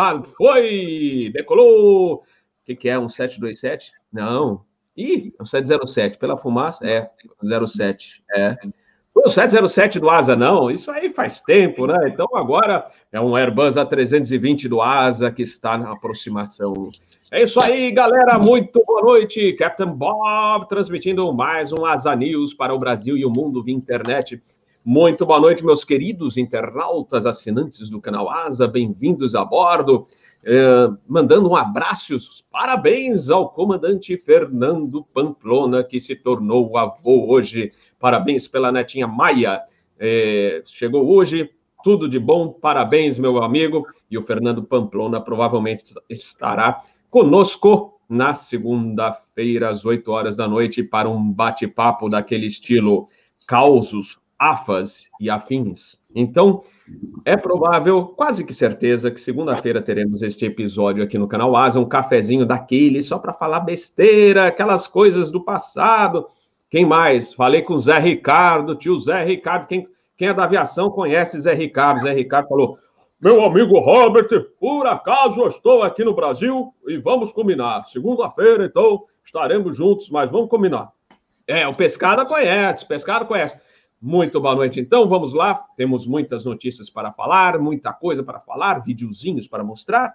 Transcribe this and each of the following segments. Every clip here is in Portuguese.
lá foi, decolou. O que, que é um 727? Não. Ih, é um 707. Pela fumaça, é, 07. É. O 707 do Asa, não, isso aí faz tempo, né? Então agora é um Airbus A320 do Asa que está na aproximação. É isso aí, galera. Muito boa noite. Captain Bob transmitindo mais um Asa News para o Brasil e o mundo via internet. Muito boa noite, meus queridos internautas, assinantes do canal Asa, bem-vindos a bordo. É, mandando um abraço, parabéns ao comandante Fernando Pamplona, que se tornou avô hoje. Parabéns pela netinha Maia. É, chegou hoje, tudo de bom, parabéns, meu amigo. E o Fernando Pamplona provavelmente estará conosco na segunda-feira, às 8 horas da noite, para um bate-papo daquele estilo causos, afas e afins. Então, é provável, quase que certeza, que segunda-feira teremos este episódio aqui no canal Asa, um cafezinho daquele, só para falar besteira, aquelas coisas do passado. Quem mais? Falei com o Zé Ricardo, tio Zé Ricardo. Quem, quem é da aviação conhece Zé Ricardo. Zé Ricardo falou: Meu amigo Robert, por acaso eu estou aqui no Brasil e vamos combinar. Segunda-feira, então, estaremos juntos, mas vamos combinar. É, o Pescada conhece, o Pescada conhece. Muito boa noite, então. Vamos lá. Temos muitas notícias para falar, muita coisa para falar, videozinhos para mostrar.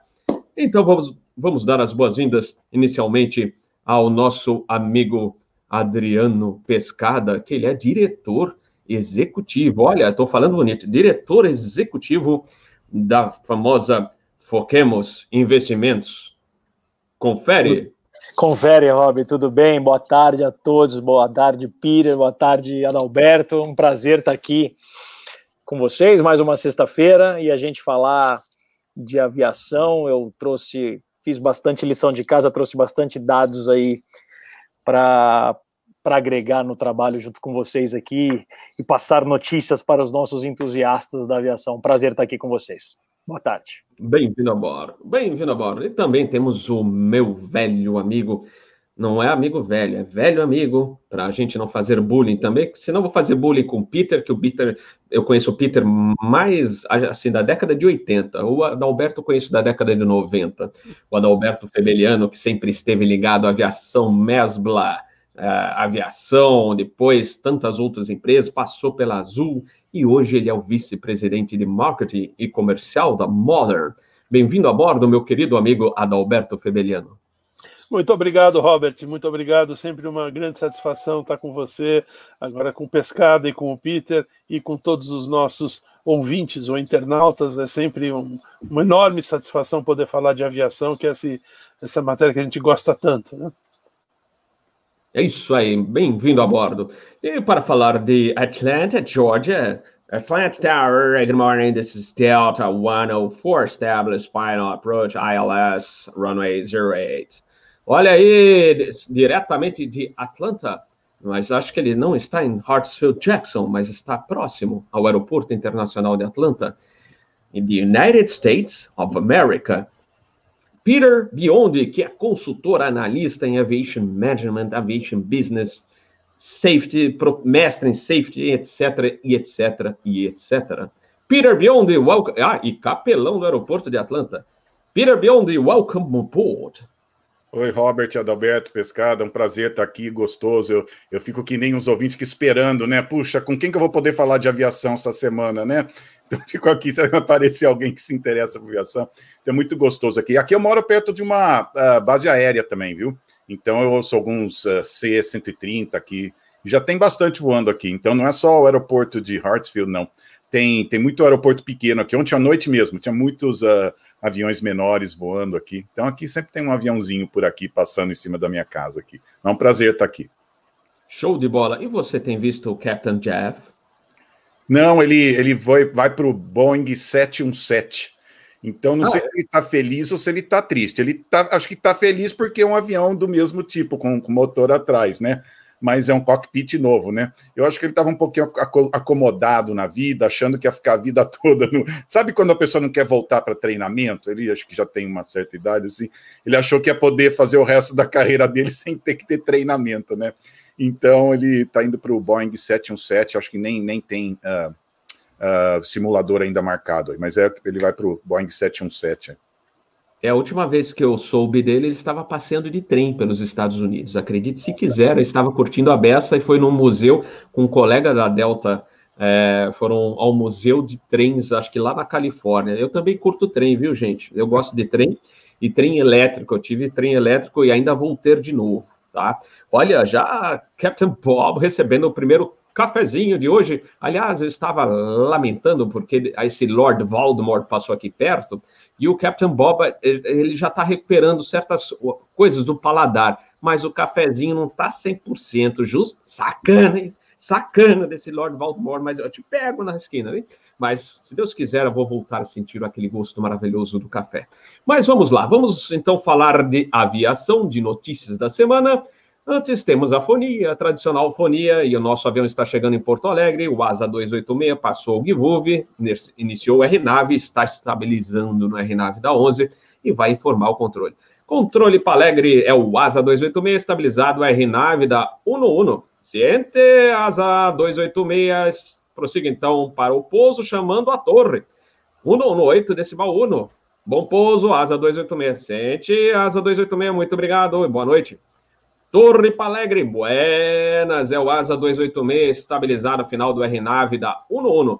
Então vamos, vamos dar as boas-vindas inicialmente ao nosso amigo Adriano Pescada, que ele é diretor executivo. Olha, estou falando bonito, diretor executivo da famosa Foquemos Investimentos. Confere. Confere, Rob, tudo bem? Boa tarde a todos, boa tarde, Peter, boa tarde, Adalberto. Um prazer estar aqui com vocês mais uma sexta-feira e a gente falar de aviação. Eu trouxe, fiz bastante lição de casa, trouxe bastante dados aí para para agregar no trabalho junto com vocês aqui e passar notícias para os nossos entusiastas da aviação. Prazer estar aqui com vocês. Boa tarde. Bem-vindo a bordo. Bem-vindo a bordo. E também temos o meu velho amigo. Não é amigo velho, é velho amigo, para a gente não fazer bullying também, senão vou fazer bullying com o Peter, que o Peter, eu conheço o Peter mais, assim, da década de 80, o Adalberto conheço da década de 90, o Adalberto Febeliano, que sempre esteve ligado à aviação Mesbla, aviação, depois tantas outras empresas, passou pela Azul, e hoje ele é o vice-presidente de marketing e comercial da Modern. Bem-vindo a bordo, meu querido amigo Adalberto Febeliano. Muito obrigado, Robert. Muito obrigado. Sempre uma grande satisfação estar com você, agora com Pescada e com o Peter e com todos os nossos ouvintes ou internautas. É sempre um, uma enorme satisfação poder falar de aviação, que é esse, essa matéria que a gente gosta tanto. Né? É isso aí, bem-vindo a bordo. E para falar de Atlanta, Georgia, Atlanta Tower, good morning, this is Delta 104, established final approach, ILS, runway 08. Olha aí, diretamente de Atlanta, mas acho que ele não está em Hartsfield Jackson, mas está próximo ao Aeroporto Internacional de Atlanta, in the United States of America. Peter Biondi, que é consultor analista em Aviation Management, Aviation Business, Safety, mestre em Safety, etc, e etc, e etc. Peter Biondi, welcome... Ah, e capelão do aeroporto de Atlanta. Peter Biondi, welcome aboard. Oi, Robert Adalberto Pescada, um prazer estar aqui, gostoso. Eu, eu fico que nem os ouvintes que esperando, né? Puxa, com quem que eu vou poder falar de aviação essa semana, né? Então, fico aqui, se aparecer alguém que se interessa por aviação. Então, é muito gostoso aqui. Aqui eu moro perto de uma uh, base aérea também, viu? Então, eu sou alguns uh, C-130 aqui. Já tem bastante voando aqui. Então, não é só o aeroporto de Hartsfield, não. Tem, tem muito aeroporto pequeno aqui. Ontem à noite mesmo, tinha muitos uh, aviões menores voando aqui. Então, aqui sempre tem um aviãozinho por aqui passando em cima da minha casa aqui. É um prazer estar aqui. Show de bola. E você tem visto o Captain Jeff? Não, ele, ele vai, vai para o Boeing 717. Então, não ah, sei é? se ele está feliz ou se ele está triste. Ele tá, acho que está feliz porque é um avião do mesmo tipo, com, com motor atrás, né? Mas é um cockpit novo, né? Eu acho que ele estava um pouquinho acomodado na vida, achando que ia ficar a vida toda. No... Sabe quando a pessoa não quer voltar para treinamento? Ele acho que já tem uma certa idade, assim. Ele achou que ia poder fazer o resto da carreira dele sem ter que ter treinamento, né? Então ele está indo para o Boeing 717, acho que nem, nem tem uh, uh, simulador ainda marcado, mas é, ele vai para o Boeing 717. É a última vez que eu soube dele, ele estava passeando de trem pelos Estados Unidos. Acredite se quiser, ele estava curtindo a beça e foi num museu com um colega da Delta. É, foram ao museu de trens, acho que lá na Califórnia. Eu também curto trem, viu, gente? Eu gosto de trem e trem elétrico. Eu tive trem elétrico e ainda vou ter de novo, tá? Olha, já Captain Bob recebendo o primeiro cafezinho de hoje. Aliás, eu estava lamentando porque esse Lord Voldemort passou aqui perto e o Captain Bob, ele já está recuperando certas coisas do paladar, mas o cafezinho não está 100% justo. Sacana, hein? Sacana desse Lord Voldemort, mas eu te pego na esquina, hein? Mas, se Deus quiser, eu vou voltar a sentir aquele gosto maravilhoso do café. Mas vamos lá, vamos então falar de aviação, de notícias da semana. Antes temos a fonia, a tradicional fonia, e o nosso avião está chegando em Porto Alegre. O ASA 286 passou o Givuve, iniciou o RNAV, está estabilizando no RNAV da 11 e vai informar o controle. Controle para Alegre é o ASA 286, estabilizado o RNAV da 11. Ciente, ASA 286, prossiga então para o pouso, chamando a torre. 118, decimal 1. Bom pouso, ASA 286. Ciente, ASA 286, muito obrigado e boa noite. Torre Palegre, buenas, é o Asa 286, estabilizado final do RNAV da 11.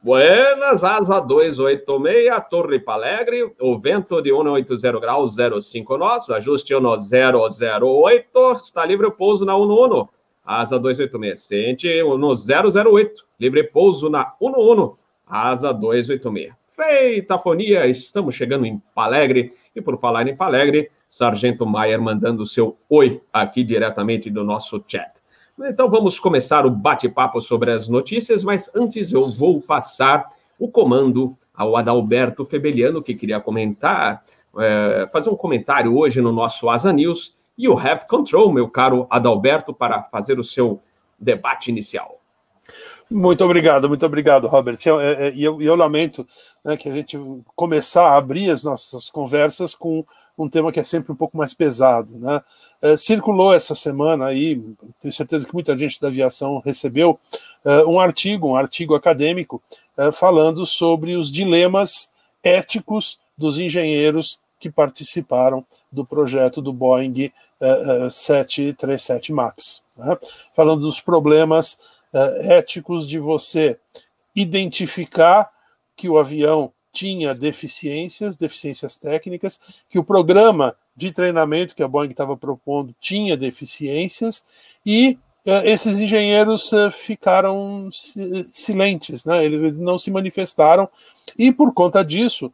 Buenas, Asa 286, Torre Palegre, o vento de 180 graus, 05 nós, ajuste 1008, está livre o pouso na 11. Asa 286, sente no 008, livre pouso na 11, Asa 286. Feita a fonia, estamos chegando em Palegre, e por falar em Palegre, Sargento Maier mandando seu oi aqui diretamente do nosso chat. Então vamos começar o bate-papo sobre as notícias, mas antes eu vou passar o comando ao Adalberto Febeliano, que queria comentar, é, fazer um comentário hoje no nosso Asa News. E o Have Control, meu caro Adalberto, para fazer o seu debate inicial. Muito obrigado, muito obrigado, Robert. E eu, eu, eu, lamento né, que a gente começar a abrir as nossas conversas com um tema que é sempre um pouco mais pesado. Né? É, circulou essa semana aí, tenho certeza que muita gente da aviação recebeu, é, um artigo, um artigo acadêmico, é, falando sobre os dilemas éticos dos engenheiros que participaram do projeto do Boeing 737 MAX. Né? Falando dos problemas éticos de você identificar que o avião tinha deficiências, deficiências técnicas, que o programa de treinamento que a Boeing estava propondo tinha deficiências e uh, esses engenheiros uh, ficaram silentes, né? eles não se manifestaram e por conta disso uh,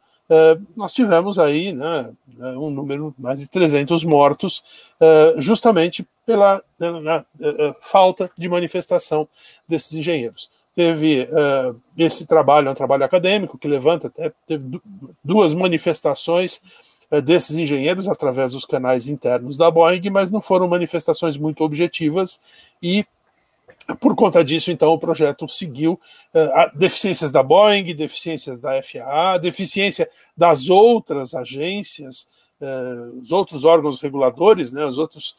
nós tivemos aí né, um número mais de 300 mortos justamente pela né, falta de manifestação desses engenheiros. Teve esse trabalho, é um trabalho acadêmico que levanta até duas manifestações desses engenheiros através dos canais internos da Boeing, mas não foram manifestações muito objetivas e por conta disso, então, o projeto seguiu uh, deficiências da Boeing, deficiências da FAA, deficiência das outras agências, os outros órgãos reguladores, né, os outros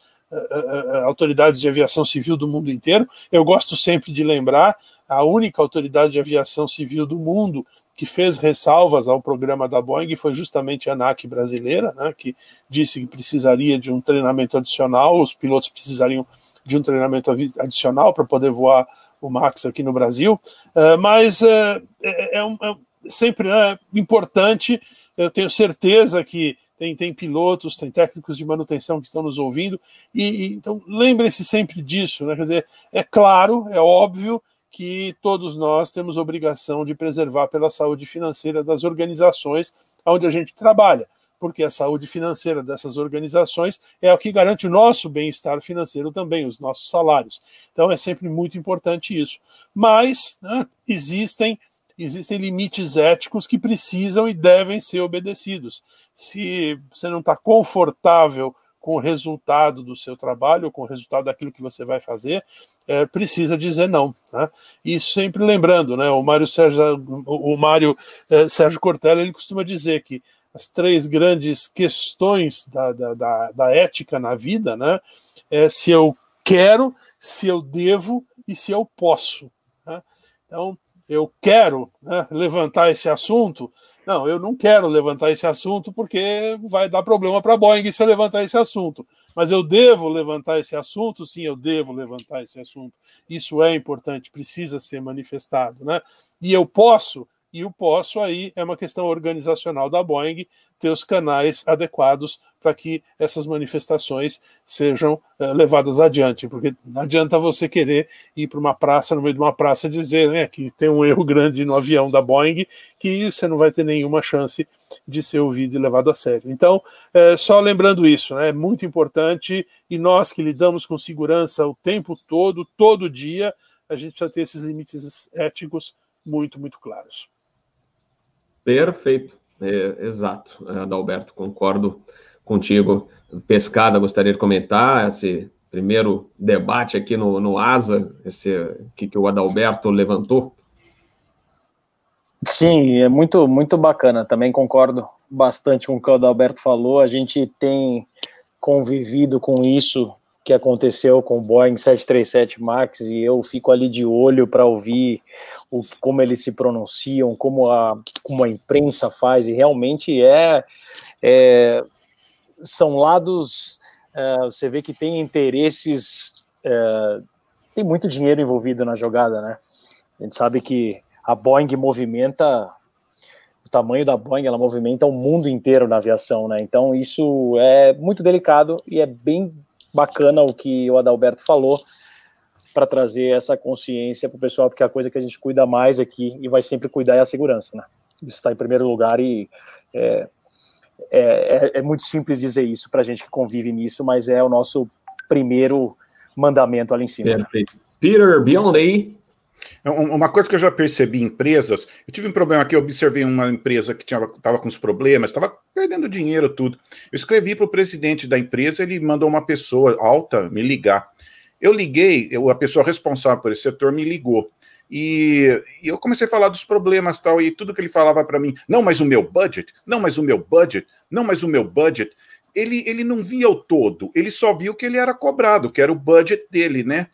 autoridades de aviação civil do mundo inteiro. Eu gosto sempre de lembrar a única autoridade de aviação civil do mundo que fez ressalvas ao programa da Boeing foi justamente a ANAC brasileira, né, que disse que precisaria de um treinamento adicional, os pilotos precisariam de um treinamento adicional para poder voar o Max aqui no Brasil, uh, mas uh, é, é, é, sempre né, importante, eu tenho certeza que tem, tem pilotos, tem técnicos de manutenção que estão nos ouvindo, e, e então lembrem-se sempre disso, né, quer dizer, é claro, é óbvio que todos nós temos obrigação de preservar pela saúde financeira das organizações onde a gente trabalha, porque a saúde financeira dessas organizações é o que garante o nosso bem-estar financeiro também, os nossos salários. Então é sempre muito importante isso. Mas né, existem existem limites éticos que precisam e devem ser obedecidos. Se você não está confortável com o resultado do seu trabalho, com o resultado daquilo que você vai fazer, é, precisa dizer não. Né? E sempre lembrando, né, o Mário Sérgio, o Mário é, Sérgio Cortella, ele costuma dizer que as três grandes questões da, da, da, da ética na vida, né, é se eu quero, se eu devo e se eu posso. Né? Então, eu quero né, levantar esse assunto, não, eu não quero levantar esse assunto porque vai dar problema para a Boeing se eu levantar esse assunto. Mas eu devo levantar esse assunto? Sim, eu devo levantar esse assunto. Isso é importante, precisa ser manifestado. Né? E eu posso e o posso aí é uma questão organizacional da Boeing ter os canais adequados para que essas manifestações sejam uh, levadas adiante, porque não adianta você querer ir para uma praça, no meio de uma praça, dizer né, que tem um erro grande no avião da Boeing, que você não vai ter nenhuma chance de ser ouvido e levado a sério. Então, é, só lembrando isso, né, é muito importante, e nós que lidamos com segurança o tempo todo, todo dia, a gente precisa ter esses limites éticos muito, muito claros. Perfeito, é, exato, Adalberto, concordo contigo. Pescada, gostaria de comentar esse primeiro debate aqui no, no ASA, esse que, que o Adalberto levantou. Sim, é muito, muito bacana. Também concordo bastante com o que o Adalberto falou. A gente tem convivido com isso que aconteceu com o Boeing 737 MAX e eu fico ali de olho para ouvir o, como eles se pronunciam, como a, como a imprensa faz, e realmente é, é são lados, é, você vê que tem interesses, é, tem muito dinheiro envolvido na jogada, né? A gente sabe que a Boeing movimenta o tamanho da Boeing, ela movimenta o mundo inteiro na aviação, né? Então isso é muito delicado e é bem bacana o que o Adalberto falou para trazer essa consciência para o pessoal, porque a coisa que a gente cuida mais aqui e vai sempre cuidar é a segurança, né? Isso está em primeiro lugar e é, é, é, é muito simples dizer isso para a gente que convive nisso, mas é o nosso primeiro mandamento ali em cima. Né? Perfeito. Peter, beyond aí. É uma coisa que eu já percebi em empresas, eu tive um problema aqui, eu observei uma empresa que estava com os problemas, estava perdendo dinheiro, tudo. Eu escrevi para o presidente da empresa, ele mandou uma pessoa alta me ligar. Eu liguei, eu, a pessoa responsável por esse setor me ligou. E, e, eu comecei a falar dos problemas tal, e tudo que ele falava para mim, não, mas o meu budget, não, mas o meu budget, não, mas o meu budget. Ele, ele não via o todo, ele só viu que ele era cobrado, que era o budget dele, né?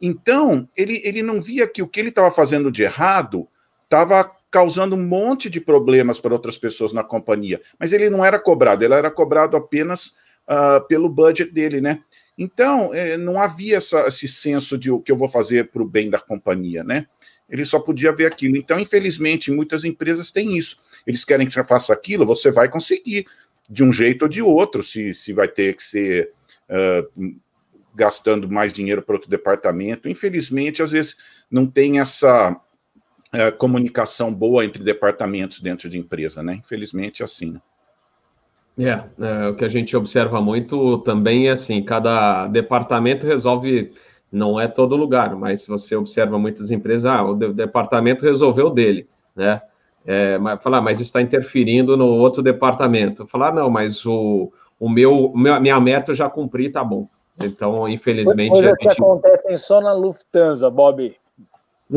Então, ele, ele não via que o que ele estava fazendo de errado estava causando um monte de problemas para outras pessoas na companhia. Mas ele não era cobrado, ele era cobrado apenas uh, pelo budget dele, né? Então, é, não havia essa, esse senso de o que eu vou fazer para o bem da companhia, né? Ele só podia ver aquilo. Então, infelizmente, muitas empresas têm isso. Eles querem que você faça aquilo, você vai conseguir, de um jeito ou de outro, se, se vai ter que ser uh, gastando mais dinheiro para outro departamento. Infelizmente, às vezes, não tem essa uh, comunicação boa entre departamentos dentro de empresa, né? Infelizmente, é assim. Né? É, é, o que a gente observa muito também é assim, cada departamento resolve, não é todo lugar, mas você observa muitas empresas, ah, o departamento resolveu dele, né? É, mas falar, ah, mas está interferindo no outro departamento. Falar, ah, não, mas o, o meu, minha meta eu já cumpri, tá bom. Então, infelizmente. Coisas gente... que acontecem só na Lufthansa, Bob.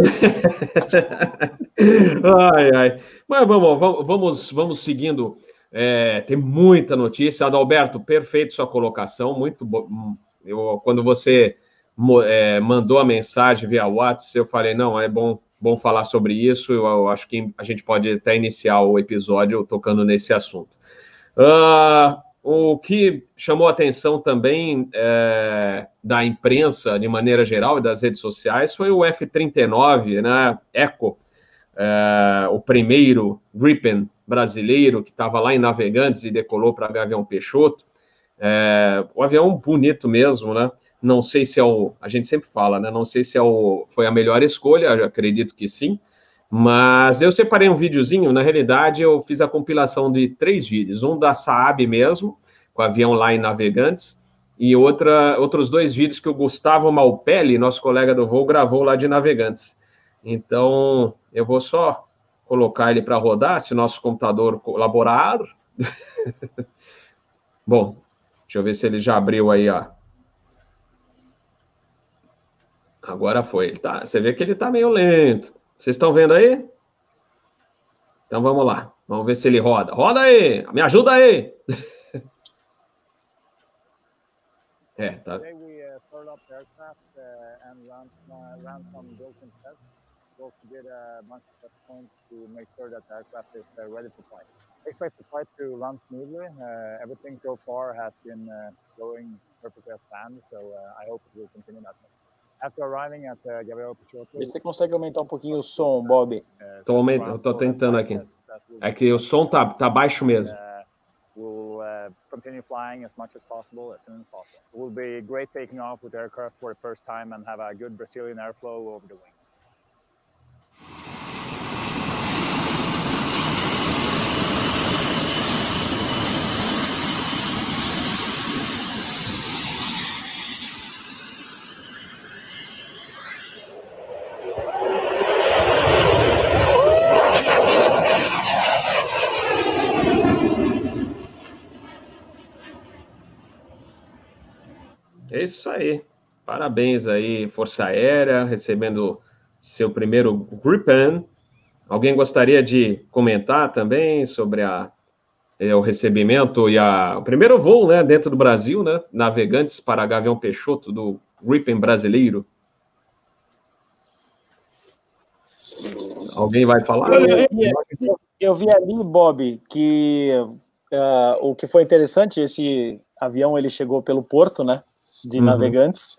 ai, ai. Mas vamos, vamos, vamos seguindo é, tem muita notícia. Adalberto, perfeito sua colocação, muito bom. Eu, quando você é, mandou a mensagem via WhatsApp, eu falei, não, é bom, bom falar sobre isso. Eu, eu acho que a gente pode até iniciar o episódio tocando nesse assunto. Uh, o que chamou atenção também é, da imprensa, de maneira geral, e das redes sociais, foi o F-39, né, Echo, é, o primeiro Gripen brasileiro que estava lá em Navegantes e decolou para Gavião Peixoto. É, o avião bonito mesmo, né? Não sei se é o. A gente sempre fala, né? Não sei se é o, foi a melhor escolha, acredito que sim. Mas eu separei um videozinho, na realidade, eu fiz a compilação de três vídeos: um da Saab mesmo, com avião lá em Navegantes, e outra, outros dois vídeos que o Gustavo Malpelli, nosso colega do voo, gravou lá de Navegantes. Então, eu vou só colocar ele para rodar, se nosso computador colaborar. Bom, deixa eu ver se ele já abriu aí, ó. Agora foi. Ele tá, você vê que ele está meio lento. Vocês estão vendo aí? Então vamos lá. Vamos ver se ele roda. Roda aí! Me ajuda aí! é, tá. expect the flight to run smoothly. Uh, everything so far has been uh, going perfectly as planned, so uh, I hope it will continue that way. After arriving at uh, Gabriel Peixoto, Vê se você consegue aumentar um pouquinho o som, Bob. uh, Tô, aument... eu tô tentando aqui. É que o som tá, tá baixo mesmo. We'll uh, continue flying as much as possible as soon as possible. It will be great taking off with aircraft for the first time and have a good Brazilian airflow over the wings. É isso aí. Parabéns aí, Força Aérea, recebendo seu primeiro Gripen. Alguém gostaria de comentar também sobre a, é, o recebimento e a, o primeiro voo né, dentro do Brasil, né? Navegantes para Gavião Peixoto do Gripen brasileiro. Alguém vai falar? Eu, eu, eu vi ali, Bob, que uh, o que foi interessante, esse avião ele chegou pelo porto, né? De uhum. navegantes.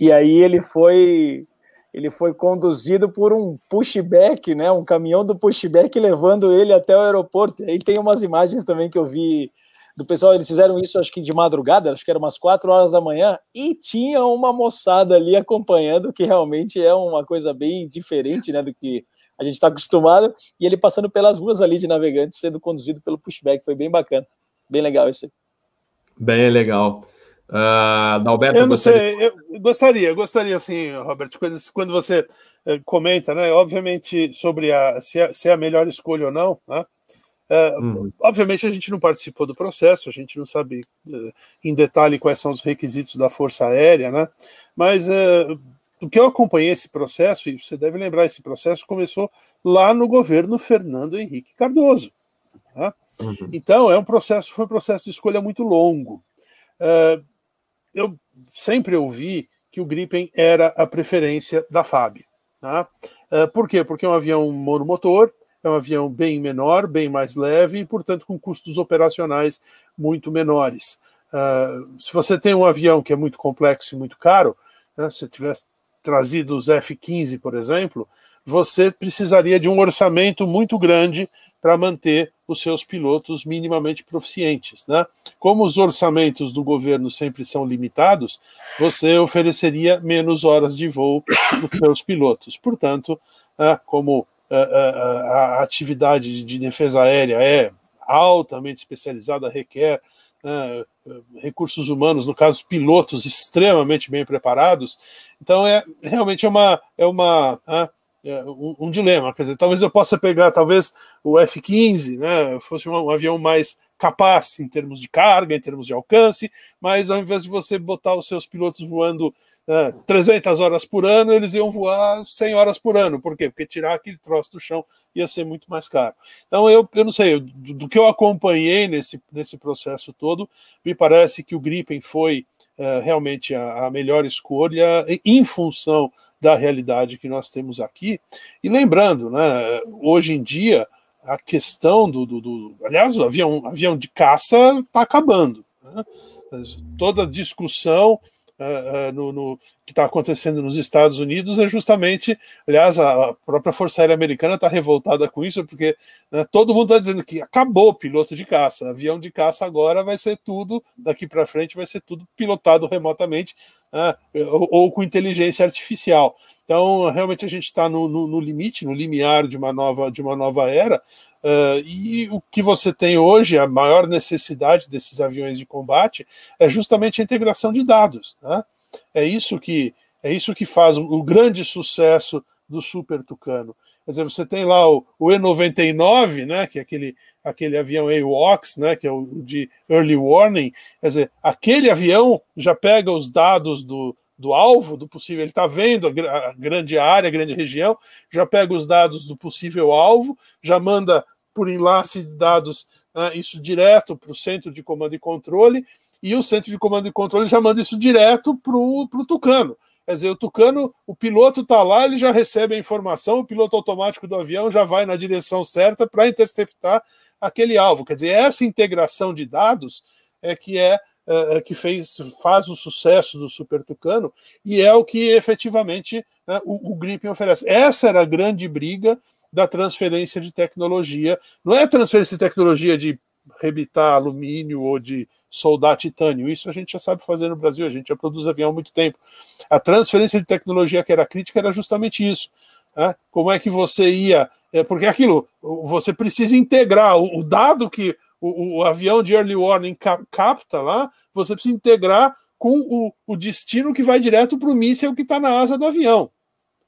E aí ele foi ele foi conduzido por um pushback, né, um caminhão do pushback levando ele até o aeroporto. E aí tem umas imagens também que eu vi do pessoal, eles fizeram isso acho que de madrugada, acho que era umas quatro horas da manhã, e tinha uma moçada ali acompanhando, que realmente é uma coisa bem diferente, né, do que a gente está acostumado, e ele passando pelas ruas ali de navegantes, sendo conduzido pelo pushback, foi bem bacana, bem legal isso. Bem legal. Uh, Dalberto, eu não sei, eu gostaria, gostaria assim, Robert, quando, quando você uh, comenta, né, obviamente sobre a se, é, se, é a melhor escolha ou não, né, uh, uhum. obviamente a gente não participou do processo, a gente não sabe em detalhe quais são os requisitos da Força Aérea, né, mas do que eu acompanhei esse processo, e você deve lembrar, esse processo começou lá no governo Fernando Henrique Cardoso. Né? Uhum. Então, é um processo, foi um processo de escolha muito longo. Uh, eu sempre ouvi que o Gripen era a preferência da FAB. Tá? Uh, por quê? Porque é um avião monomotor, é um avião bem menor, bem mais leve e, portanto, com custos operacionais muito menores. Uh, se você tem um avião que é muito complexo e muito caro, né, se tivesse trazido os F-15, por exemplo, você precisaria de um orçamento muito grande para manter os seus pilotos minimamente proficientes. Né? Como os orçamentos do governo sempre são limitados, você ofereceria menos horas de voo para os seus pilotos. Portanto, né, como a, eh, a, atividade de defesa aérea é altamente especializada, requer né, recursos humanos, no caso pilotos extremamente bem preparados. Então é realmente é uma é uma é, um, um, dilema. Quer dizer, talvez eu possa pegar, talvez o F-15, né, fosse um, um, avião mais capaz em termos de carga, em termos de alcance, mas ao invés de você botar os seus pilotos voando uh, 300 horas por ano, eles iam voar 100 horas por ano. Por quê? Porque tirar aquele troço do chão ia ser muito mais caro. Então, eu, eu não sei, do, do que eu acompanhei nesse, nesse processo todo, me parece que o Gripen foi uh, realmente a, a melhor escolha em função da realidade que nós temos aqui. E lembrando, né, hoje em dia, a questão do. do, do aliás, o avião, avião de caça está acabando. Né? Toda discussão uh, uh, no, no, que está acontecendo nos Estados Unidos é justamente, aliás, a própria Força Aérea Americana está revoltada com isso, porque né, todo mundo está dizendo que acabou o piloto de caça, avião de caça agora vai ser tudo, daqui para frente vai ser tudo pilotado remotamente uh, ou, ou, com inteligência artificial. Então, realmente a gente está no, no, no, limite, no limiar de uma nova, de uma nova era, Uh, e o que você tem hoje, a maior necessidade desses aviões de combate, é justamente a integração de dados. Né? É isso que é isso que faz o, grande sucesso do Super Tucano. Quer dizer, você tem lá o, o E-99, né, que é aquele, aquele avião AWACS, né, que é o de Early Warning. Quer dizer, aquele avião já pega os dados do, do alvo, do possível, ele está vendo a, a, grande área, a grande região, já pega os dados do possível alvo, já manda por enlace de dados, né, isso direto para o centro de comando e controle, e o centro de comando e controle já manda isso direto para o Tucano. Quer dizer, o Tucano, o piloto está lá, ele já recebe a informação, o piloto automático do avião já vai na direção certa para interceptar aquele alvo. Quer dizer, essa integração de dados é que é, é, é que fez, faz o sucesso do Super Tucano e é o que efetivamente né, o, o Gripen oferece. Essa era a grande briga da transferência de tecnologia. Não é transferência de tecnologia de rebitar alumínio ou de soldar titânio. Isso a gente já sabe fazer no Brasil, a gente já produz avião há muito tempo. A transferência de tecnologia que era crítica era justamente isso. Né? Como é que você ia. É, porque aquilo, você precisa integrar o, o dado que o, o, avião de early warning capta lá, você precisa integrar com o, o destino que vai direto para o míssil que está na asa do avião.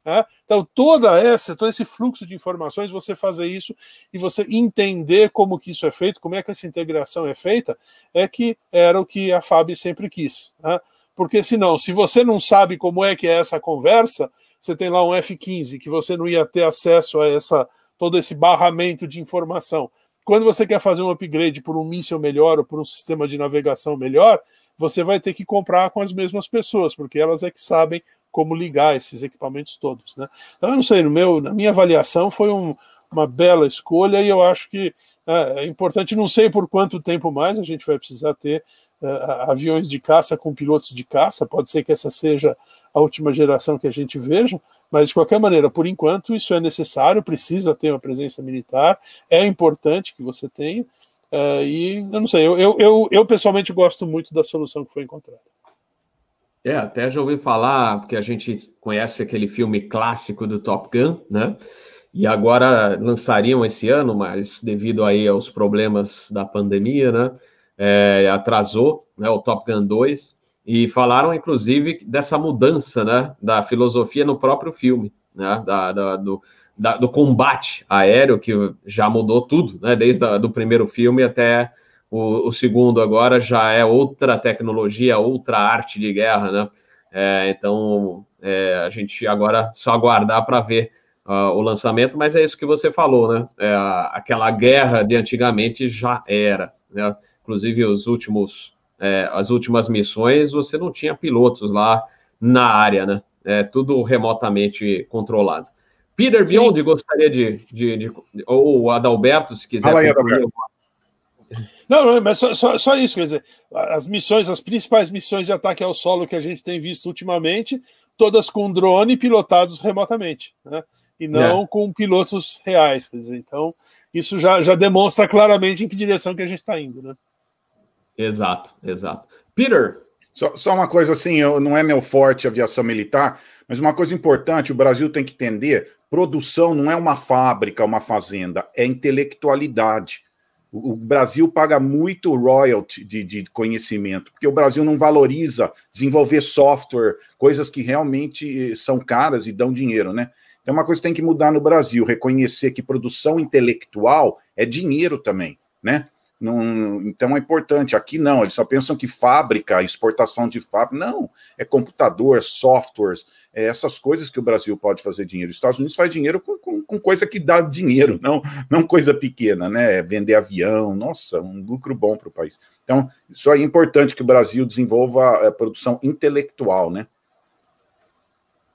Né? Então, toda essa, todo esse fluxo de informações, você fazer isso e você entender como que isso é feito, como é que essa integração é feita, é que era o que a FAB sempre quis. Né? Porque senão, se você não sabe como é que é essa conversa, você tem lá um F-15 que você não ia ter acesso a essa todo esse barramento de informação. Quando você quer fazer um upgrade por um míssil melhor ou por um sistema de navegação melhor, você vai ter que comprar com as mesmas pessoas, porque elas é que sabem como ligar esses equipamentos todos. Né? Então, eu não sei, no meu, na minha avaliação foi um, uma bela escolha e eu acho que é, é, importante, não sei por quanto tempo mais a gente vai precisar ter é, aviões de caça com pilotos de caça, pode ser que essa seja a última geração que a gente veja, mas de qualquer maneira, por enquanto, isso é necessário, precisa ter uma presença militar, é importante que você tenha, é, e eu não sei, eu, eu, eu, eu pessoalmente gosto muito da solução que foi encontrada. É, até já ouvi falar, porque a gente conhece aquele filme clássico do Top Gun, né? E agora lançariam esse ano, mas devido aí aos problemas da pandemia, né? É, atrasou né, o Top Gun 2 e falaram, inclusive, dessa mudança né, da filosofia no próprio filme, né, da, da do, da, do combate aéreo, que já mudou tudo, né, desde o primeiro filme até o, o, segundo agora já é outra tecnologia, outra arte de guerra, né? É, então é, a gente agora só aguardar para ver uh, o lançamento, mas é isso que você falou, né? É, aquela guerra de antigamente já era, né? Inclusive os últimos, é, as últimas missões você não tinha pilotos lá na área, né? É tudo remotamente controlado. Peter Biondi gostaria de, de, de, ou o Adalberto, se quiser Fala aí, Adalberto. Não, não, mas só, só, só, isso, quer dizer, as missões, as principais missões de ataque ao solo que a gente tem visto ultimamente, todas com drone pilotados remotamente, né? E não é. com pilotos reais, quer dizer, então isso já, já demonstra claramente em que direção que a gente está indo, né? Exato, exato. Peter. Só, só uma coisa assim, eu, não é meu forte aviação militar, mas uma coisa importante, o Brasil tem que entender, produção não é uma fábrica, uma fazenda, é intelectualidade. O Brasil paga muito royalty de, de, conhecimento, porque o Brasil não valoriza desenvolver software, coisas que realmente eh, são caras e dão dinheiro, né? Então, uma coisa que tem que mudar no Brasil, reconhecer que produção intelectual é dinheiro também, né? Não, então é importante. Aqui não, eles só pensam que fábrica, exportação de fábrica. Não, é computador, softwares, é essas coisas que o Brasil pode fazer dinheiro. Os Estados Unidos faz dinheiro com, com, com, coisa que dá dinheiro, não, não coisa pequena, né? Vender avião, nossa, um lucro bom para o país. Então, isso é importante que o Brasil desenvolva a produção intelectual, né?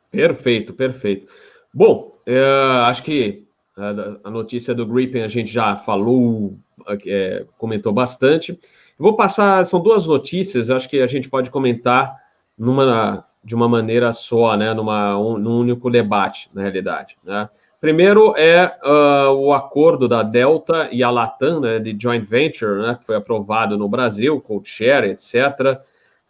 Perfeito, perfeito. Bom, é, acho que a, a notícia do Gripen a gente já falou é, comentou bastante. Vou passar, são duas notícias, acho que a gente pode comentar numa, de uma maneira só, né, numa, um, num único debate, na realidade. Né? Primeiro é uh, o acordo da Delta e a Latam, né, de joint venture, né, que foi aprovado no Brasil, code share, etc.,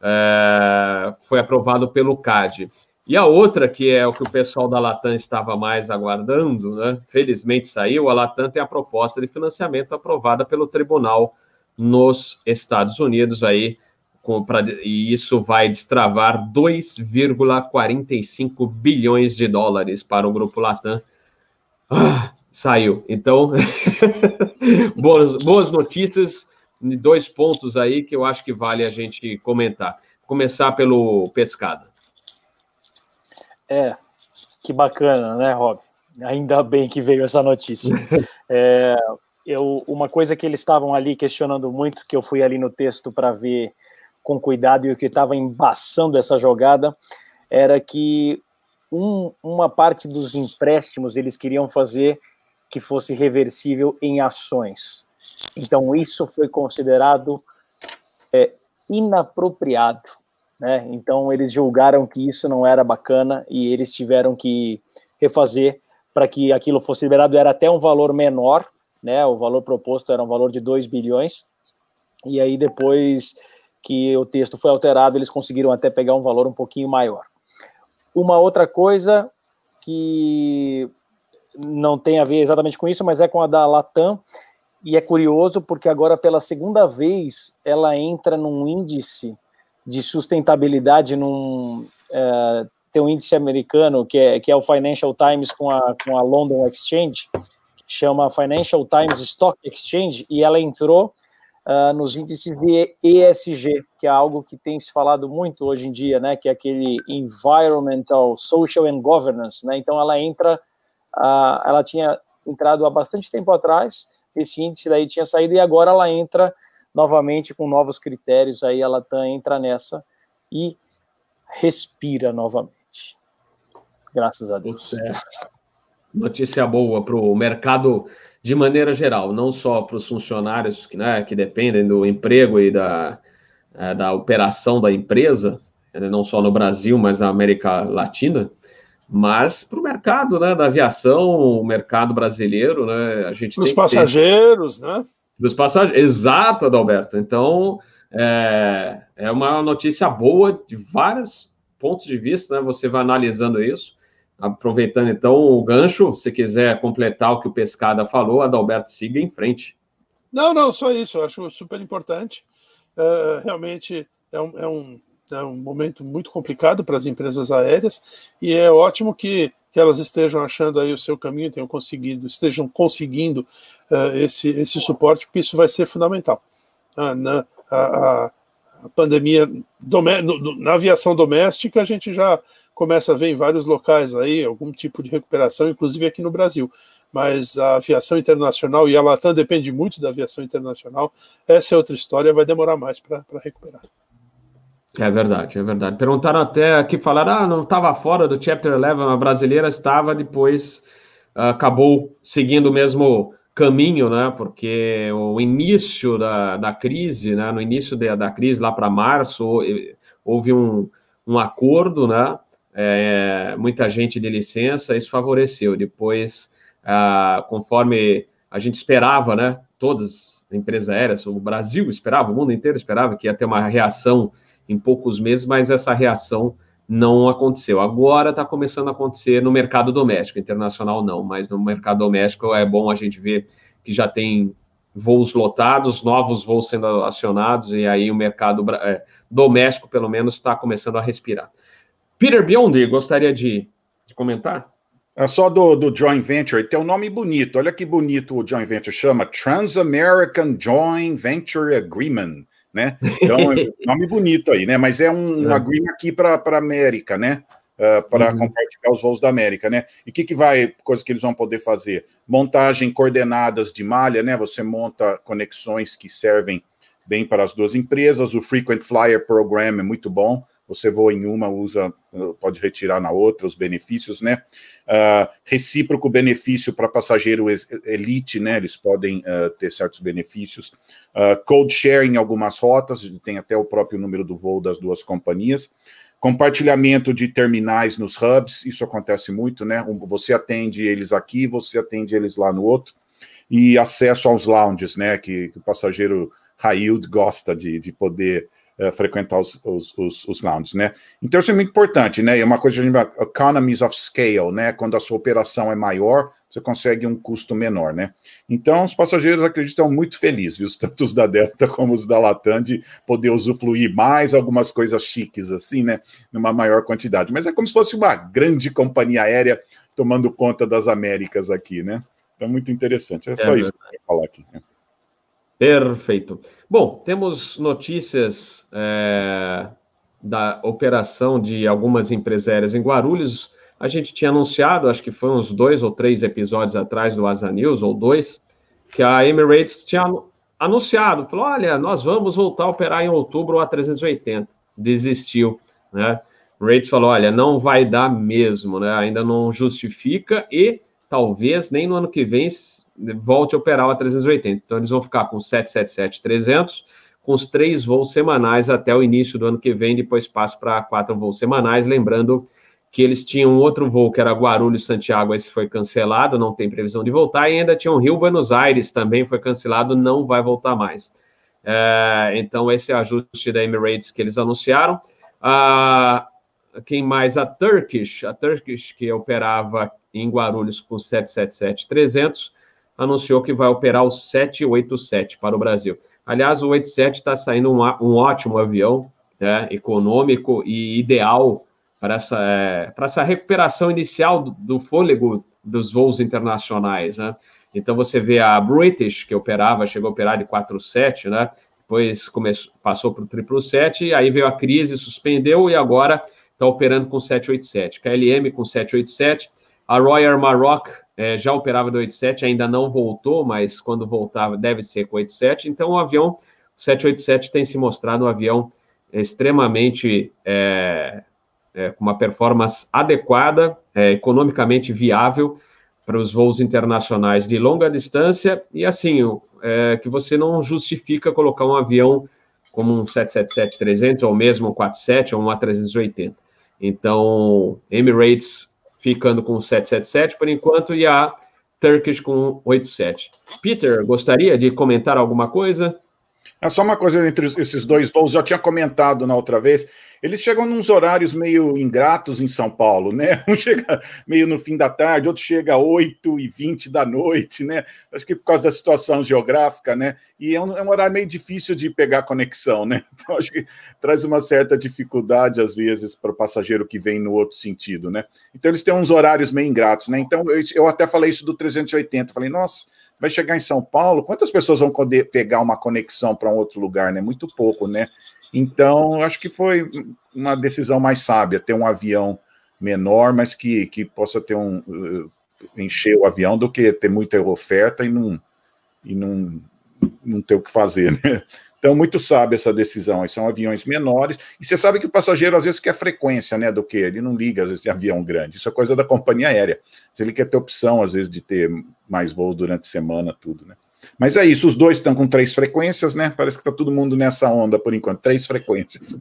é, foi aprovado pelo CAD. E a outra, que é o que o pessoal da Latam estava mais aguardando, né? felizmente saiu, a Latam tem a proposta de financiamento aprovada pelo tribunal nos Estados Unidos aí, com, pra, e isso vai destravar 2,45 bilhões de dólares para o grupo Latam. Ah, saiu. Então, boas, boas notícias, dois pontos aí que eu acho que vale a gente comentar. Começar pelo pescado. É, que bacana, né, Rob? Ainda bem que veio essa notícia. É, eu, uma coisa que eles estavam ali questionando muito, que eu fui ali no texto para ver com cuidado e o que estava embaçando essa jogada, era que um, uma parte dos empréstimos eles queriam fazer que fosse reversível em ações. Então, isso foi considerado é, inapropriado. Né? Então, eles julgaram que isso não era bacana e eles tiveram que refazer para que aquilo fosse liberado. Era até um valor menor, né? o valor proposto era um valor de 2 bilhões. E aí, depois que o texto foi alterado, eles conseguiram até pegar um valor um pouquinho maior. Uma outra coisa que não tem a ver exatamente com isso, mas é com a da Latam, e é curioso porque agora, pela segunda vez, ela entra num índice de sustentabilidade, num, é, tem um índice americano, que é, que é o Financial Times com a, com a London Exchange, que chama Financial Times Stock Exchange, e ela entrou uh, nos índices de ESG, que é algo que tem se falado muito hoje em dia, né, que é aquele Environmental, Social and Governance, né, então ela entra, uh, ela tinha entrado há bastante tempo atrás, esse índice daí tinha saído e agora ela entra novamente com novos critérios, aí ela tá, entra nessa e respira novamente. Graças a Deus. É. Notícia boa para o mercado de maneira geral, não só para os funcionários que, né, que dependem do emprego e da, é, da operação da empresa, né, não só no Brasil, mas na América Latina, mas para o mercado né, da aviação, o mercado brasileiro, né, a gente Os passageiros, ter... né? Dos passageiros, exato, Adalberto. Então, é, é uma notícia boa de vários pontos de vista, né? Você vai analisando isso. Aproveitando então o gancho, se quiser completar o que o Pescada falou, Adalberto, siga em frente. Não, não, só isso, eu acho super importante. Uh, realmente é um, é um, é um momento muito complicado para as empresas aéreas e é ótimo que, que elas estejam achando aí o seu caminho, tenham conseguido, estejam conseguindo uh, esse, esse suporte, porque isso vai ser fundamental. Uh, na, a, a, pandemia na aviação doméstica, a gente já começa a ver em vários locais aí algum tipo de recuperação, inclusive aqui no Brasil. Mas a aviação internacional, e a Latam depende muito da aviação internacional, essa é outra história, vai demorar mais para recuperar. É verdade, é verdade. Perguntaram até aqui, falaram, ah, não estava fora do Chapter 11, a brasileira estava, depois uh, acabou seguindo o mesmo caminho, né? Porque o início da, da crise, né? No início de, da crise, lá para março, houve um, um acordo, né? É, muita gente de licença, isso favoreceu. Depois, ah, conforme a gente esperava, né? Todas as empresas aéreas, o Brasil esperava, o mundo inteiro esperava que ia ter uma reação em poucos meses, mas essa reação não aconteceu. Agora está começando a acontecer no mercado doméstico, internacional não, mas no mercado doméstico é bom a gente ver que já tem voos lotados, novos voos sendo acionados, e aí o mercado é, doméstico, pelo menos, está começando a respirar. Peter Biondi, gostaria de, de comentar? É só do, do joint venture, tem um nome bonito, olha que bonito o joint venture, chama Trans-American Joint Venture Agreement né? Então, é um nome bonito aí, né? Mas é um, é. agreement aqui para a América, né? Uh, para uhum. compartilhar os voos da América, né? E o que, que vai, coisa que eles vão poder fazer? Montagem coordenadas de malha, né? Você monta conexões que servem bem para as duas empresas. O Frequent Flyer Program é muito bom você voa em uma, usa, pode retirar na outra os benefícios, né? Uh, recíproco benefício para passageiro elite, né? Eles podem uh, ter certos benefícios. Uh, code sharing em algumas rotas, tem até o próprio número do voo das duas companhias. Compartilhamento de terminais nos hubs, isso acontece muito, né? Você atende eles aqui, você atende eles lá no outro. E acesso aos lounges, né? Que, que o passageiro Railed gosta de, de poder uh, frequentar os, os, os, os, lounges, né? Então isso é muito importante, né? É uma coisa que a gente chama economies of scale, né? Quando a sua operação é maior, você consegue um custo menor, né? Então os passageiros acreditam muito felizes, viu? Tanto os da Delta como os da Latam de poder usufruir mais algumas coisas chiques, assim, né? Numa maior quantidade. Mas é como se fosse uma grande companhia aérea tomando conta das Américas aqui, né? Então, muito interessante. É, é só isso que eu ia falar aqui. Né? Perfeito. Bom, temos notícias é, da operação de algumas empresárias em Guarulhos. A gente tinha anunciado, acho que foi uns dois ou três episódios atrás do Asa News, ou dois, que a Emirates tinha anunciado, falou, olha, nós vamos voltar a operar em outubro a 380. Desistiu, né? Rates falou: olha, não vai dar mesmo, né? Ainda não justifica e talvez nem no ano que vem volte a operar o A380. Então, eles vão ficar com 777-300, com os três voos semanais até o início do ano que vem, depois passa para quatro voos semanais. Lembrando que eles tinham outro voo que era Guarulhos-Santiago, esse foi cancelado, não tem previsão de voltar, e ainda tinham Rio-Buenos Aires, também foi cancelado, não vai voltar mais. É, então, esse é ajuste da Emirates que eles anunciaram. Ah, quem mais? A Turkish, a Turkish que operava em Guarulhos com 777-300, anunciou que vai operar o 787 para o Brasil. Aliás, o 87 está saindo um, um, ótimo avião, né, econômico e ideal para essa, é, para essa recuperação inicial do, do, fôlego dos voos internacionais. Né? Então, você vê a British, que operava, chegou a operar de 47, né? depois começou, passou para o 777, aí veio a crise, suspendeu e agora está operando com 787. KLM com 787, a Royal Maroc é, já operava do 87, ainda não voltou, mas quando voltar deve ser com 87. Então o avião o 787 tem se mostrado um avião extremamente é, é, com uma performance adequada, é, economicamente viável para os voos internacionais de longa distância e assim é, que você não justifica colocar um avião como um 777-300 ou mesmo um 47 ou um A380. Então, Emirates ficando com 777 por enquanto e a Turkish com 87. Peter, gostaria de comentar alguma coisa? É só uma coisa entre esses dois voos, já tinha comentado na outra vez. Eles chegam nos horários meio ingratos em São Paulo, né? Um chega meio no fim da tarde, outro chega às 8 e 20 da noite, né? Acho que por causa da situação geográfica, né? E é um, é um horário meio difícil de pegar conexão, né? Então acho que traz uma certa dificuldade, às vezes, para o passageiro que vem no outro sentido, né? Então eles têm uns horários meio ingratos, né? Então eu, eu até falei isso do 380, falei, nossa vai chegar em São Paulo, quantas pessoas vão poder pegar uma conexão para um outro lugar, né? Muito pouco, né? Então, acho que foi uma decisão mais sábia ter um avião menor, mas que, que possa ter um uh, encher o avião do que ter muita oferta e não e não, não ter o que fazer, né? Então, muito sábia essa decisão. São aviões menores. E você sabe que o passageiro, às vezes, quer frequência, né? Do que? Ele não liga, às vezes, de avião grande. Isso é coisa da companhia aérea. Se ele quer ter opção, às vezes, de ter mais voos durante a semana, tudo, né? Mas é isso, os dois estão com três frequências, né? Parece que está todo mundo nessa onda por enquanto, três frequências, né?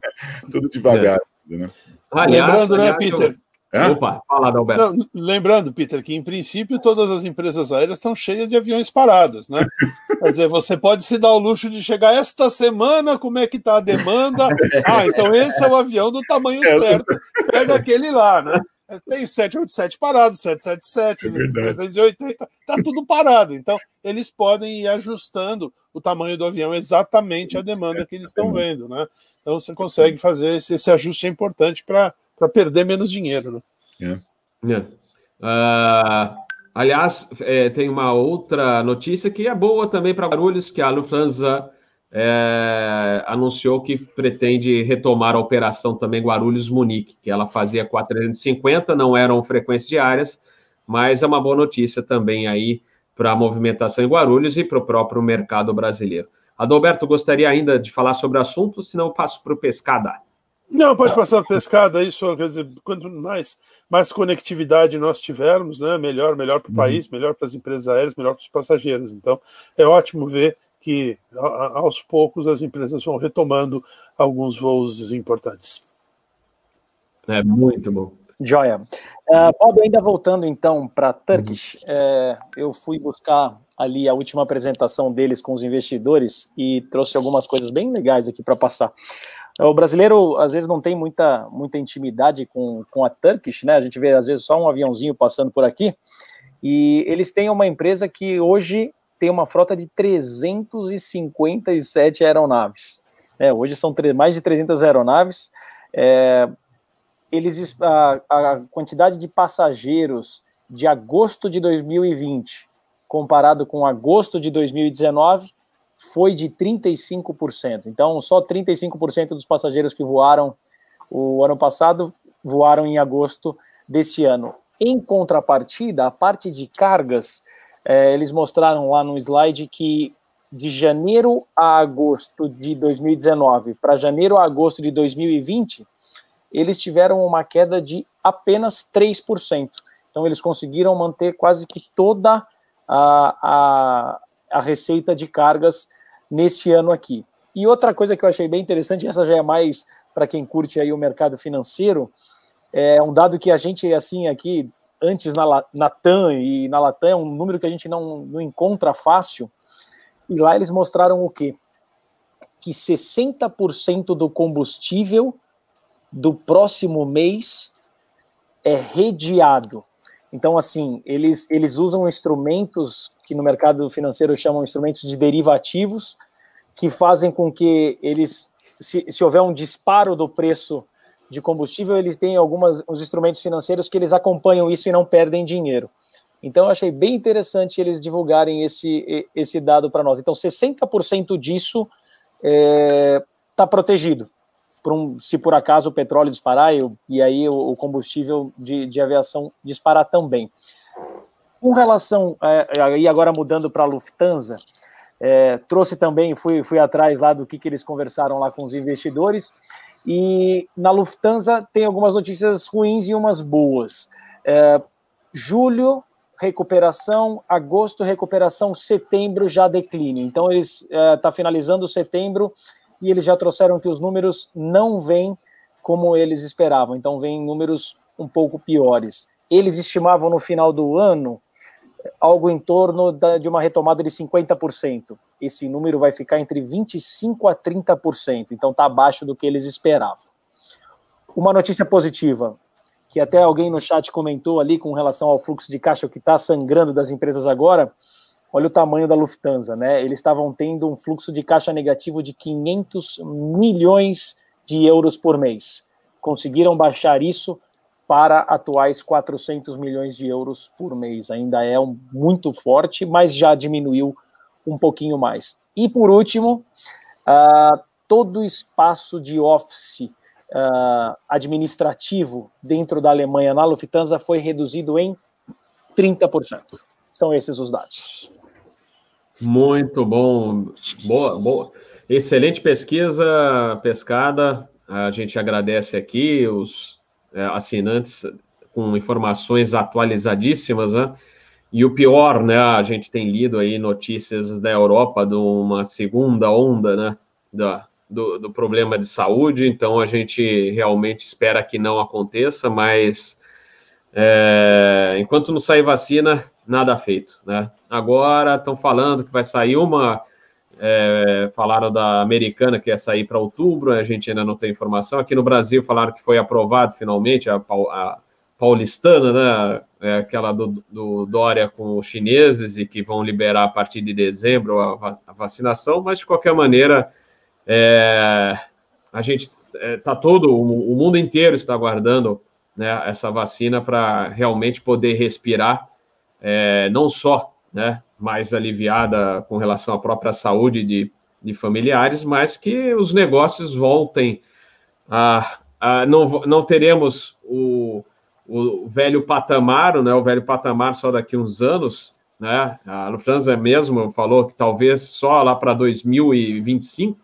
tudo devagar. É. Né? Aliás, Lembrando, né, Peter? Eu... Opa, fala, Adalberto. Não, lembrando, Peter, que em princípio todas as empresas aéreas estão cheias de aviões parados, né? Quer dizer, você pode se dar o luxo de chegar esta semana, como é que está a demanda? Ah, então esse é o avião do tamanho é. certo. Pega aquele lá, né? Tem 787 parado, 777, é 380, tá tudo parado. Então, eles podem ir ajustando o tamanho do avião exatamente à demanda que eles estão vendo, né? Então, você consegue fazer esse, esse ajuste é importante para perder menos dinheiro, né? É. É. Uh, aliás, é, tem uma outra notícia que é boa também para Barulhos, que a Lufthansa é, anunciou que pretende retomar a operação também Guarulhos-Munique, que ela fazia 450, não eram frequências diárias, mas é uma boa notícia também aí para a movimentação em Guarulhos e para o próprio mercado brasileiro. Adalberto, gostaria ainda de falar sobre o assunto, senão eu passo para o Pescada. Não, pode passar para pescada, isso quer dizer, quanto mais, mais conectividade nós tivermos, né, melhor, melhor para o uhum. país, melhor para as empresas aéreas, melhor para os passageiros. Então, é ótimo ver que aos poucos as empresas vão retomando alguns voos importantes. É muito bom. Joia. Uh, Bob, ainda voltando então para Turkish, uhum. é, eu fui buscar ali a última apresentação deles com os investidores e trouxe algumas coisas bem legais aqui para passar. O brasileiro às vezes não tem muita, muita intimidade com, com a Turkish, né? A gente vê às vezes só um aviãozinho passando por aqui. E eles têm uma empresa que hoje tem uma frota de 357 aeronaves. É, hoje são mais de 300 aeronaves. É, eles, a, a quantidade de passageiros de agosto de 2020 comparado com agosto de 2019 foi de 35%. Então, só 35% dos passageiros que voaram o ano passado voaram em agosto desse ano. Em contrapartida, a parte de cargas é, eles mostraram lá no slide que de janeiro a agosto de 2019 para janeiro a agosto de 2020, eles tiveram uma queda de apenas 3%. Então, eles conseguiram manter quase que toda a, a, a receita de cargas nesse ano aqui. E outra coisa que eu achei bem interessante, essa já é mais para quem curte aí o mercado financeiro, é um dado que a gente, assim, aqui, antes na, na TAM e na Latam, é um número que a gente não, não encontra fácil, e lá eles mostraram o quê? Que 60% do combustível do próximo mês é redeado. Então, assim, eles, eles usam instrumentos que no mercado financeiro chamam instrumentos de derivativos, que fazem com que eles, se, se houver um disparo do preço de combustível, eles têm alguns os instrumentos financeiros que eles acompanham isso e não perdem dinheiro. Então, eu achei bem interessante eles divulgarem esse, esse dado para nós. Então, 60% disso está é, tá protegido. Por um, se por acaso o petróleo disparar e, e aí o, o combustível de, de, aviação disparar também. Com relação, é, e agora mudando para a Lufthansa, é, trouxe também, fui, fui atrás lá do que, que eles conversaram lá com os investidores, e na Lufthansa tem algumas notícias ruins e umas boas. É, julho, recuperação, agosto, recuperação, setembro já declínio. Então, eles está é, finalizando setembro e eles já trouxeram que os números não vêm como eles esperavam. Então, vêm números um pouco piores. Eles estimavam no final do ano algo em torno da, de uma retomada de 50%. Esse número vai ficar entre 25% a 30%, então está abaixo do que eles esperavam. Uma notícia positiva, que até alguém no chat comentou ali com relação ao fluxo de caixa que está sangrando das empresas agora, olha o tamanho da Lufthansa, né? Eles estavam tendo um fluxo de caixa negativo de 500 milhões de euros por mês. Conseguiram baixar isso para atuais 400 milhões de euros por mês. Ainda é um, muito forte, mas já diminuiu um pouquinho mais. E por último, uh, todo o espaço de office uh, administrativo dentro da Alemanha na Lufthansa foi reduzido em 30%. São esses os dados. Muito bom. Boa, boa. Excelente pesquisa, pescada. A gente agradece aqui os assinantes com informações atualizadíssimas, né? E o pior, né? A gente tem lido aí notícias da Europa de uma segunda onda, né? Da, do, do problema de saúde, então a gente realmente espera que não aconteça, mas é, enquanto não sair vacina, nada feito, né? Agora estão falando que vai sair uma é, falaram da americana que ia sair para outubro, a gente ainda não tem informação. Aqui no Brasil falaram que foi aprovado finalmente a, a paulistana, né? É aquela do, do, Dória com os chineses e que vão liberar a partir de dezembro a, a vacinação, mas de qualquer maneira é, a gente está é, todo, o, o, mundo inteiro está aguardando né, essa vacina para realmente poder respirar, é, não só né, mais aliviada com relação à própria saúde de, de familiares, mas que os negócios voltem a. a não, não teremos o, o velho patamar, né, o velho patamar só daqui uns anos, né? A Lufthansa mesmo falou que talvez só lá para 2025,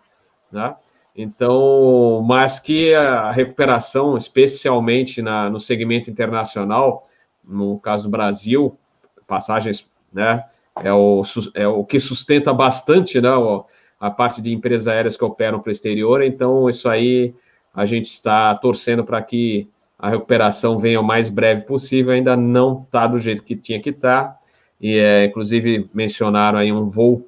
né? Então, mas que a recuperação, especialmente na, no segmento internacional, no caso do Brasil, passagens, né? É o, é o que sustenta bastante né, a parte de empresas aéreas que operam para o exterior. Então, isso aí a gente está torcendo para que a recuperação venha o mais breve possível. Ainda não está do jeito que tinha que estar. Tá. E, é, inclusive, mencionaram aí um voo,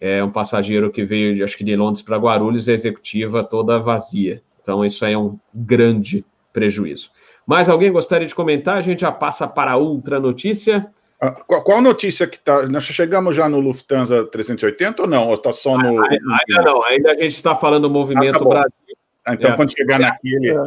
é, um passageiro que veio, acho que de Londres para Guarulhos, a executiva toda vazia. Então, isso aí é um grande prejuízo. Mais alguém gostaria de comentar? A gente já passa para a outra notícia. Ah, qual, qual notícia que está? Nós chegamos já no Lufthansa 380 ou não? Ou está só no. Ainda não, ainda a gente está falando do movimento ah, tá Brasil. Ah, então, é. quando chegar naquele. É.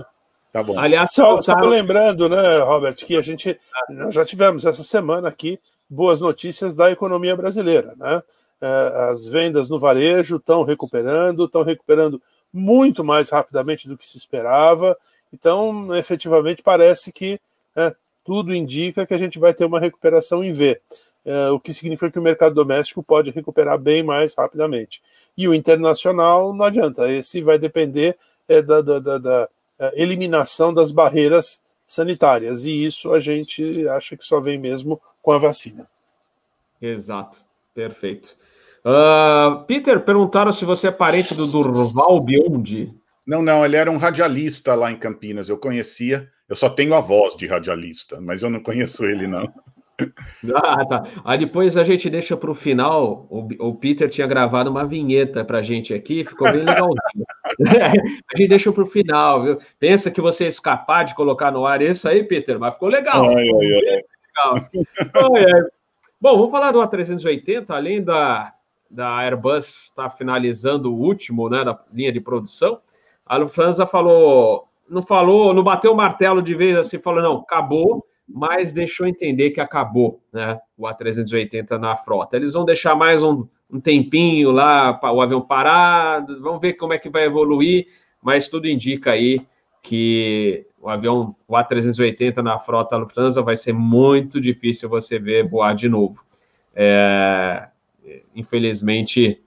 Tá bom. Aliás, só, só lembrando, né, Robert, que a gente nós já tivemos essa semana aqui boas notícias da economia brasileira, né? É, as vendas no varejo estão recuperando, estão recuperando muito mais rapidamente do que se esperava. Então, efetivamente, parece que é, tudo indica que a gente vai ter uma recuperação em V, é, o que significa que o mercado doméstico pode recuperar bem mais rapidamente. E o internacional não adianta, esse vai depender é, da, da, da, da eliminação das barreiras sanitárias. E isso a gente acha que só vem mesmo com a vacina. Exato, perfeito. Uh, Peter, perguntaram se você é parente do Durval Biondi. Não, não, ele era um radialista lá em Campinas, eu conhecia. Eu só tenho a voz de radialista, mas eu não conheço ele, não. Ah, tá. Aí depois a gente deixa para o final. O, Peter tinha gravado uma vinheta para a gente aqui, ficou bem legalzinho. a gente deixa para o final, viu? Pensa que você escapar de colocar no ar isso aí, Peter, mas ficou legal. Ai, ficou ai, legal. Ai, Bom, vamos falar do A380, além da, da Airbus estar tá finalizando o último, né, da linha de produção. A Lufthansa falou, não falou, não bateu o martelo de vez assim, falou não, acabou mas deixou entender que acabou né, o A380 na frota. Eles vão deixar mais um, um tempinho lá o avião parado, vamos ver como é que vai evoluir, mas tudo indica aí que o avião, o A380 na frota Lufthansa vai ser muito difícil você ver voar de novo. É, infelizmente,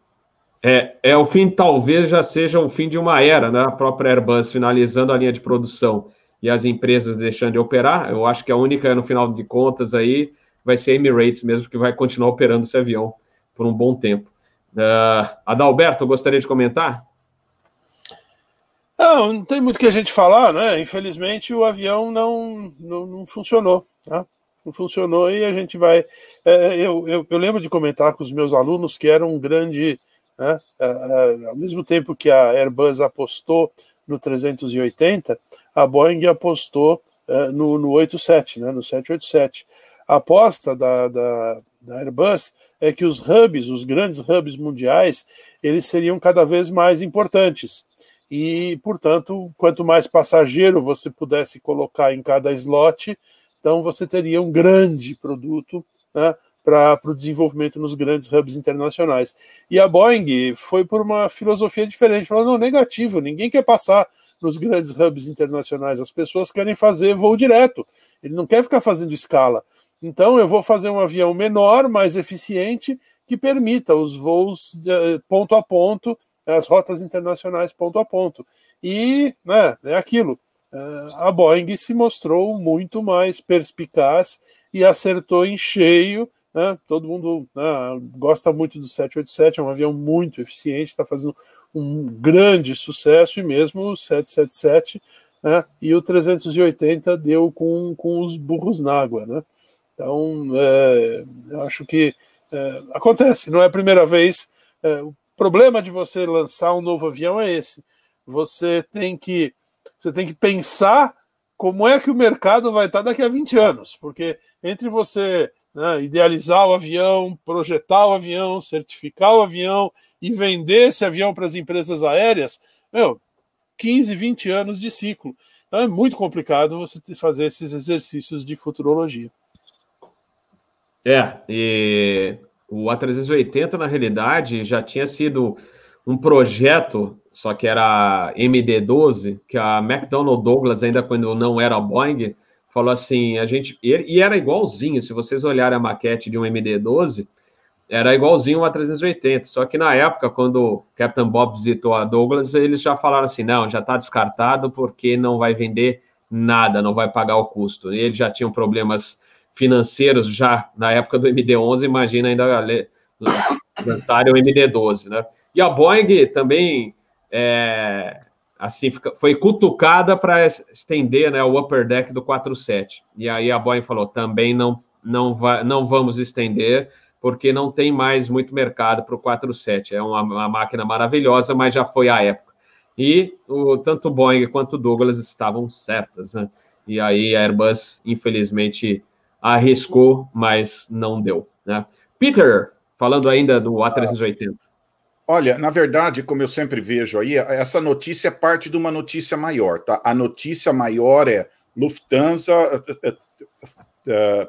é, é o fim, talvez já seja o fim de uma era, né? A própria Airbus finalizando a linha de produção e as empresas deixando de operar. Eu acho que a única, no final de contas, aí vai ser a Emirates mesmo, que vai continuar operando esse avião por um bom tempo. Uh, Adalberto, gostaria de comentar? Não, não tem muito que a gente falar, né? Infelizmente o avião não, não, não funcionou. Né? Não funcionou e a gente vai. É, eu, eu, eu, lembro de comentar com os meus alunos que era um grande. Né? É, é, ao mesmo tempo que a Airbus apostou no 380, a Boeing apostou uh, no, no 87, né, no 787. A aposta da, da, da Airbus é que os hubs, os grandes hubs mundiais, eles seriam cada vez mais importantes. E, portanto, quanto mais passageiro você pudesse colocar em cada slot, então você teria um grande produto né, para o desenvolvimento nos grandes hubs internacionais. E a Boeing foi por uma filosofia diferente, falou, não, negativo, ninguém quer passar nos grandes hubs internacionais, as pessoas querem fazer voo direto, ele não quer ficar fazendo escala. Então eu vou fazer um avião menor, mais eficiente, que permita os voos eh, ponto a ponto, as rotas internacionais ponto a ponto. E né, é aquilo. Eh, a Boeing se mostrou muito mais perspicaz e acertou em cheio né? Todo mundo né, gosta muito do 787, é um avião muito eficiente, está fazendo um grande sucesso, e mesmo o 777 né, e o 380 deu com, com os burros na água. Né? Então, é, acho que é, acontece, não é a primeira vez. É, o problema de você lançar um novo avião é esse. Você tem que, você tem que pensar como é que o mercado vai estar daqui a 20 anos, porque entre você né, idealizar o avião, projetar o avião, certificar o avião e vender esse avião para as empresas aéreas, meu, 15, 20 anos de ciclo. Então é muito complicado você fazer esses exercícios de futurologia. É, e o A380, na realidade, já tinha sido um projeto, só que era MD-12, que a McDonnell Douglas, ainda quando não era Boeing, falou assim, a gente e era igualzinho, se vocês olharem a maquete de um MD-12, era igualzinho a 380, só que na época, quando o Captain Bob visitou a Douglas, eles já falaram assim, não, já está descartado porque não vai vender nada, não vai pagar o custo. E eles já tinham problemas financeiros já na época do MD-11, imagina ainda lançarem o MD-12, né? E a Boeing também é, assim foi cutucada para estender né, o upper deck do 47. E aí a Boeing falou: também não, não, vai, não vamos estender, porque não tem mais muito mercado para o 47. É uma, uma, máquina maravilhosa, mas já foi a época. E o, tanto Boeing quanto Douglas estavam certas. Né? E aí a Airbus, infelizmente, arriscou, mas não deu. Né? Peter, falando ainda do A380. Olha, na verdade, como eu sempre vejo aí, essa notícia é parte de uma notícia maior, tá? A notícia maior é Lufthansa uh,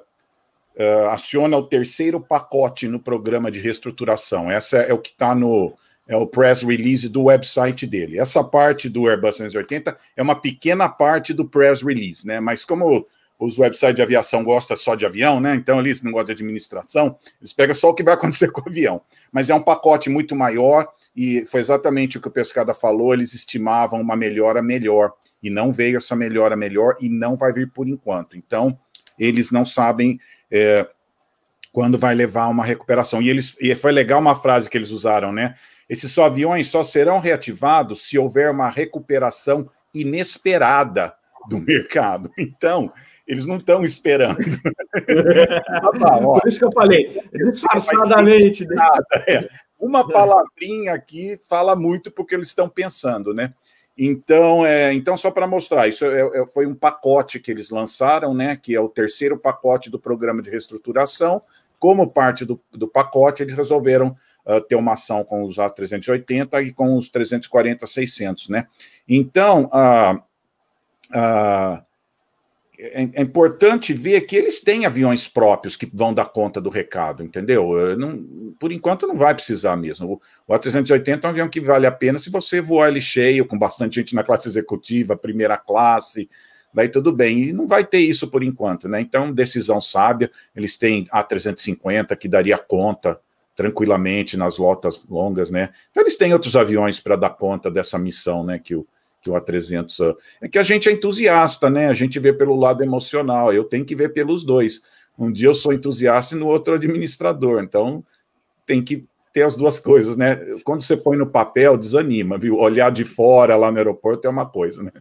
uh, aciona o terceiro pacote no programa de reestruturação. Essa é o que está no é o press release do website dele. Essa parte do Airbus 380 é uma pequena parte do press release, né? Mas como os websites de aviação gostam só de avião, né? Então eles não gostam de administração, eles pegam só o que vai acontecer com o avião. Mas é um pacote muito maior e foi exatamente o que o Pescada falou, eles estimavam uma melhora melhor E não veio essa melhora melhor e não vai vir por enquanto. Então, eles não sabem é, quando vai levar uma recuperação. E, eles, e foi legal uma frase que eles usaram, né? Esses aviões só serão reativados se houver uma recuperação inesperada do mercado. Então, eles não estão esperando. Por isso que eu falei, disfarçadamente. Né? É. Uma palavrinha aqui fala muito porque eles estão pensando, né? Então, é, então só para mostrar, isso é, é, foi um pacote que eles lançaram, né? Que é o terceiro pacote do programa de reestruturação. Como parte do, do pacote, eles resolveram uh, ter uma ação com os A380 e com os 340-600, né? Então, uh, uh, é, é, importante ver que eles têm aviões próprios que vão dar conta do recado, entendeu? Não, por enquanto não vai precisar mesmo. O, o A380 é um avião que vale a pena se você voar ele cheio, com bastante gente na classe executiva, primeira classe, daí tudo bem. E não vai ter isso por enquanto, né? Então, decisão sábia. Eles têm A350 que daria conta tranquilamente nas lotas longas, né? Então, eles têm outros aviões para dar conta dessa missão, né? Que o, que o A300 é que a gente é entusiasta, né? A gente vê pelo lado emocional. Eu tenho que ver pelos dois. Um dia eu sou entusiasta e no outro administrador. Então tem que ter as duas coisas, né? Quando você põe no papel, desanima, viu? Olhar de fora lá no aeroporto é uma coisa, né?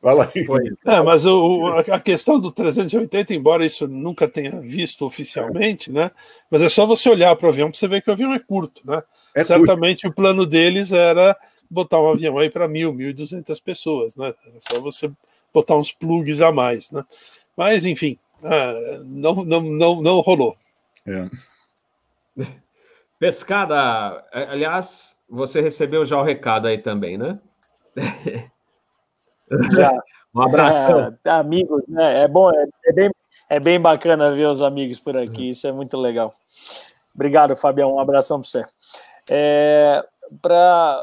Fala aí. É, mas o, a questão do 380, embora isso nunca tenha visto oficialmente, né? Mas é só você olhar para o avião para você ver que o avião é curto, né? É Certamente curto. o plano deles era botar um avião aí para mil, mil e duzentas pessoas, né? É só você botar uns plugs a mais, né? Mas, enfim, ah, não, não, não, não rolou. É. Pescada, aliás, você recebeu já o recado aí também, né? Já. um abraço. É, amigos, né? É bom, é, é, bem, é bem bacana ver os amigos por aqui, isso é muito legal. Obrigado, Fabião, um abração para você. É, para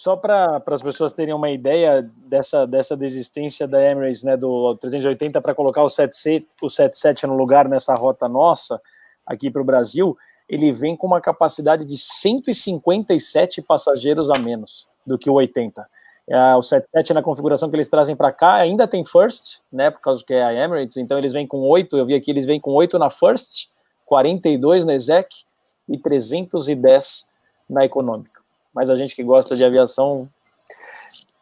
só para as pessoas terem uma ideia dessa, dessa desistência da Emirates, né, do 380 para colocar o 77, o 77 no lugar nessa rota nossa aqui para o Brasil, ele vem com uma capacidade de 157 passageiros a menos do que o 80. É, o 77 na configuração que eles trazem para cá ainda tem First, né, por causa que é a Emirates, então eles vêm com 8, eu vi aqui eles vêm com 8 na First, 42 na Exec e 310 na Econômica mas a gente que gosta de aviação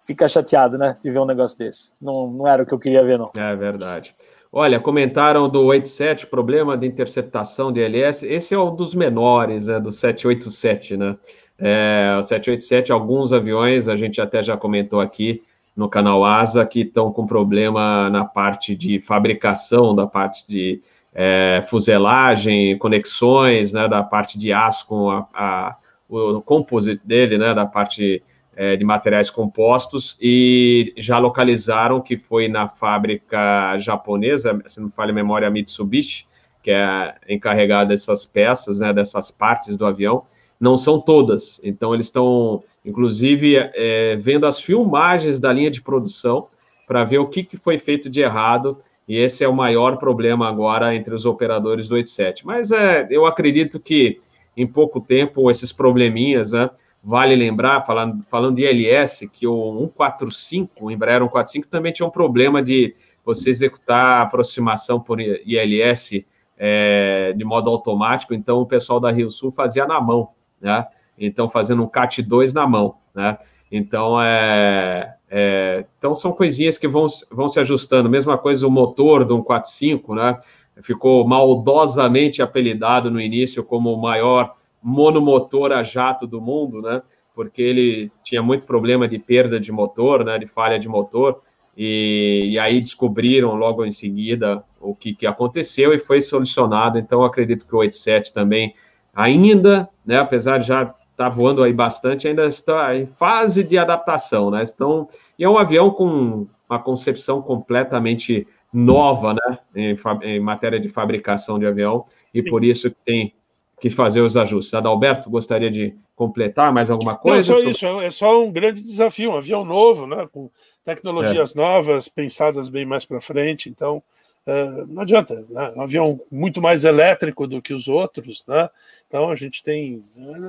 fica chateado, né, de ver um negócio desse. Não, não era o que eu queria ver, não. É verdade. Olha, comentaram do 87, problema de interceptação de LS. Esse é um dos menores, né, do 787, né? É, o 787, alguns aviões, a gente até já comentou aqui no canal ASA, que estão com problema na parte de fabricação, da parte de é, fuselagem, conexões, né, da parte de aço com a, a o composite dele, né, da parte é, de materiais compostos, e já localizaram que foi na fábrica japonesa, se não falha a memória, a Mitsubishi, que é encarregada dessas peças, né, dessas partes do avião, não são todas. Então, eles estão, inclusive, é, vendo as filmagens da linha de produção para ver o que, que foi feito de errado, e esse é o maior problema agora entre os operadores do 87. Mas é, eu acredito que em pouco tempo esses probleminhas, né? Vale lembrar, falando, falando de ILS, que o 145, o Embraer 145, também tinha um problema de você executar a aproximação por ILS é, de modo automático, então o pessoal da Rio Sul fazia na mão, né? Então, fazendo um CAT 2 na mão, né? Então, é, é, então são coisinhas que vão, vão se ajustando. Mesma coisa o motor do 145, né? Ficou maldosamente apelidado no início como o maior monomotor a jato do mundo, né? Porque ele tinha muito problema de perda de motor, né? De falha de motor. E, e aí descobriram logo em seguida o que, que aconteceu e foi solucionado. Então, acredito que o 87 também, ainda, né? Apesar de já estar tá voando aí bastante, ainda está em fase de adaptação, né? Então, e é um avião com uma concepção completamente nova, né, em, em, matéria de fabricação de avião, e Sim. por isso tem que fazer os ajustes. Adalberto, gostaria de completar mais alguma coisa? Não, só isso, é só um grande desafio, um avião novo, né, com tecnologias é. novas, pensadas bem mais para frente, então Uh, não adianta, né? um avião muito mais elétrico do que os outros, né? Então a gente tem,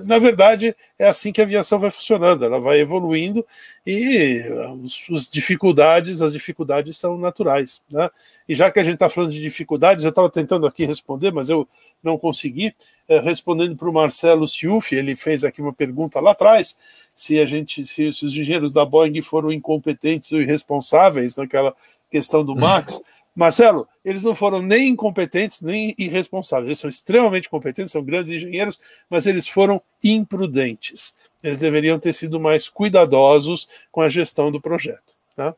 na verdade, é assim que a aviação vai funcionando, ela vai evoluindo e as dificuldades, as dificuldades são naturais, né? E já que a gente está falando de dificuldades, eu estava tentando aqui responder, mas eu não consegui. Uh, respondendo para o Marcelo Siuf, ele fez aqui uma pergunta lá atrás, se a gente, se, se os engenheiros da Boeing foram incompetentes ou irresponsáveis naquela questão do Max. Marcelo, eles não foram nem incompetentes nem irresponsáveis. Eles são extremamente competentes, são grandes engenheiros, mas eles foram imprudentes. Eles deveriam ter sido mais cuidadosos com a gestão do projeto. Tá?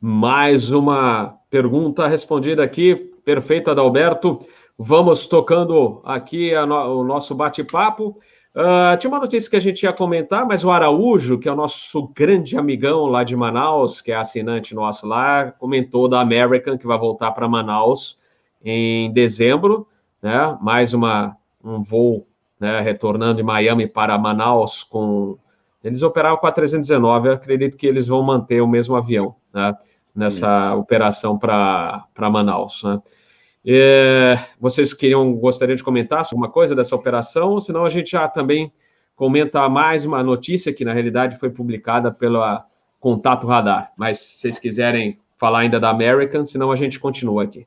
Mais uma pergunta respondida aqui, perfeita, Adalberto. Vamos tocando aqui no, o nosso bate-papo. Uh, tinha uma notícia que a gente ia comentar, mas o Araújo, que é o nosso grande amigão lá de Manaus, que é assinante nosso lá, comentou da American, que vai voltar para Manaus em dezembro, né? Mais uma, um voo né, retornando de Miami para Manaus com. Eles operavam com a 319, eu acredito que eles vão manter o mesmo avião né, nessa operação para Manaus. Né? É, vocês queriam, gostariam de comentar alguma coisa dessa operação, senão a gente já também comenta mais uma notícia que na realidade foi publicada pela Contato Radar. Mas se vocês quiserem falar ainda da American, senão a gente continua aqui.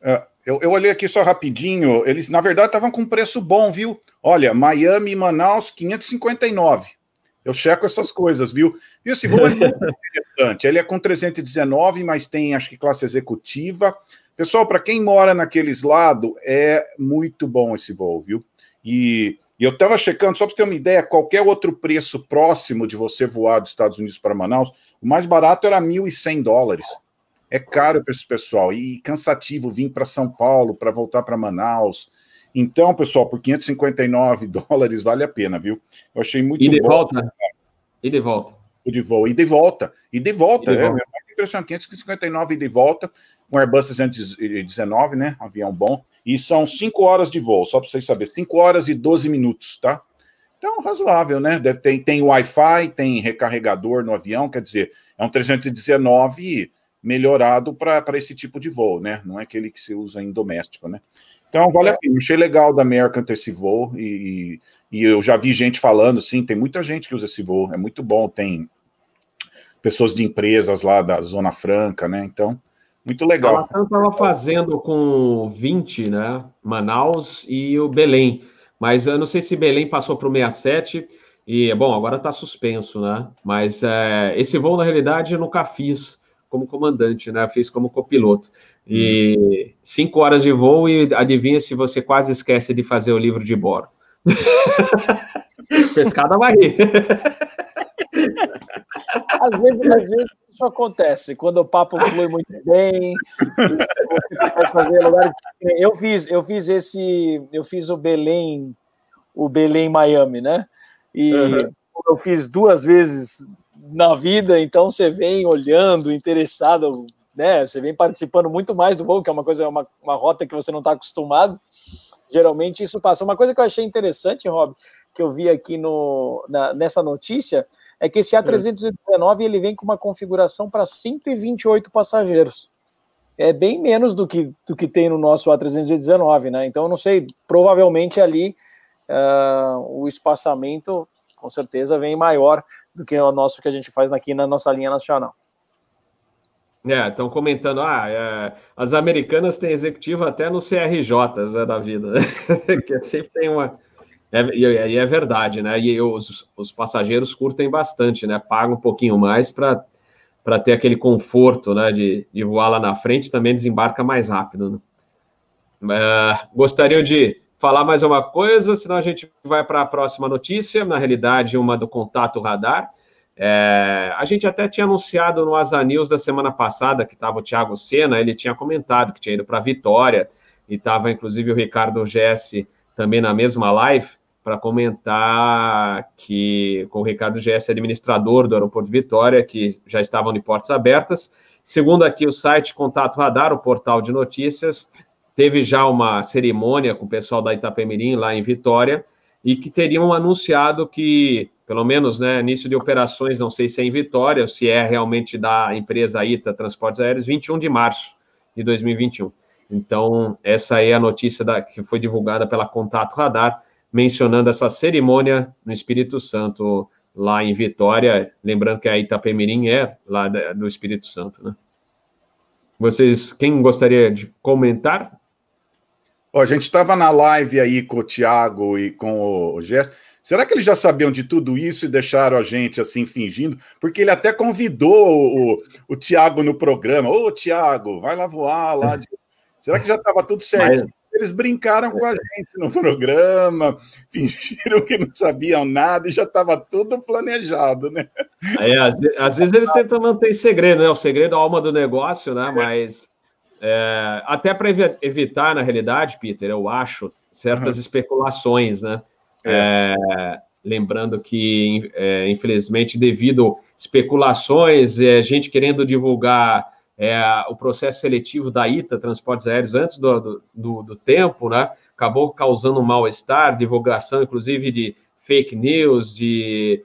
É, eu, eu, olhei aqui só rapidinho, eles na verdade estavam com preço bom, viu? Olha, Miami e Manaus, 559. Eu checo essas coisas, viu? E esse voo é muito interessante. Ele é com 319, mas tem acho que classe executiva. Pessoal, para quem mora naqueles lados, é muito bom esse voo, viu? E, e eu estava checando, só para ter uma ideia, qualquer outro preço próximo de você voar dos Estados Unidos para Manaus, o mais barato era 1.100 dólares. É caro para esse pessoal e cansativo vir para São Paulo para voltar para Manaus. Então, pessoal, por 559 dólares vale a pena, viu? Eu achei muito e de bom. Volta. E de volta. E de volta. E de volta. E de volta. E de volta. É, é mais impressionante. 559 e de volta um Airbus 319, né? Avião bom. E são 5 horas de voo, só para vocês saberem. 5 horas e 12 minutos, tá? Então, razoável, né? Deve ter, tem Wi-Fi, tem recarregador no avião, quer dizer, é um 319 melhorado para esse tipo de voo, né? Não é aquele que se usa em doméstico, né? Então, vale a pena. Achei legal da American ter esse voo e, e eu já vi gente falando, sim, tem muita gente que usa esse voo, é muito bom. Tem pessoas de empresas lá da Zona Franca, né? Então, muito legal. A Latam estava fazendo com 20, né? Manaus e o Belém. Mas eu não sei se Belém passou para o 67. E, bom, agora está suspenso, né? Mas é, esse voo, na realidade, eu nunca fiz como comandante, né? fiz como copiloto. E cinco horas de voo e adivinha se você quase esquece de fazer o livro de bordo. Pescada vai rir. Às vezes, às vezes isso acontece quando o papo flui muito bem. eu fiz, eu fiz esse, eu fiz o Belém, o Belém Miami, né? E uhum. eu fiz duas vezes na vida, então você vem olhando, interessado, né? Você vem participando muito mais do voo, que é uma coisa, uma, uma rota que você não está acostumado. Geralmente isso passa. Uma coisa que eu achei interessante, Rob, que eu vi aqui no, na, nessa notícia, é que esse A319 ele vem com uma configuração para 128 passageiros. É bem menos do que, do que tem no nosso A319, né? Então, eu não sei, provavelmente ali uh, o espaçamento, com certeza, vem maior do que o nosso que a gente faz aqui na nossa linha nacional. É, estão comentando, ah, é, as americanas têm executivo até no CRJ né, da vida, né? que sempre tem uma, é, e, é verdade, né? E os, os passageiros curtem bastante, né? Pagam um pouquinho mais para ter aquele conforto, né? De, de voar lá na frente, também desembarca mais rápido. Né? Gostariam de falar mais uma coisa, senão a gente vai para a próxima notícia, na realidade, uma do contato radar. É, a gente até tinha anunciado no Asa News da semana passada que estava o Thiago Senna, ele tinha comentado que tinha ido para Vitória e estava inclusive o Ricardo Jesse também na mesma live para comentar que com o Ricardo GS, administrador do Aeroporto Vitória, que já estavam de portas abertas. Segundo aqui o site Contato Radar, o portal de notícias, teve já uma cerimônia com o pessoal da Itapemirim lá em Vitória e que teriam anunciado que, pelo menos, né, início de operações, não sei se é em Vitória ou se é realmente da empresa ITA Transportes Aéreos, 21 de março. de 2021. Então, essa é a notícia da, que foi divulgada pela Contato Radar, mencionando essa cerimônia no Espírito Santo, lá em Vitória. Lembrando que a Itapemirim é lá do Espírito Santo, né? Vocês, quem gostaria de comentar? a gente estava na live aí com o Tiago e com o Gerson. Será que eles já sabiam de tudo isso e deixaram a gente assim fingindo? Porque ele até convidou o, o Tiago no programa. Ô, Tiago, vai lá voar lá. De... Será que já estava tudo certo? Mas... Eles brincaram com a gente no programa, fingiram que não sabiam nada e já estava tudo planejado, né? É, às, às, vezes eles tentam manter segredo, né? O segredo é a alma do negócio, né? Mas é, até para evitar, na realidade, Peter, eu acho, certas uhum. especulações, né? É. É, lembrando que, é, infelizmente, devido especulações, é, gente querendo divulgar é, o processo seletivo da ITA, Transportes Aéreos, antes do, do, do tempo, né? Acabou causando mal-estar, divulgação, inclusive, de fake news, de,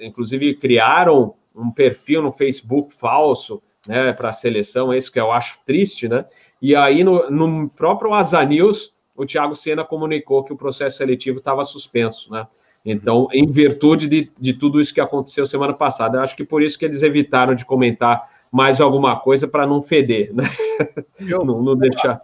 inclusive, criaram um perfil no Facebook falso, né, para a seleção, é isso que eu acho triste, né? E aí, no, no próprio Asa News, o Thiago Senna comunicou que o processo seletivo estava suspenso, né? Então, em virtude de, de tudo isso que aconteceu semana passada, eu acho que por isso que eles evitaram de comentar mais alguma coisa para não feder, né? Eu, não, não deixar.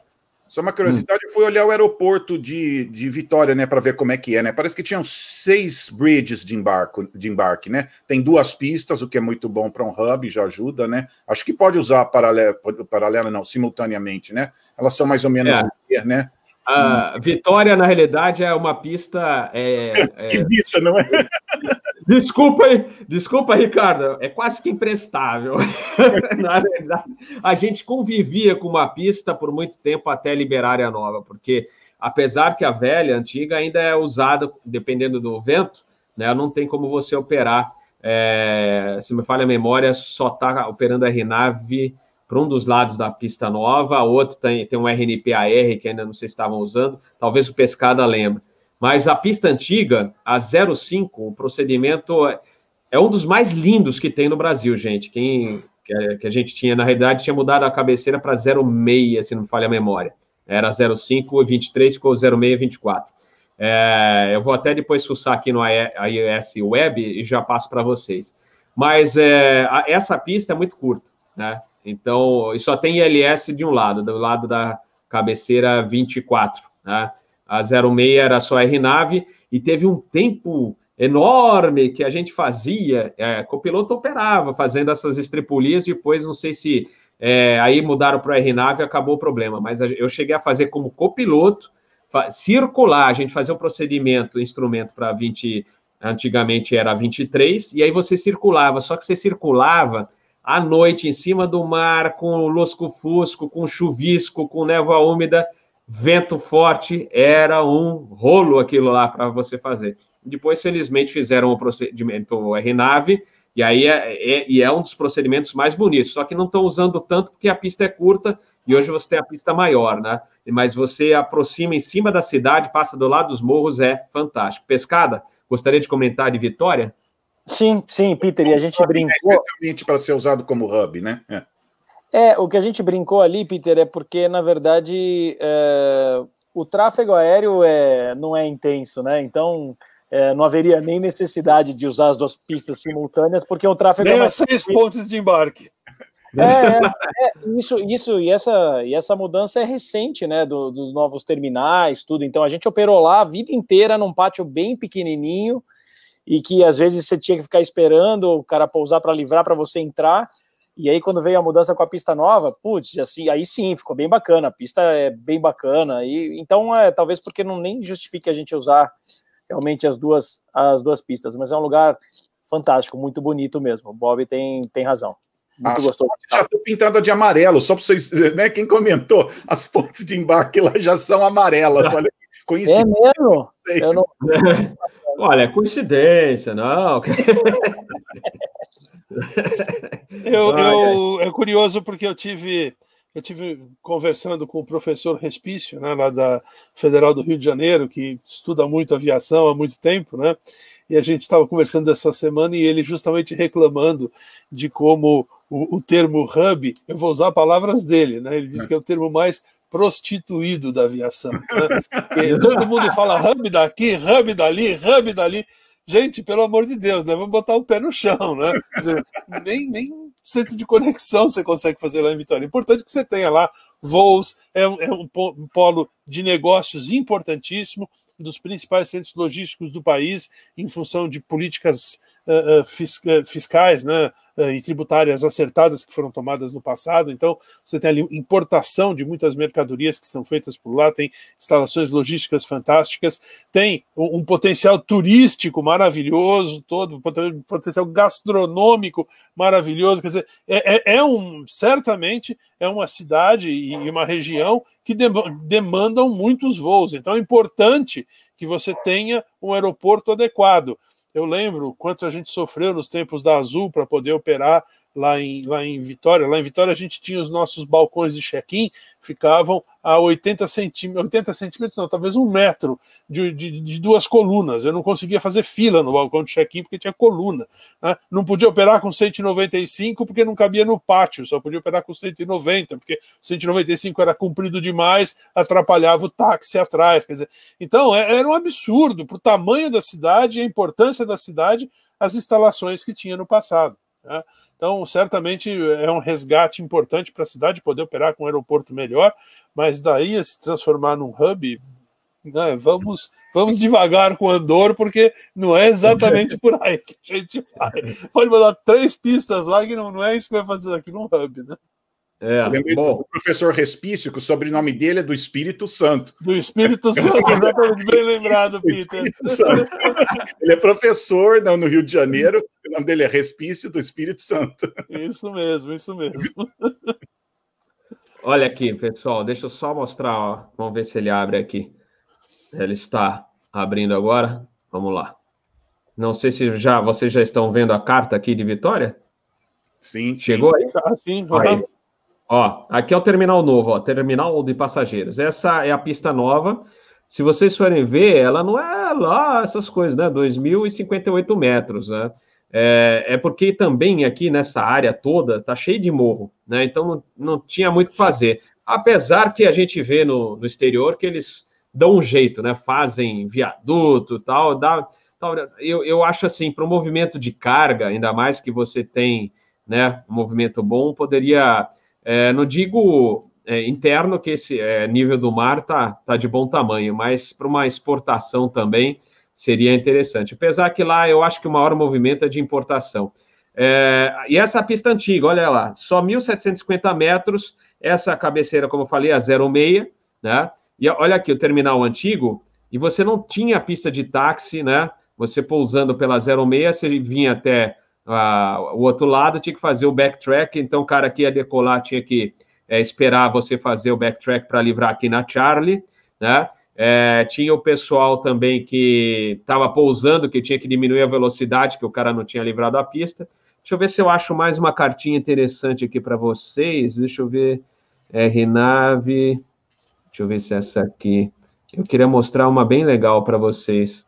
Só uma curiosidade, hum. fui olhar o aeroporto de, de Vitória, né, para ver como é que é, né? Parece que tinham seis bridges de embarque, de embarque, né? Tem duas pistas, o que é muito bom para um hub, já ajuda, né? Acho que pode usar paralela, paralela não, simultaneamente, né? Elas são mais ou menos, é. né? A Vitória, na realidade, é uma pista. É, é Esquisita, não é? Desculpa, desculpa, Ricardo, é quase que imprestável. na verdade, a gente convivia com uma pista por muito tempo até liberar a nova, porque apesar que a velha, antiga, ainda é usada, dependendo do vento, né, não tem como você operar. É, se me falha a memória, só está operando a RNAV para um dos lados da pista nova, a outro tem, tem um RNPAR que ainda não se estavam usando, talvez o Pescada lembre. Mas a pista antiga, a 05, o procedimento é, é um dos mais lindos que tem no Brasil, gente. Quem que a, que a gente tinha, na realidade, tinha mudado a cabeceira para 06, se não me falha a memória. Era 05 e 23, ficou 06 e 24. É, eu vou até depois fuçar aqui no iOS Web e já passo para vocês. Mas é, a, essa pista é muito curta, né? Então, e só tem ILS de um lado, do lado da cabeceira 24, né? A 06 era só RNAV, e teve um tempo enorme que a gente fazia, é, copiloto operava fazendo essas estripulias, depois não sei se é, aí mudaram para o RNAV e acabou o problema, mas eu cheguei a fazer como copiloto, circular, a gente fazia um procedimento, instrumento para 20, antigamente era 23, e aí você circulava, só que você circulava à noite em cima do mar, com lusco-fusco, com chuvisco, com névoa úmida, vento forte, era um rolo aquilo lá para você fazer. Depois, felizmente, fizeram o procedimento RNAV, e aí é, é, e é um dos procedimentos mais bonitos, só que não estão usando tanto porque a pista é curta e hoje você tem a pista maior, né? Mas você aproxima em cima da cidade, passa do lado dos morros, é fantástico. Pescada, gostaria de comentar de Vitória? Sim, sim, Peter, e a gente brincou. Especialmente para ser usado como hub, né? É. é. o que a gente brincou ali, Peter, é porque, na verdade, é, o tráfego aéreo é, não é intenso, né? Então, é, não haveria nem necessidade de usar as duas pistas simultâneas, porque o tráfego. Nem é as seis pontos de embarque. É, é, é, isso, isso e essa, e essa mudança é recente, né? Do, dos novos terminais, tudo. Então a gente operou lá a vida inteira num pátio bem pequenininho, e que às vezes você tinha que ficar esperando o cara pousar para livrar para você entrar. E aí, quando veio a mudança com a pista nova, putz, assim, aí sim, ficou bem bacana. A pista é bem bacana. E então, é, talvez porque não nem justifique a gente usar realmente as duas, as duas pistas, mas é um lugar fantástico, muito bonito mesmo. O Bob tem, tem razão. Muito as gostoso. Já estou pintada de amarelo, só para vocês, né? Quem comentou, as pontes de embarque lá já são amarelas. Olha, é mesmo? Eu não... Olha, é coincidência, não. eu, eu, é curioso porque eu tive, eu tive conversando com o professor Respício, né, lá da Federal do Rio de Janeiro, que estuda muito aviação há muito tempo, né? E a gente estava conversando essa semana e ele justamente reclamando de como o, o, termo hub, eu vou usar palavras dele, né? Ele diz que é o termo mais prostituído da aviação. Né? todo mundo fala hub daqui, hub dali, hub dali. Gente, pelo amor de Deus, né? Vamos botar o pé no chão, né? Dizer, nem, nem centro de conexão você consegue fazer lá em Vitória. É importante que você tenha lá voos, é um, é um polo de negócios importantíssimo, dos principais centros logísticos do país, em função de políticas uh, uh, fiscais, né? Eh, e tributárias acertadas que foram tomadas no passado. Então, você tem ali importação de muitas mercadorias que são feitas por lá, tem instalações logísticas fantásticas, tem um, um potencial turístico maravilhoso, todo potencial gastronômico maravilhoso. Quer dizer, é, é, é, um certamente é uma cidade e uma região que demandam muitos voos. Então, é importante que você tenha um aeroporto adequado. Eu lembro quanto a gente sofreu nos tempos da Azul para poder operar lá em, lá em Vitória. Lá em Vitória a gente tinha os nossos balcões de check-in, ficavam a 80 centímetros, 80 centímetros não, talvez um metro de, de, de, duas colunas. Eu não conseguia fazer fila no balcão de check-in porque tinha coluna. Né? Não podia operar com 195 porque não cabia no pátio, só podia operar com 190, porque 195 era comprido demais, atrapalhava o táxi atrás. Quer dizer, então é, era um absurdo para o tamanho da cidade e a importância da cidade as instalações que tinha no passado. Né? Então, certamente é um resgate importante para a cidade poder operar com um aeroporto melhor, mas daí a se transformar num hub, né, vamos, vamos devagar com o Andor, porque não é exatamente por aí que a gente vai. Pode mandar três pistas lá, que não, não é isso que vai fazer aqui num hub, né? É, bom. O professor Respício, que o sobrenome dele é do Espírito Santo. Do Espírito Santo, exatamente, bem lembrado, Peter. Ele é professor no Rio de Janeiro, o nome dele é Respício do Espírito Santo. Isso mesmo, isso mesmo. Olha aqui, pessoal, deixa eu só mostrar, ó. vamos ver se ele abre aqui. Ele está abrindo agora, vamos lá. Não sei se já vocês já estão vendo a carta aqui de Vitória. Sim, chegou sim. aí? Ah, sim, aí. Ó, aqui é o terminal novo, ó, terminal de passageiros. Essa é a pista nova. Se vocês forem ver, ela não é lá essas coisas, né? 2.058 metros, né? É, é, porque também aqui nessa área toda tá cheio de morro, né? Então não, não tinha muito o que fazer. Apesar que a gente vê no, no exterior que eles dão um jeito, né? Fazem viaduto tal, dá. Tal, eu, eu acho assim, para o movimento de carga, ainda mais que você tem né, um movimento bom, poderia é, não digo é, interno, que esse é, nível do mar tá, tá de bom tamanho, mas para uma exportação também seria interessante. Apesar que lá eu acho que o maior movimento é de importação. É, e essa pista antiga, olha lá, só 1.750 metros, essa cabeceira, como eu falei, a 06, né? E olha aqui, o terminal antigo, e você não tinha pista de táxi, né? Você pousando pela 06, você vinha até o outro lado tinha que fazer o backtrack, então o cara que ia decolar tinha que é, esperar você fazer o backtrack para livrar aqui na Charlie, né? É, tinha o pessoal também que estava pousando, que tinha que diminuir a velocidade, que o cara não tinha livrado a pista. Deixa eu ver se eu acho mais uma cartinha interessante aqui para vocês. Deixa eu ver. RNAV. Deixa eu ver se é essa aqui. Eu queria mostrar uma bem legal para vocês.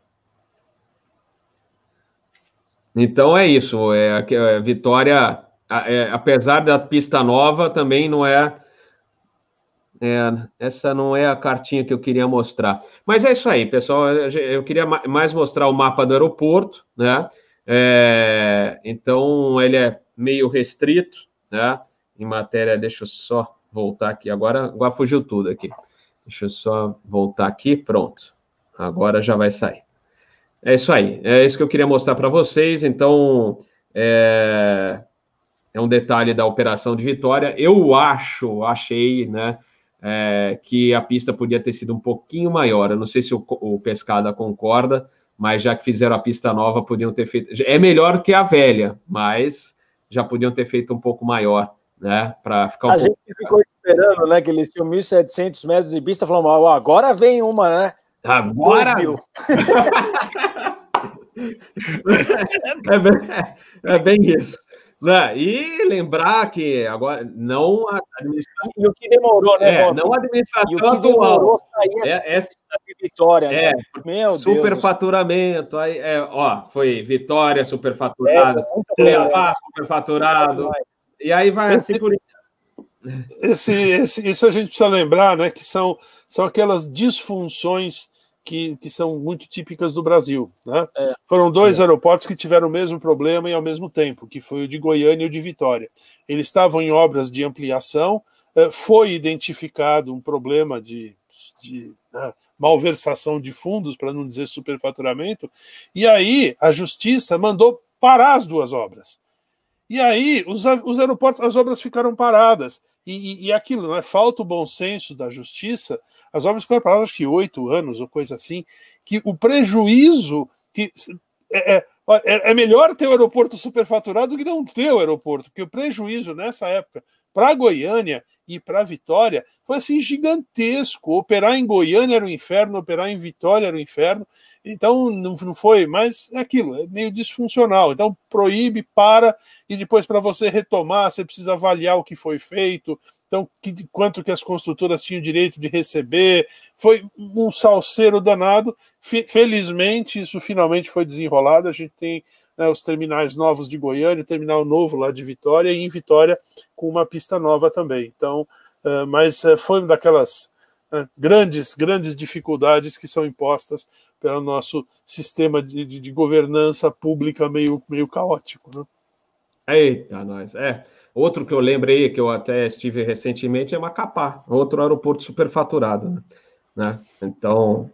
Então é isso. É, a é, Vitória, é, apesar da pista nova, também não é, é, Essa não é a cartinha que eu queria mostrar. Mas é isso aí, pessoal. Eu queria mais mostrar o mapa do aeroporto, né? É, então ele é meio restrito, né? Em matéria, deixa eu só voltar aqui. Agora, agora fugiu tudo aqui. Deixa eu só voltar aqui. Pronto. Agora já vai sair. É isso aí. É isso que eu queria mostrar para vocês. Então, é, é, um detalhe da operação de vitória. Eu acho, achei, né, é, que a pista podia ter sido um pouquinho maior. Eu não sei se o, o Pescada concorda, mas já que fizeram a pista nova, podiam ter feito. É melhor que a velha, mas já podiam ter feito um pouco maior, né, para ficar um a pouco. gente ficou esperando, né, que eles tinham 1.700 metros de pista, falando, agora vem uma, né? Agora! é, bem, é bem isso. Né? E lembrar que agora não a administração. E o que demorou, né? É, não a administração atual. É, essa vitória, é, né? Meu superfaturamento. Aí, é, ó, foi Vitória superfaturado, é, superfaturado. E aí vai assim por esse, esse, isso a gente precisa lembrar, né? Que são, são aquelas disfunções que, que são muito típicas do Brasil. Né? É. Foram dois é. aeroportos que tiveram o mesmo problema e ao mesmo tempo, que foi o de Goiânia e o de Vitória. Eles estavam em obras de ampliação, é, foi identificado um problema de, de né, malversação de fundos, para não dizer superfaturamento, e aí a justiça mandou parar as duas obras. E aí os, os aeroportos, as obras ficaram paradas. E, e, e aquilo, não é? Falta o bom senso da justiça. As obras paradas, acho que oito anos ou coisa assim, que o prejuízo que é, é, é, é melhor ter o aeroporto superfaturado do que não ter o aeroporto, porque o prejuízo nessa época para Goiânia e para Vitória foi assim gigantesco. Operar em Goiânia era um inferno, operar em Vitória era um inferno. Então não, não foi, mas é aquilo, é meio disfuncional. Então proíbe, para e depois para você retomar, você precisa avaliar o que foi feito. Então, que, quanto que as construtoras tinham direito de receber, foi um salseiro danado. Felizmente, isso finalmente foi desenrolado. A gente tem né, os terminais novos de Goiânia, o terminal novo lá de Vitória, e em Vitória com uma pista nova também. Então, uh, mas uh, foi uma daquelas uh, grandes, grandes dificuldades que são impostas pelo nosso sistema de, de, de governança pública meio, meio caótico. Né? Eita, nós. É. Outro que eu lembrei, que eu até estive recentemente, é Macapá, outro aeroporto superfaturado. Né? Então,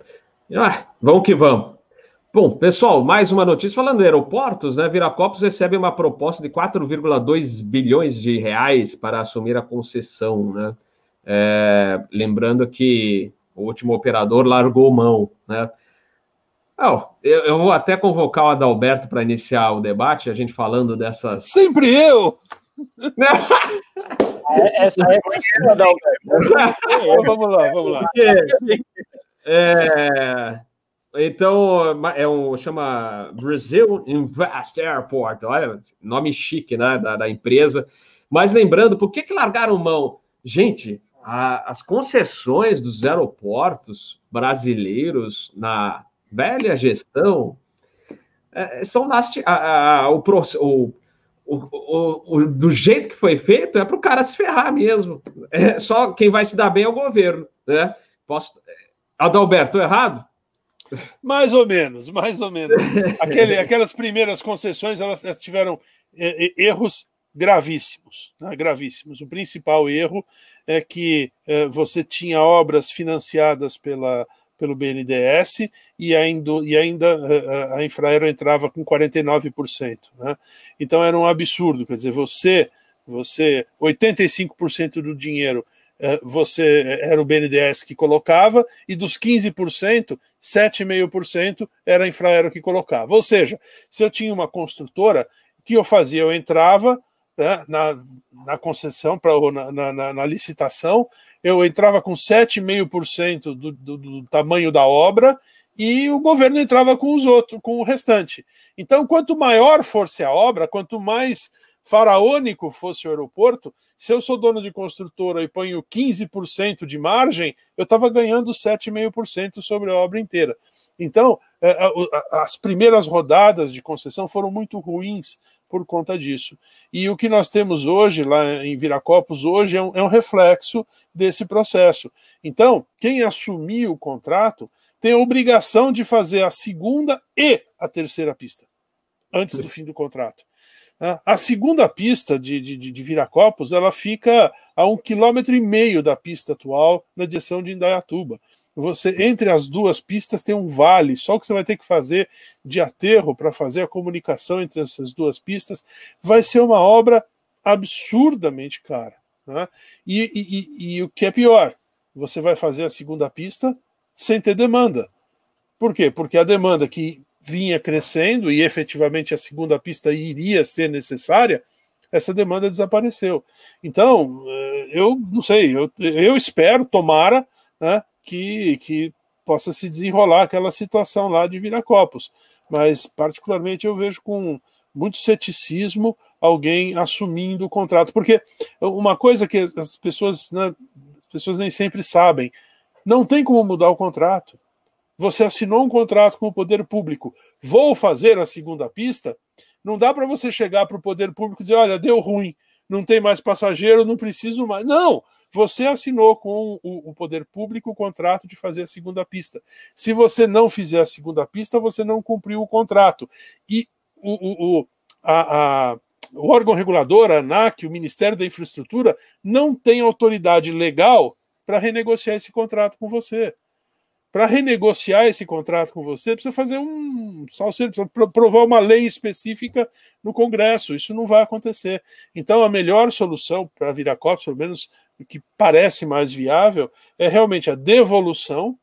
ah, vamos que vamos. Bom, pessoal, mais uma notícia. Falando em aeroportos, né? Viracopos recebe uma proposta de 4,2 bilhões de reais para assumir a concessão, né? É, lembrando que o último operador largou mão, né? Oh, eu, eu, vou até convocar o Adalberto para iniciar o debate, a gente falando dessas. Sempre eu! É, essa é a Adalberto. vamos lá, vamos lá. É, então, é um, chama Brazil Invest Airport, olha, nome chique, né, da, da empresa. Mas lembrando, por que, que largaram mão? Gente, a, as concessões dos aeroportos brasileiros na velha gestão é, são a, a, o, o, o, o, do jeito que foi feito é para o cara se ferrar mesmo. É, só quem vai se dar bem é o governo, né? Posso... Adalberto, errado? Mais ou menos, mais ou menos. Aquele, aquelas primeiras concessões elas, tiveram erros gravíssimos, né? gravíssimos. O principal erro é que é, você tinha obras financiadas pela, pelo BNDES e ainda, e ainda é, a Infraero entrava com 49%. Né? Então era um absurdo, quer dizer, você, você 85% do dinheiro é, você era o BNDES que colocava, e dos 15%, 7,5% era a Infraero que colocava. Ou seja, se eu tinha uma construtora, o que eu fazia? Eu entrava né, na, na concessão, pra, na, na, na licitação, eu entrava com 7,5% do, do, do tamanho da obra e o governo entrava com os outros, com o restante. Então, quanto maior fosse a obra, quanto mais faraônico fosse o aeroporto, se eu sou dono de construtora e ponho 15% de margem, eu estava ganhando 7,5% sobre a obra inteira. Então, é, as primeiras rodadas de concessão foram muito ruins por conta disso. E o que nós temos hoje, lá em Viracopos, hoje é um, é um reflexo desse processo. Então, quem assumir o contrato tem a obrigação de fazer a segunda e a terceira pista, antes do fim do contrato. Né? A segunda pista de, de, de Viracopos ela fica a um quilômetro e meio da pista atual na direção de Indaiatuba. Você entre as duas pistas tem um vale, só que você vai ter que fazer de aterro para fazer a comunicação entre essas duas pistas vai ser uma obra absurdamente cara. Né? E, e, e, e o que é pior, você vai fazer a segunda pista sem ter demanda. Por quê? Porque a demanda que vinha crescendo e efetivamente a segunda pista iria ser necessária, essa demanda desapareceu. Então, eh, eu não sei, eu, eu espero, tomara, né, que, que possa se desenrolar aquela situação lá de Viracopos. Mas, particularmente, eu vejo com muito ceticismo alguém assumindo o contrato. Porque uma coisa que as pessoas, né, as pessoas nem sempre sabem, não tem como mudar o contrato. Você assinou um contrato com o poder público, vou fazer a segunda pista. Não dá para você chegar para o poder público e dizer: olha, deu ruim, não tem mais passageiro, não preciso mais. Não! Você assinou com o, o, poder público o contrato de fazer a segunda pista. Se você não fizer a segunda pista, você não cumpriu o contrato. E o, o, a, a, o órgão regulador, a ANAC, o Ministério da Infraestrutura, não tem autoridade legal para renegociar esse contrato com você. Para renegociar esse contrato com você, precisa fazer um salseiro, precisa provar uma lei específica no Congresso. Isso não vai acontecer. Então, a melhor solução para virar Viracopos, pelo menos o que parece mais viável, é realmente a devolução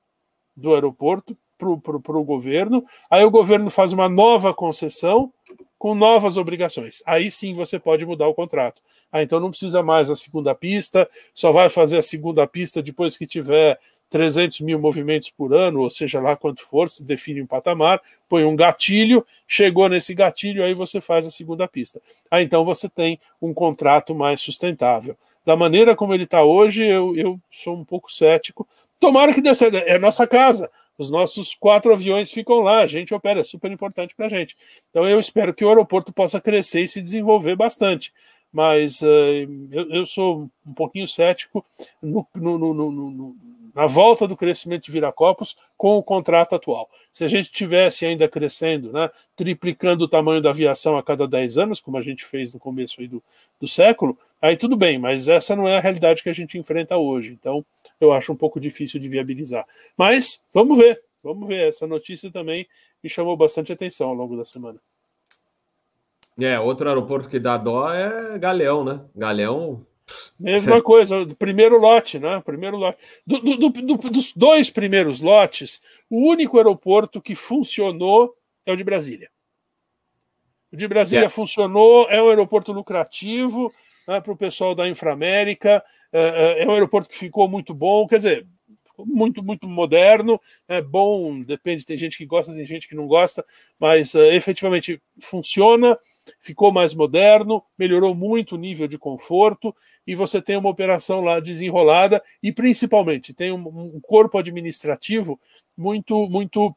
do aeroporto para o governo. Aí o governo faz uma nova concessão com novas obrigações. Aí sim você pode mudar o contrato. Ah, então não precisa mais a segunda pista, só vai fazer a segunda pista depois que tiver 300 mil movimentos por ano, ou seja lá quanto for, se define um patamar, põe um gatilho, chegou nesse gatilho, aí você faz a segunda pista. Aí então você tem um contrato mais sustentável. Da maneira como ele está hoje, eu, eu sou um pouco cético. Tomara que dê certo. É nossa casa. Os nossos quatro aviões ficam lá, a gente opera, é super importante para a gente. Então eu espero que o aeroporto possa crescer e se desenvolver bastante. Mas uh, eu, eu, sou um pouquinho cético no, no, no, na volta do crescimento de Viracopos com o contrato atual. Se a gente tivesse ainda crescendo, né, triplicando o tamanho da aviação a cada 10 anos, como a gente fez no começo do, do século, aí tudo bem, mas essa não é a realidade que a gente enfrenta hoje. Então, eu acho um pouco difícil de viabilizar. Mas vamos ver, vamos ver. Essa notícia também me chamou bastante atenção ao longo da semana. É, outro aeroporto que dá dó é Galeão, né? Galeão. Mesma coisa, primeiro lote, né? Primeiro lote. Do, do, do, dos dois primeiros lotes, o único aeroporto que funcionou é o de Brasília. O de Brasília é. funcionou, é um aeroporto lucrativo né, para o pessoal da Inframérica, é, é, é um aeroporto que ficou muito bom, quer dizer, muito, muito moderno, é bom, depende, tem gente que gosta, tem gente que não gosta, mas uh, efetivamente funciona, ficou mais moderno, melhorou muito o nível de conforto e você tem uma operação lá desenrolada e principalmente tem um, um corpo administrativo muito, muito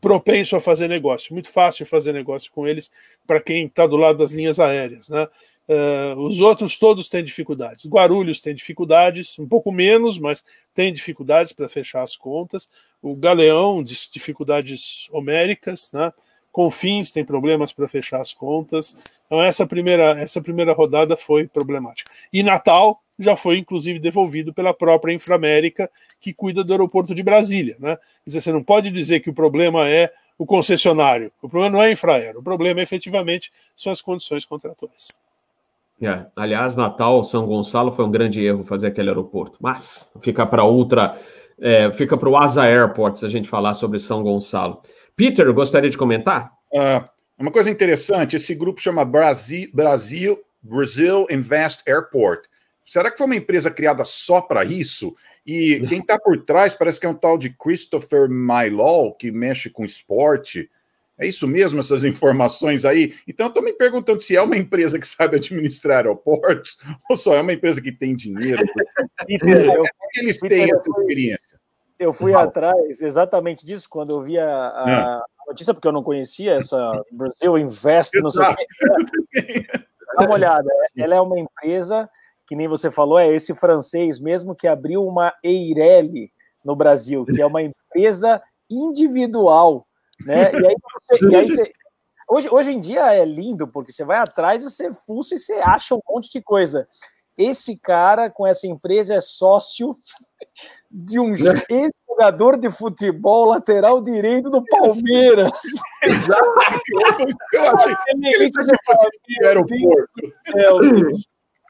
propenso a fazer negócio, muito fácil fazer negócio com eles para quem está do lado das linhas aéreas, né? Uh, os outros todos têm dificuldades. Guarulhos tem dificuldades, um pouco menos, mas tem dificuldades para fechar as contas. O Galeão, dificuldades homéricas, né? Confins tem problemas para fechar as contas. Então essa primeira, essa primeira rodada foi problemática. E Natal já foi inclusive devolvido pela própria Inframérica, que cuida do aeroporto de Brasília, né? Quer dizer, você não pode dizer que o problema é o concessionário. O problema não é a Infraero, o problema efetivamente são as condições contratuais. É, aliás, Natal, São Gonçalo foi um grande erro fazer aquele aeroporto, mas fica para outra, é, fica para o Asa Airport se a gente falar sobre São Gonçalo. Peter, gostaria de comentar? Uh, uma coisa interessante, esse grupo chama Brasil, Brasil, Brazil Invest Airport. Será que foi uma empresa criada só para isso? E quem está por trás parece que é um tal de Christopher Mylol, que mexe com esporte. É isso mesmo, essas informações aí? Então, estou me perguntando se é uma empresa que sabe administrar aeroportos ou só é uma empresa que tem dinheiro. Peter, eu, eles têm essa experiência? Eu fui atrás exatamente disso quando eu vi a, a, ah. notícia, porque eu não conhecia essa Brasil Invest, não sei o que. Dá uma olhada, ela é uma empresa que nem você falou, é esse francês mesmo que abriu uma Eireli no Brasil, que é uma empresa individual né? E aí você, e aí você hoje, hoje em dia é lindo, porque você vai atrás, você fuça e você acha um monte de coisa. Esse cara com essa empresa é sócio de um ex-jogador de futebol lateral direito do Palmeiras. Exato. Eu achei que aeroporto. É, o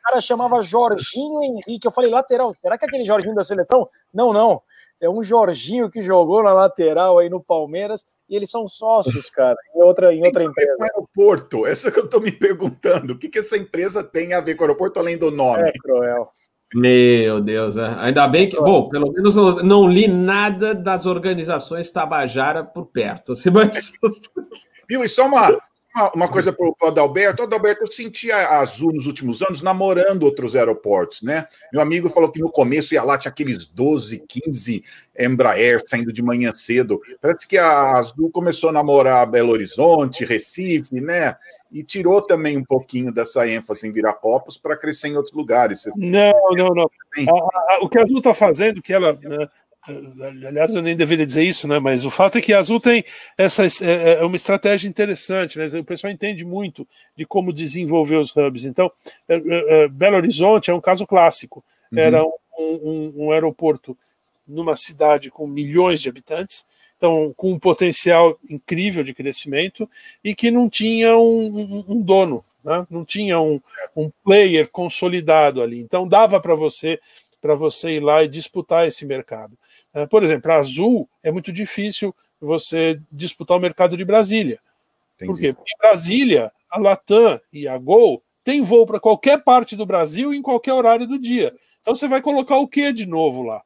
cara chamava Jorginho Henrique. Eu falei, lateral, será que é aquele Jorginho da seleção? Não, não. É um Jorginho que jogou na lateral aí no Palmeiras e eles são sócios, cara, em outra, em outra empresa. O aeroporto, essa que eu estou me perguntando. O que, que essa empresa tem a ver com o aeroporto além do nome? É cruel. Meu Deus, é. ainda bem que, bom, pelo menos eu não li nada das organizações Tabajara por perto. Assim, mas... Viu? E só uma, Uma, uma coisa para o Adalberto. Adalberto, eu senti a Azul nos últimos anos namorando outros aeroportos, né? Meu amigo falou que no começo ia lá, tinha aqueles 12, 15 Embraer saindo de manhã cedo. Parece que a Azul começou a namorar Belo Horizonte, Recife, né? E tirou também um pouquinho dessa ênfase em Viracopos para crescer em outros lugares. Não, não, não. A, a, o que a Azul está fazendo, que ela né, Aliás, eu nem deveria dizer isso, né? Mas o fato é que a Azul tem essa é, é uma estratégia interessante, né? O pessoal entende muito de como desenvolver os hubs. Então, é, é, Belo Horizonte é um caso clássico. Uhum. Era um, um, um, aeroporto numa cidade com milhões de habitantes, então com um potencial incrível de crescimento e que não tinha um, um dono, né? não tinha um, um player consolidado ali. Então dava para você para você ir lá e disputar esse mercado. É, por exemplo, a Azul é muito difícil você disputar o mercado de Brasília. Entendi. Por quê? Porque em Brasília, a Latam e a Gol têm voo para qualquer parte do Brasil em qualquer horário do dia. Então você vai colocar o que de novo lá?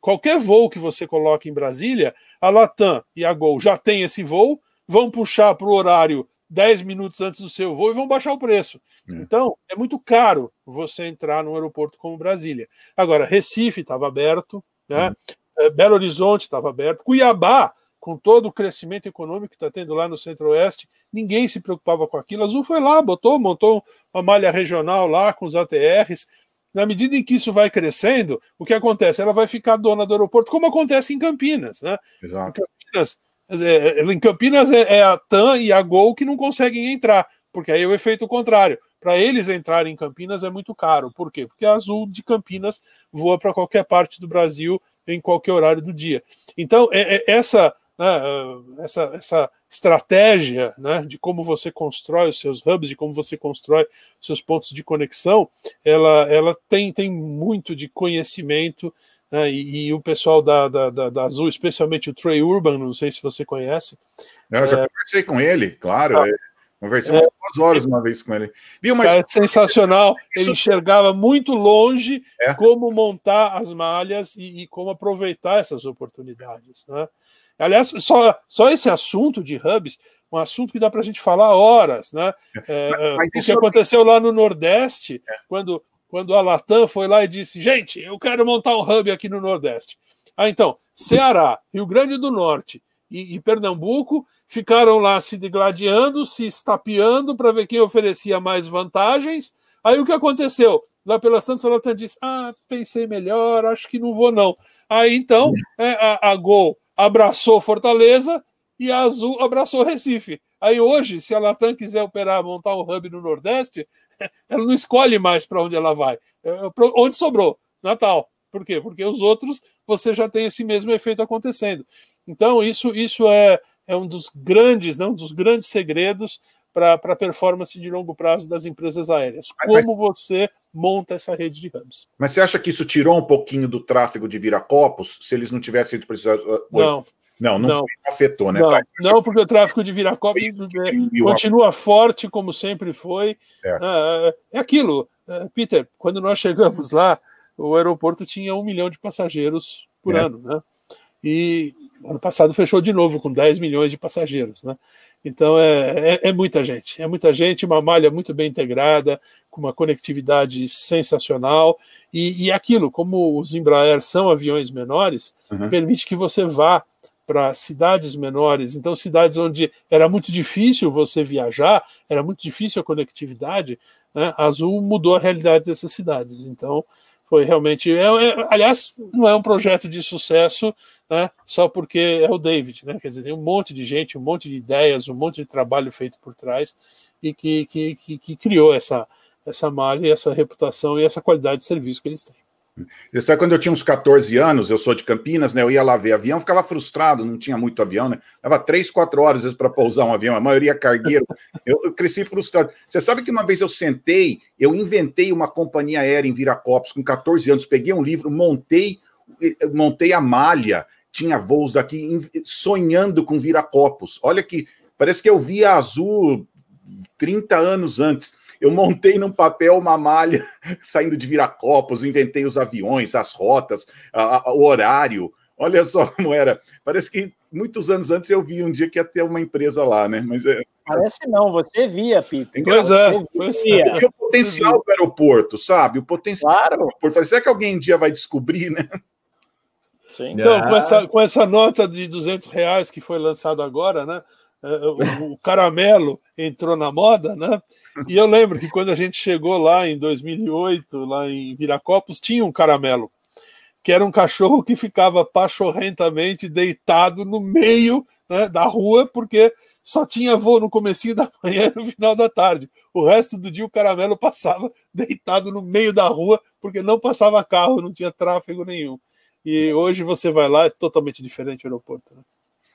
Qualquer voo que você coloque em Brasília, a Latam e a Gol já tem esse voo, vão puxar para o horário 10 minutos antes do seu voo e vão baixar o preço. É. Então, é muito caro você entrar num aeroporto como Brasília. Agora, Recife estava aberto, né? Uhum. É, Belo Horizonte estava aberto, Cuiabá, com todo o crescimento econômico que está tendo lá no Centro-Oeste, ninguém se preocupava com aquilo. A Azul foi lá, botou, montou uma malha regional lá com os ATRs. Na medida em que isso vai crescendo, o que acontece? Ela vai ficar dona do aeroporto, como acontece em Campinas. Né? Exato. Em Campinas, é, em Campinas é, a TAM e a Gol que não conseguem entrar, porque aí é o efeito contrário. Para eles entrarem em Campinas é muito caro. Por quê? Porque a Azul de Campinas voa para qualquer parte do Brasil em qualquer horário do dia. Então, é, é essa, né, essa, essa estratégia né, de como você constrói os seus hubs, de como você constrói os seus pontos de conexão, ela, ela tem, tem muito de conhecimento. Né, e, e, o pessoal da, da, da, da, Azul, especialmente o Trey Urban, não sei se você conhece. Eu já é, conversei com ele, claro. Ah, é, Conversei é, duas horas uma vez com ele. Viu, mas... É sensacional. Ele enxergava muito longe é. como montar as malhas e, e, como aproveitar essas oportunidades. Né? Aliás, só, só esse assunto de hubs, um assunto que dá para a gente falar horas. Né? É, é o que aconteceu lá no Nordeste, é. quando, quando a Latam foi lá e disse: gente, eu quero montar um hub aqui no Nordeste. Ah, então, Ceará, Rio Grande do Norte e, e Pernambuco ficaram lá se degladiando, se estapeando para ver quem oferecia mais vantagens. Aí o que aconteceu? Lá pela Santa Latam disse: Ah, pensei melhor, acho que não vou, não. Aí então é, a, a Gol abraçou Fortaleza e a Azul abraçou Recife. Aí hoje, se a Latam quiser operar, montar um hub no Nordeste, ela não escolhe mais para onde ela vai. É, onde sobrou? Natal. Por quê? Porque os outros você já tem esse mesmo efeito acontecendo. Então, isso, isso é, é um dos grandes, né, um dos grandes segredos para a performance de longo prazo das empresas aéreas. Como você monta essa rede de hubs. Mas você acha que isso tirou um pouquinho do tráfego de Viracopos, se eles não tivessem precisado. Não. Não, não, não afetou, né? Não, tá, não, porque o tráfego de Viracopos é, continua forte, como sempre foi. É, é, é aquilo, é, Peter, quando nós chegamos lá, o aeroporto tinha um milhão de passageiros por é. ano, né? E ano passado fechou de novo com 10 milhões de passageiros, né? Então é, é, é, muita gente, é muita gente, uma malha muito bem integrada, com uma conectividade sensacional e, e aquilo, como os Embraer são aviões menores, uhum. permite que você vá para cidades menores, então cidades onde era muito difícil você viajar, era muito difícil a conectividade, né? a Azul mudou a realidade dessas cidades. Então foi realmente, é, é, aliás, não é um projeto de sucesso né, só porque é o David, né? Quer dizer, tem um monte de gente, um monte de ideias, um monte de trabalho feito por trás e que, que, que, que criou essa, essa malha, essa reputação e essa qualidade de serviço que eles têm. Você sabe, quando eu tinha uns 14 anos, eu sou de Campinas, né? Eu ia lá ver avião, ficava frustrado, não tinha muito avião, né? Leva três, quatro horas para pousar um avião, a maioria cargueiro. Eu, eu, cresci frustrado. Você sabe que uma vez eu sentei, eu inventei uma companhia aérea em Viracopos com 14 anos, peguei um livro, montei, montei a malha, tinha voos daqui sonhando com Viracopos. Olha que parece que eu vi a Azul 30 anos antes. Eu montei num papel uma malha saindo de Viracopos, inventei os aviões, as rotas, a, a, o horário. Olha só como era. Parece que muitos anos antes eu vi um dia que ia ter uma empresa lá, né? Mas é... Parece não, você via, Peter. Pois é, pois é. o potencial do aeroporto, sabe? O potencial Claro. do aeroporto. Será que alguém um dia vai descobrir, né? Sim. Então, com essa, com essa nota de 200 reais que foi lançada agora, né? eh, O, o caramelo entrou na moda, né? E eu lembro que quando a gente chegou lá em 2008, lá em Viracopos, tinha um caramelo, que era um cachorro que ficava pachorrentamente deitado no meio né, da rua, porque só tinha voo no comecinho da manhã e no final da tarde. O resto do dia o caramelo passava deitado no meio da rua, porque não passava carro, não tinha tráfego nenhum. E hoje você vai lá, é totalmente diferente o aeroporto. Né?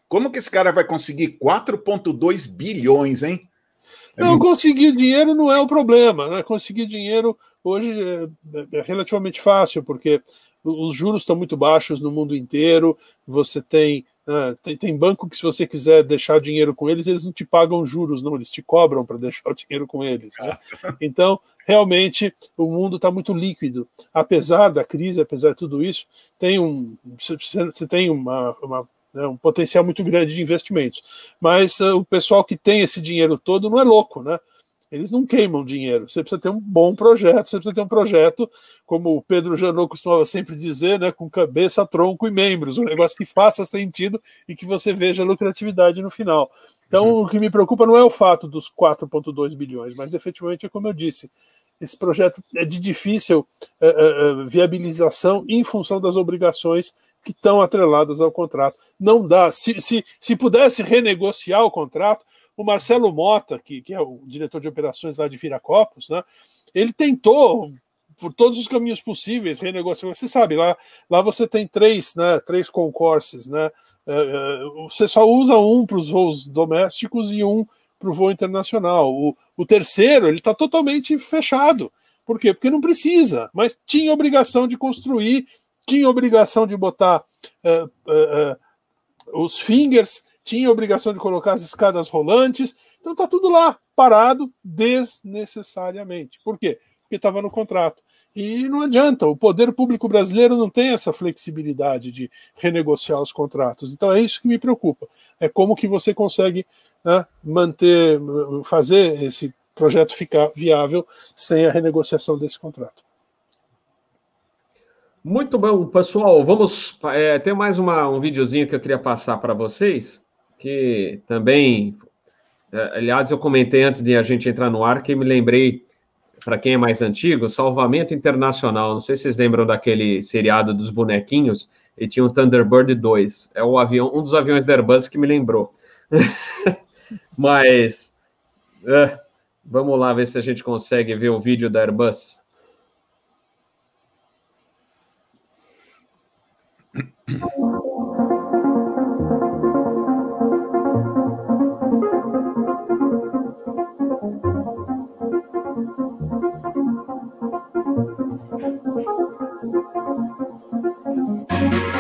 Como que esse cara vai conseguir 4,2 bilhões, hein? É Não, conseguir dinheiro não é o problema. Né? Conseguir dinheiro hoje é, é relativamente fácil, porque os juros estão muito baixos no mundo inteiro. Você tem, né, tem, tem banco que, se você quiser deixar dinheiro com eles, eles não te pagam juros, não, eles te cobram para deixar o dinheiro com eles. Né? Então, realmente, o mundo está muito líquido. Apesar da crise, apesar de tudo isso, tem um, você- você tem uma, uma né, um potencial muito grande de investimentos. Mas uh, o pessoal que tem esse dinheiro todo não é louco, né? Eles não queimam dinheiro. Você precisa ter um bom projeto, você precisa ter um projeto, como o Pedro Janot costumava sempre dizer, né, com cabeça, tronco e membros, um negócio que faça sentido e que você veja lucratividade no final. Então, o que me preocupa não é o fato dos 4,2 bilhões, mas efetivamente é como eu disse, esse projeto é de difícil eh, eh, viabilização em função das obrigações que estão atreladas ao contrato. Não dá. Se, se, se pudesse renegociar o contrato, o Marcelo Mota, que, que é o diretor de operações lá de Viracopos, né, ele tentou, por todos os caminhos possíveis, renegociar. Você sabe, lá, lá você tem três, né, três concorses, né, eh, eh, você só usa um para os voos domésticos e um para o voo internacional. O, o terceiro, ele está totalmente fechado. Por quê? Porque não precisa, mas tinha obrigação de construir, tinha obrigação de botar eh, eh, eh, os fingers, tinha obrigação de colocar as escadas rolantes. Então tá tudo lá, parado desnecessariamente. Por quê? Porque estava no contrato. E não adianta, o poder público brasileiro não tem essa flexibilidade de renegociar os contratos. Então é isso que me preocupa. É como que você consegue né, manter, fazer esse projeto ficar viável sem a renegociação desse contrato. Muito bom, pessoal. Vamos. É, tem mais uma, um videozinho que eu queria passar para vocês, que também. é, aliás, eu comentei antes de a gente entrar no ar que me lembrei, para quem é mais antigo, Salvamento Internacional. Não sei se vocês lembram daquele seriado dos bonequinhos, e tinha o Thunderbird 2. É o avião, um dos aviões da Airbus que me lembrou. Mas. é, vamos lá ver se a gente consegue ver o vídeo da Airbus. Thank you.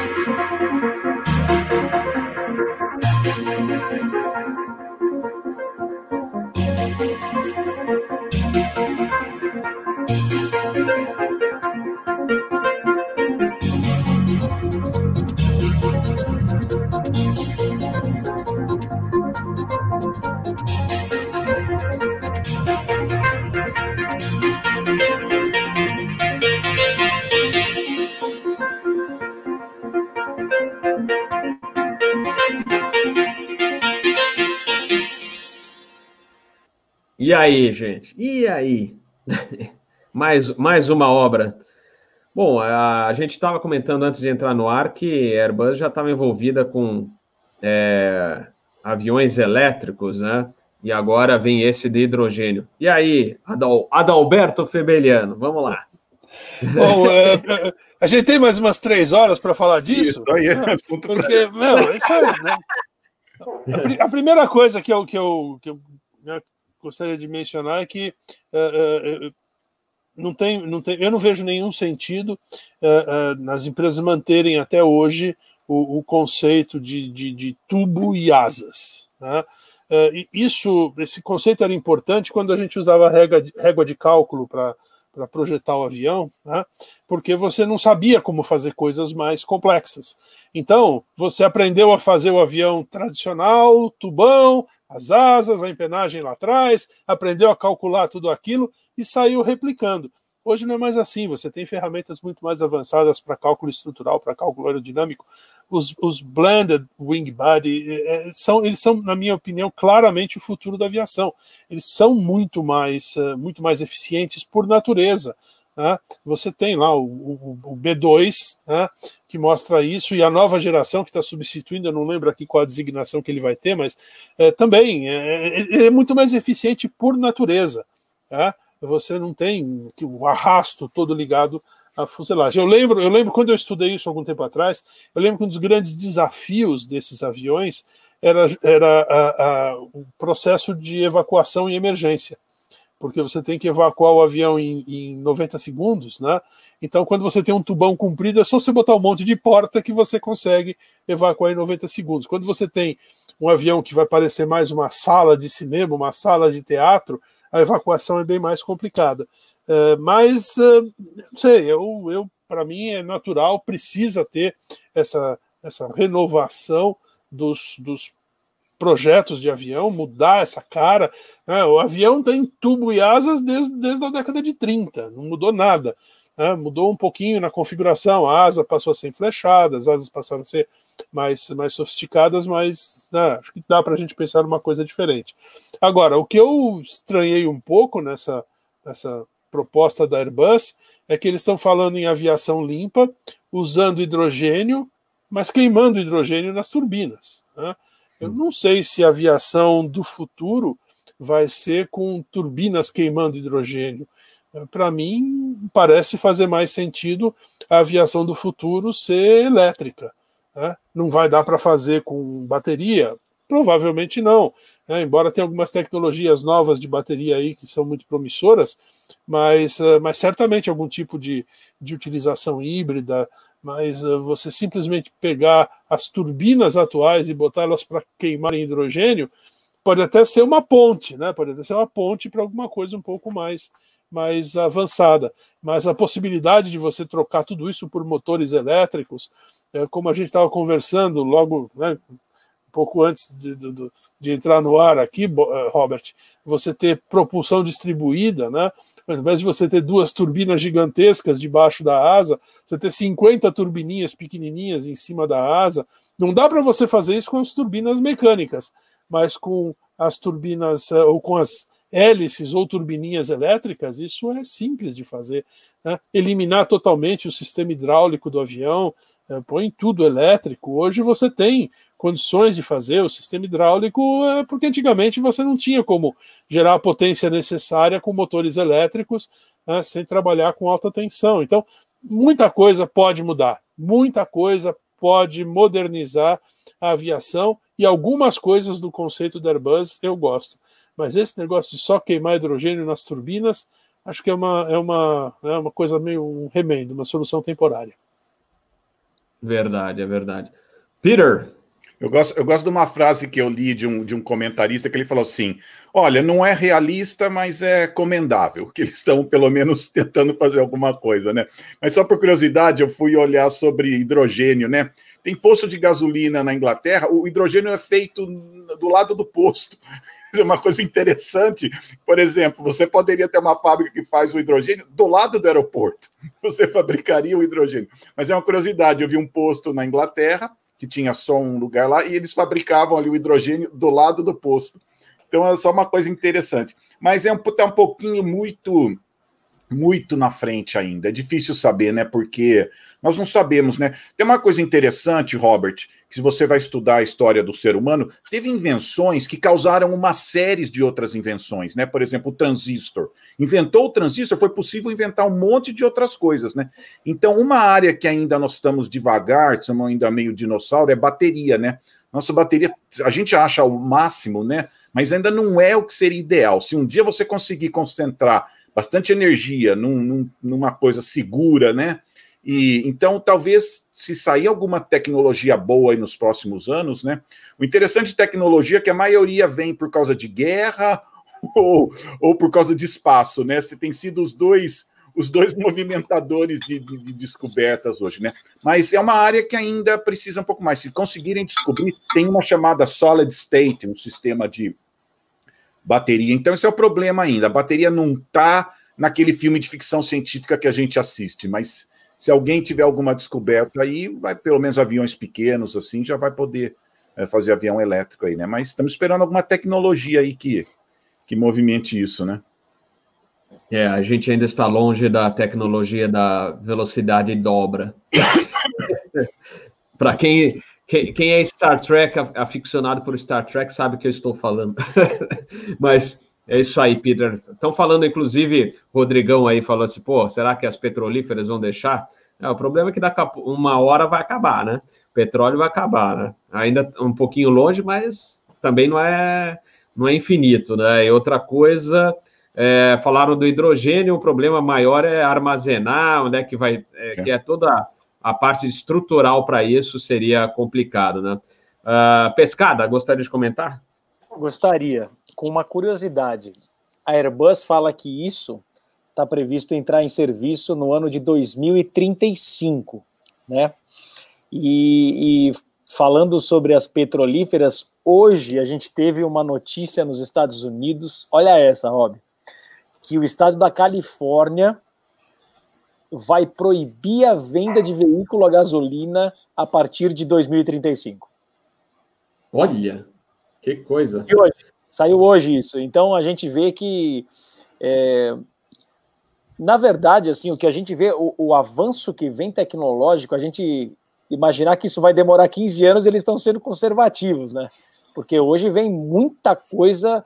Aí, gente? E aí? mais, mais uma obra. Bom, a, a gente estava comentando antes de entrar no ar que a Airbus já estava envolvida com é, aviões elétricos, né? E agora vem esse de hidrogênio. E aí, Adal, Adalberto Febeliano, vamos lá. Bom, é, é, a gente tem mais umas três horas para falar disso. Isso aí é pra- Porque, meu, isso aí, né? A, a primeira coisa que eu, que eu, que eu né, gostaria de mencionar é que é, é, não tem, não tem, eu não vejo nenhum sentido é, nas empresas manterem até hoje o, o conceito de, de, de tubo e asas. Né? Isso, esse conceito era importante quando a gente usava régua de, régua de cálculo para para projetar o avião, né? porque você não sabia como fazer coisas mais complexas. Então, você aprendeu a fazer o avião tradicional, tubão, as asas, a empenagem lá atrás, aprendeu a calcular tudo aquilo e saiu replicando. Hoje não é mais assim, você tem ferramentas muito mais avançadas para cálculo estrutural, para cálculo aerodinâmico. Os, os blended wing body é, são, eles são, na minha opinião, claramente o futuro da aviação. Eles são muito mais, uh, muito mais eficientes por natureza. Né? Você tem lá o, o, o B2, né, que mostra isso, e a nova geração que está substituindo, eu não lembro aqui qual a designação que ele vai ter, mas é, também é, é, é, muito mais eficiente por natureza. Tá? Você não tem o arrasto todo ligado à fuselagem. Eu lembro, eu lembro quando eu estudei isso algum tempo atrás, eu lembro que um dos grandes desafios desses aviões era, era a, a, o processo de evacuação e emergência, porque você tem que evacuar o avião em, em 90 segundos, né? Então, quando você tem um tubão comprido, é só você botar um monte de porta que você consegue evacuar em 90 segundos. Quando você tem um avião que vai parecer mais uma sala de cinema, uma sala de teatro, a evacuação é bem mais complicada. Uh, mas, uh, não sei, eu, eu para mim é natural, precisa ter essa, essa renovação dos, dos projetos de avião, mudar essa cara. Né? O avião tem tubo e asas desde, desde a década de 30, não mudou nada. Né? Mudou um pouquinho na configuração, a asa passou a ser flechada, as asas passaram a ser mais, mais sofisticadas, mas né, acho que dá para a gente pensar uma coisa diferente. Agora, o que eu estranhei um pouco nessa, nessa proposta da Airbus é que eles estão falando em aviação limpa, usando hidrogênio, mas queimando hidrogênio nas turbinas. Né? Eu não sei se a aviação do futuro vai ser com turbinas queimando hidrogênio para mim, parece fazer mais sentido a aviação do futuro ser elétrica. Né? Não vai dar para fazer com bateria? Provavelmente não. Né? Embora tenha algumas tecnologias novas de bateria aí que são muito promissoras, mas, eh, mas certamente algum tipo de, de utilização híbrida. Mas eh, você simplesmente pegar as turbinas atuais e botá-las para queimar em hidrogênio pode até ser uma ponte, né? Pode até ser uma ponte para alguma coisa um pouco mais mais avançada. Mas a possibilidade de você trocar tudo isso por motores elétricos, é, como a gente estava conversando logo, né, um pouco antes de, de, de, entrar no ar aqui, eh, Robert, você ter propulsão distribuída, né? Ao invés de você ter duas turbinas gigantescas debaixo da asa, você ter 50 turbininhas pequenininhas em cima da asa. Não dá para você fazer isso com as turbinas mecânicas, mas com as turbinas eh, ou com as hélices ou turbininhas elétricas, isso é simples de fazer. Né? Eliminar totalmente o sistema hidráulico do avião, é, põe tudo elétrico. Hoje você tem condições de fazer o sistema hidráulico, é, porque antigamente você não tinha como gerar a potência necessária com motores elétricos né, sem trabalhar com alta tensão. Então, muita coisa pode mudar, muita coisa pode modernizar a aviação e algumas coisas do conceito da Airbus eu gosto. Mas esse negócio de só queimar hidrogênio nas turbinas, acho que é uma, é uma, é uma coisa meio um remendo, uma solução temporária. Verdade, é verdade. Peter. Eu gosto, eu gosto de uma frase que eu li de um, de um comentarista que ele falou assim: olha, não é realista, mas é comendável, que eles estão pelo menos tentando fazer alguma coisa, né? Mas só por curiosidade, eu fui olhar sobre hidrogênio, né? Tem posto de gasolina na Inglaterra, o hidrogênio é feito do lado do posto. É uma coisa interessante. Por exemplo, você poderia ter uma fábrica que faz o hidrogênio do lado do aeroporto. Você fabricaria o hidrogênio. Mas é uma curiosidade, eu vi um posto na Inglaterra que tinha só um lugar lá e eles fabricavam ali o hidrogênio do lado do posto. Então é só uma coisa interessante. Mas é um, tá um pouquinho muito muito na frente ainda. É difícil saber, né? Porque nós não sabemos, né? Tem uma coisa interessante, Robert, que se você vai estudar a história do ser humano, teve invenções que causaram uma série de outras invenções, né? Por exemplo, o transistor. Inventou o transistor, foi possível inventar um monte de outras coisas, né? Então, uma área que ainda nós estamos devagar, estamos ainda meio dinossauro, é bateria, né? Nossa bateria, a gente acha o máximo, né? Mas ainda não é o que seria ideal. Se um dia você conseguir concentrar bastante energia num, num, numa coisa segura, né? E então, talvez, se sair alguma tecnologia boa aí nos próximos anos, né? O interessante de tecnologia é que a maioria vem por causa de guerra ou, ou por causa de espaço, né? Se tem sido os dois, os dois movimentadores de, de, de, descobertas hoje, né? Mas é uma área que ainda precisa um pouco mais. Se conseguirem descobrir, tem uma chamada solid state, um sistema de bateria. Então, esse é o problema ainda. A bateria não está naquele filme de ficção científica que a gente assiste, mas se alguém tiver alguma descoberta aí, vai pelo menos aviões pequenos assim, já vai poder é, fazer avião elétrico aí, né? Mas estamos esperando alguma tecnologia aí que, que movimente isso, né? É, a gente ainda está longe da tecnologia da velocidade dobra. Para quem, quem, quem, é Star Trek, aficionado por Star Trek, sabe o que eu estou falando. Mas é isso aí, Peter. Estão falando, inclusive, Rodrigão aí falou assim: pô, será que as petrolíferas vão deixar? É, o problema é que daqui a uma hora vai acabar, né? O petróleo vai acabar, né? Ainda um pouquinho longe, mas também não é, não é infinito, né? E outra coisa é, falaram do hidrogênio, o problema maior é armazenar, onde é que vai, é, é. que é toda a parte estrutural para isso seria complicado, né? Uh, pescada, gostaria de comentar? Gostaria, com uma curiosidade. A Airbus fala que isso está previsto entrar em serviço no ano de 2035, né? E, e falando sobre as petrolíferas, hoje a gente teve uma notícia nos Estados Unidos. Olha essa, Rob que o estado da Califórnia vai proibir a venda de veículo a gasolina a partir de 2035. Olha, que coisa. Hoje, saiu hoje isso. Então a gente vê que, é, na verdade, assim, o que a gente vê, o, o, avanço que vem tecnológico, a gente imaginar que isso vai demorar 15 anos, eles estão sendo conservativos, né? Porque hoje vem muita coisa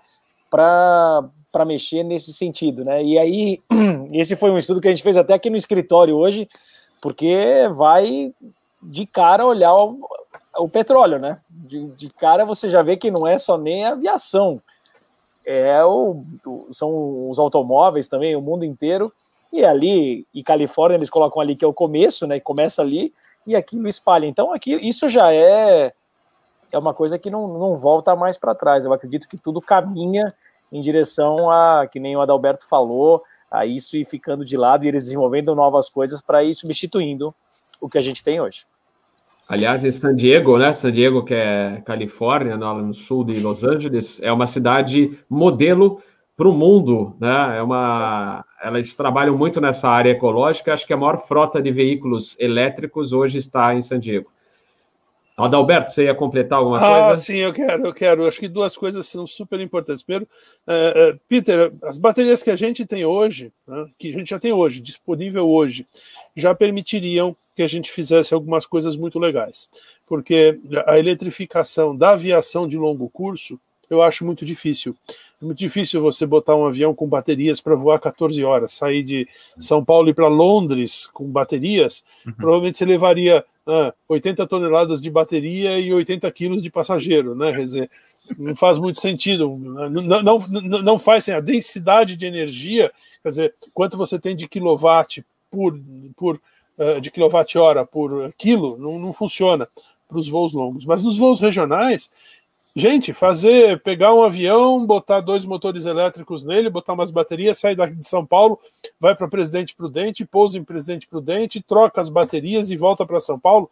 para para mexer nesse sentido, né? E aí, esse foi um estudo que a gente fez até aqui no escritório hoje, porque vai de cara olhar o, o petróleo, né? De, de, cara você já vê que não é só nem a aviação, é o, o, são os automóveis também, o mundo inteiro. E ali, e Califórnia, eles colocam ali que é o começo, né? Começa ali e aquilo espalha. Então, aqui, isso já é, é uma coisa que não, não volta mais para trás. Eu acredito que tudo caminha em direção a, que nem o Adalberto falou, a isso ir ficando de lado e eles desenvolvendo novas coisas para ir substituindo o que a gente tem hoje. Aliás, em San Diego, né? San Diego, que é Califórnia, no sul de Los Angeles, é uma cidade modelo para o mundo, né? É uma, elas trabalham muito nessa área ecológica. Acho que a maior frota de veículos elétricos hoje está em San Diego. Adalberto, você ia completar alguma ah, coisa? Ah, sim, eu quero, eu quero. Acho que duas coisas são super importantes. Primeiro, uh, uh, Peter, as baterias que a gente tem hoje, né, que a gente já tem hoje, disponível hoje, já permitiriam que a gente fizesse algumas coisas muito legais. Porque a eletrificação da aviação de longo curso, eu acho muito difícil. É muito difícil você botar um avião com baterias para voar 14 horas, sair de São Paulo e para Londres com baterias, uhum. provavelmente você levaria ah, 80 toneladas de bateria e 80 quilos de passageiro, né? Quer dizer, não faz muito sentido. Não, não, não faz assim, a densidade de energia, quer dizer, quanto você tem de quilowatt por, por de quilowatt-hora por quilo, não, não funciona para os voos longos. Mas nos voos regionais, Gente, fazer, pegar um avião, botar dois motores elétricos nele, botar umas baterias, sair daqui de São Paulo, vai para Presidente Prudente, pousa em Presidente Prudente, troca as baterias e volta para São Paulo.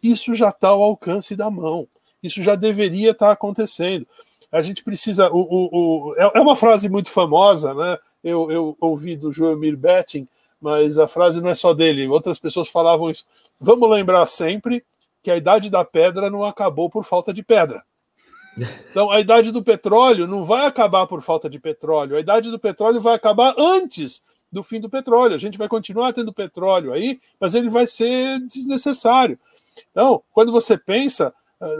Isso já está ao alcance da mão. Isso já deveria estar tá acontecendo. A gente precisa. O, o, o, é, é uma frase muito famosa, né? Eu, eu ouvi do Joemir Betting, mas a frase não é só dele, outras pessoas falavam isso. Vamos lembrar sempre que a idade da pedra não acabou por falta de pedra. Então, a idade do petróleo não vai acabar por falta de petróleo. A idade do petróleo vai acabar antes do fim do petróleo. A gente vai continuar tendo petróleo aí, mas ele vai ser desnecessário. Então, quando você pensa,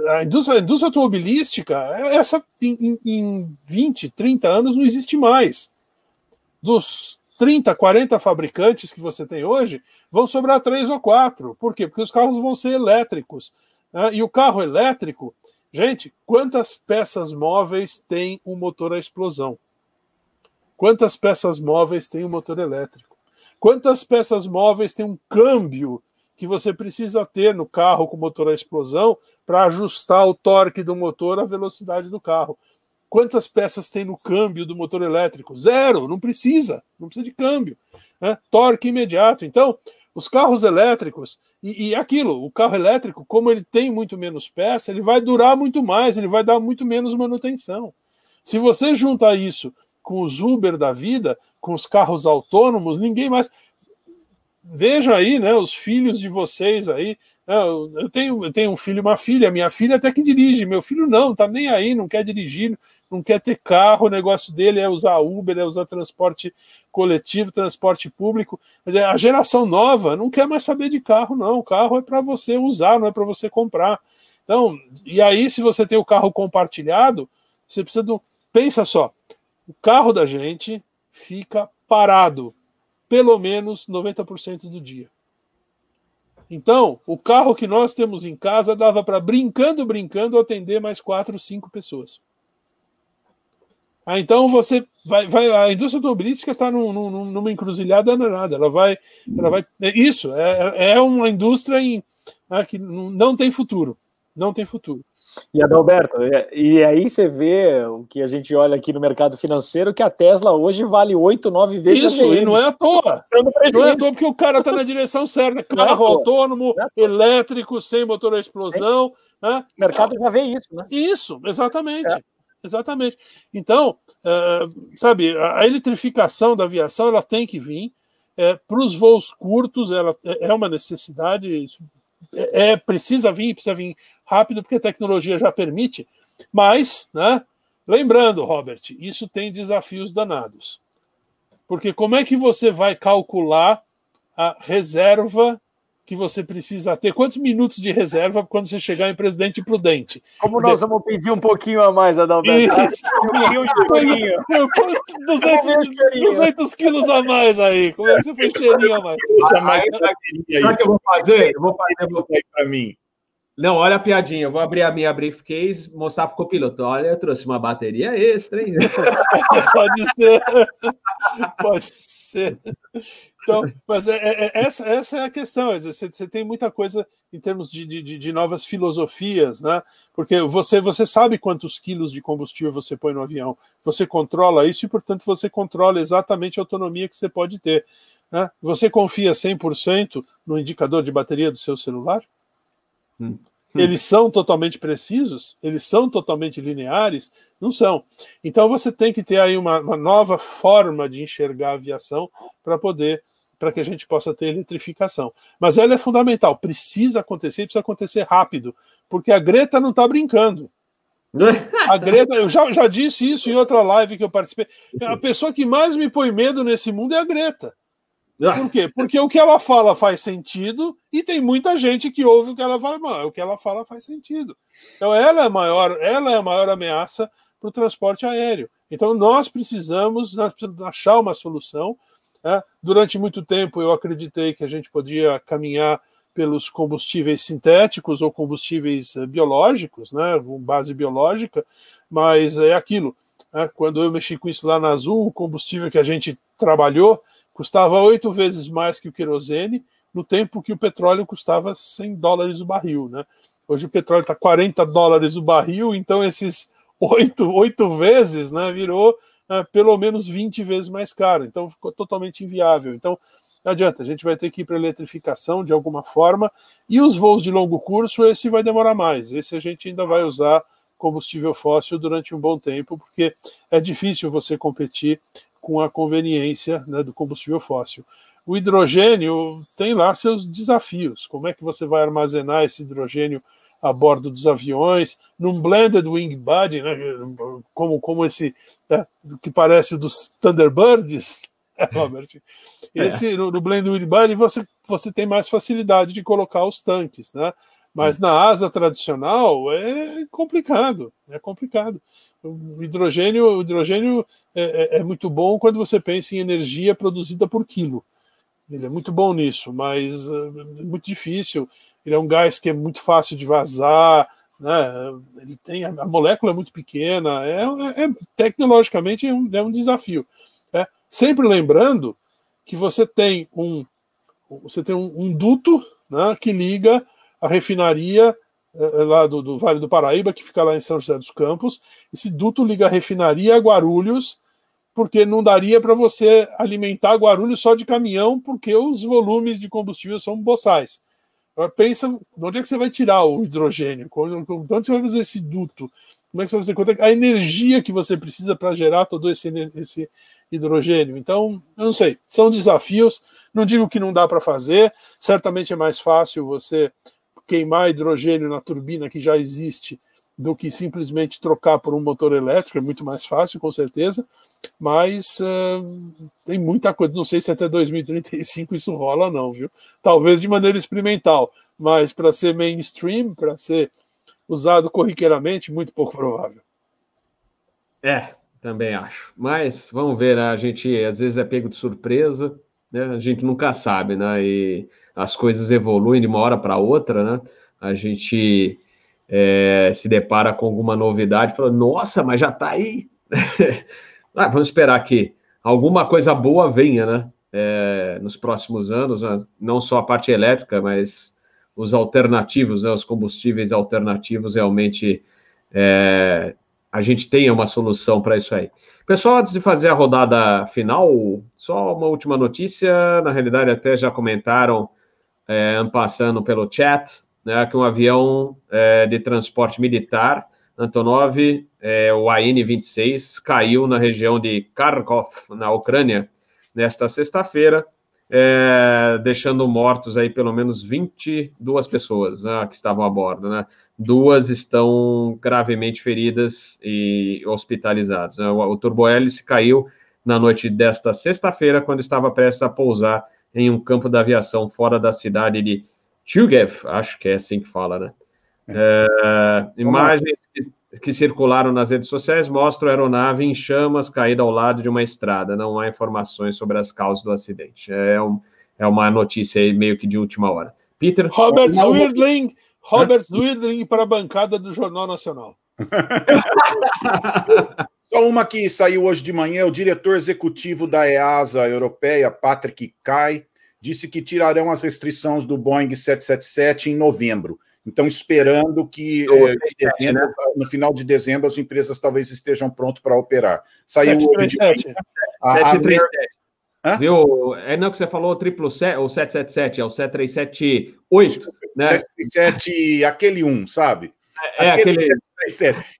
a indústria, a indústria automobilística, essa em, em 20, 30 anos não existe mais. Dos 30, 40 fabricantes que você tem hoje, vão sobrar três ou quatro. Por quê? Porque os carros vão ser elétricos. Né? E o carro elétrico, Gente, quantas peças móveis tem um motor a explosão? Quantas peças móveis tem um motor elétrico? Quantas peças móveis tem um câmbio que você precisa ter no carro com motor a explosão para ajustar o torque do motor à velocidade do carro? quantas peças tem no câmbio do motor elétrico? Zero, não precisa, não precisa de câmbio. Né? Torque imediato. Então, os carros elétricos, e, e, aquilo, o carro elétrico, como ele tem muito menos peça, ele vai durar muito mais, ele vai dar muito menos manutenção. Se você junta isso com os Uber da vida, com os carros autônomos, ninguém mais. Veja aí, né, os filhos de vocês aí. Né, eu tenho, eu tenho um filho e uma filha, minha filha até que dirige, meu filho não, tá nem aí, não quer dirigir, não quer ter carro, o negócio dele é usar Uber, é usar transporte coletivo, transporte público. A geração nova não quer mais saber de carro, não. O carro é para você usar, não é para você comprar. Então, e aí, se você tem o carro compartilhado, você precisa do. Pensa só, o carro da gente fica parado pelo menos 90% do dia. Então, o carro que nós temos em casa dava para, brincando, brincando, atender mais quatro, cinco pessoas. Ah, então você vai, vai a indústria automobilística está num, num, numa encruzilhada danada. Ela vai, ela vai. É isso é, é uma indústria em, ah, que não tem futuro, não tem futuro. E Adalberto, e aí você vê o que a gente olha aqui no mercado financeiro, que a Tesla hoje vale 8, 9 vezes. Isso, e não é à toa. Não é à toa porque o cara está na direção certa. Carro é autônomo, é elétrico, sem motor a explosão. Né? O mercado já vê isso, né? Isso, exatamente. É. Exatamente. Então, uh, sabe, a eletrificação da aviação ela tem que vir. É, Para os voos curtos, ela é, é uma necessidade, isso é, é, precisa vir, precisa vir rápido, porque a tecnologia já permite. Mas, né, lembrando, Robert, isso tem desafios danados. Porque como é que você vai calcular a reserva que você precisa ter? Quantos minutos de reserva quando você chegar em Presidente Prudente? Como nós dizer... vamos pedir um pouquinho a mais, Adalberto? Um 200, 200 quilos a mais aí. Como é que você foi cheirinho a mais? Sabe o que eu vou fazer? Eu vou fazer vou... para mim. Não, olha a piadinha. Eu vou abrir a minha briefcase, mostrar para o copiloto. Olha, eu trouxe uma bateria extra, hein? Pode ser. Pode ser. Então, mas é, é, é, essa, essa é a questão. Você, você tem muita coisa em termos de, de, de, novas filosofias, né? Porque você, você sabe quantos quilos de combustível você põe no avião. Você controla isso e, portanto, você controla exatamente a autonomia que você pode ter. Né? Você confia 100% no indicador de bateria do seu celular? Hum. Eles são totalmente precisos? Eles são totalmente lineares? Não são. Então você tem que ter aí uma, uma nova forma de enxergar a aviação para poder para que a gente possa ter eletrificação. Mas ela é fundamental, precisa acontecer, precisa acontecer rápido, porque a Greta não está brincando. A Greta, eu já, já disse isso em outra live que eu participei. A pessoa que mais me põe medo nesse mundo é a Greta. Por quê? Porque o que ela fala faz sentido e tem muita gente que ouve o que ela fala, o que ela fala faz sentido. Então ela é a maior, ela é a maior ameaça para o transporte aéreo. Então nós precisamos, nós precisamos achar uma solução é, durante muito tempo eu acreditei que a gente podia caminhar pelos combustíveis sintéticos ou combustíveis eh, biológicos, né, com base biológica, mas é aquilo. Né, quando eu mexi com isso lá na Azul, o combustível que a gente trabalhou custava oito vezes mais que o querosene, no tempo que o petróleo custava 100 dólares o barril. Né? Hoje o petróleo está 40 dólares o barril, então esses oito, oito vezes né, virou é, pelo menos 20 vezes mais caro. Então ficou totalmente inviável. Então não adianta, a gente vai ter que ir para eletrificação de alguma forma. E os voos de longo curso, esse vai demorar mais. Esse a gente ainda vai usar combustível fóssil durante um bom tempo, porque é difícil você competir com a conveniência né, do combustível fóssil. O hidrogênio tem lá seus desafios. Como é que você vai armazenar esse hidrogênio a bordo dos aviões, num blended wing body, né, como, como esse né, que parece dos Thunderbirds, né, Robert? É. Esse, é. no, no blended wing body você, você tem mais facilidade de colocar os tanques, né? Mas na asa tradicional é complicado, é complicado. O hidrogênio, o hidrogênio é, é, é muito bom quando você pensa em energia produzida por quilo. Ele é muito bom nisso, mas é muito difícil ele é um gás que é muito fácil de vazar, né? Ele tem a, molécula é muito pequena, é, é, é tecnologicamente é um, é um desafio. É. Sempre lembrando que você tem um você tem um, um duto né, que liga a refinaria é, lá do, do, Vale do Paraíba, que fica lá em São José dos Campos. Esse duto liga a refinaria a Guarulhos, porque não daria para você alimentar Guarulhos só de caminhão, porque os volumes de combustível são boçais. Pensa, de onde é que você vai tirar o hidrogênio? De onde você vai fazer esse duto? Como é que você vai fazer conta? A energia que você precisa para gerar todo esse, esse hidrogênio. Então, eu não sei, são desafios. Não digo que não dá para fazer, certamente é mais fácil você queimar hidrogênio na turbina que já existe do que simplesmente trocar por um motor elétrico, é muito mais fácil, com certeza, mas uh, tem muita coisa, não sei se até 2035 isso rola não, viu? Talvez de maneira experimental, mas para ser mainstream, para ser usado corriqueiramente, muito pouco provável. É, também acho. Mas vamos ver, né? a gente às vezes é pego de surpresa, né? A gente nunca sabe, né? E as coisas evoluem de uma hora para outra, né? A gente é, se depara com alguma novidade, fala, nossa, mas já está aí. ah, vamos esperar que alguma coisa boa venha, né? É, nos próximos anos, né? não só a parte elétrica, mas os alternativos, né? os combustíveis alternativos, realmente é, a gente tenha uma solução para isso aí. Pessoal, antes de fazer a rodada final, só uma última notícia. Na realidade, até já comentaram é, passando pelo chat, né, que um avião é, de transporte militar, Antonov, é, o AN-26, caiu na região de Kharkov, na Ucrânia, nesta sexta-feira, é, deixando mortos aí pelo menos 22 pessoas né, que estavam a bordo, né? Duas estão gravemente feridas e hospitalizadas. Né? O, o turbohélice caiu na noite desta sexta-feira, quando estava prestes a pousar em um campo da aviação fora da cidade de Chugev, acho que é assim que fala, né? É, é imagens que, que, circularam nas redes sociais mostram a aeronave em chamas caída ao lado de uma estrada. Não há informações sobre as causas do acidente. É, um, é uma notícia aí meio que de última hora. Peter? Robert Swidling, Robert Swidling para a bancada do Jornal Nacional. Só uma que saiu hoje de manhã, o diretor executivo da EASA europeia, Patrick Kai, disse que tirarão as restrições do Boeing 777 em novembro. Então, esperando que eh, dezembro, né? no final de dezembro as empresas talvez estejam prontas para operar. Saiu 737. A, 737. A... Viu? É não que você falou o triplo set, o 777, é o 7378, né? 737, aquele um, sabe? É, aquele... aquele...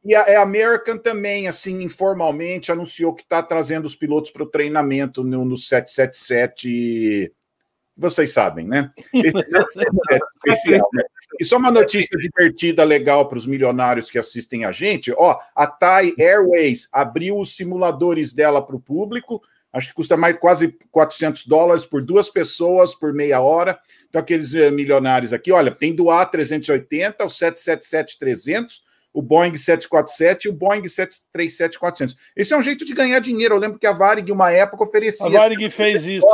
E a, a, American também, assim, informalmente anunciou que está trazendo os pilotos para o treinamento no, no 777. Vocês sabem, né? especial, né? E só uma notícia divertida, legal para os milionários que assistem a gente. Ó, a Thai Airways abriu os simuladores dela para o público acho que custa mais quase 400 dólares por duas pessoas por meia hora. Então, aqueles eh, milionários aqui, olha, tem do A380, o 777-300, o Boeing 747 e o Boeing 737-400. Esse é um jeito de ganhar dinheiro. Eu lembro que a Varig, uma época, oferecia. A Varig fez isso.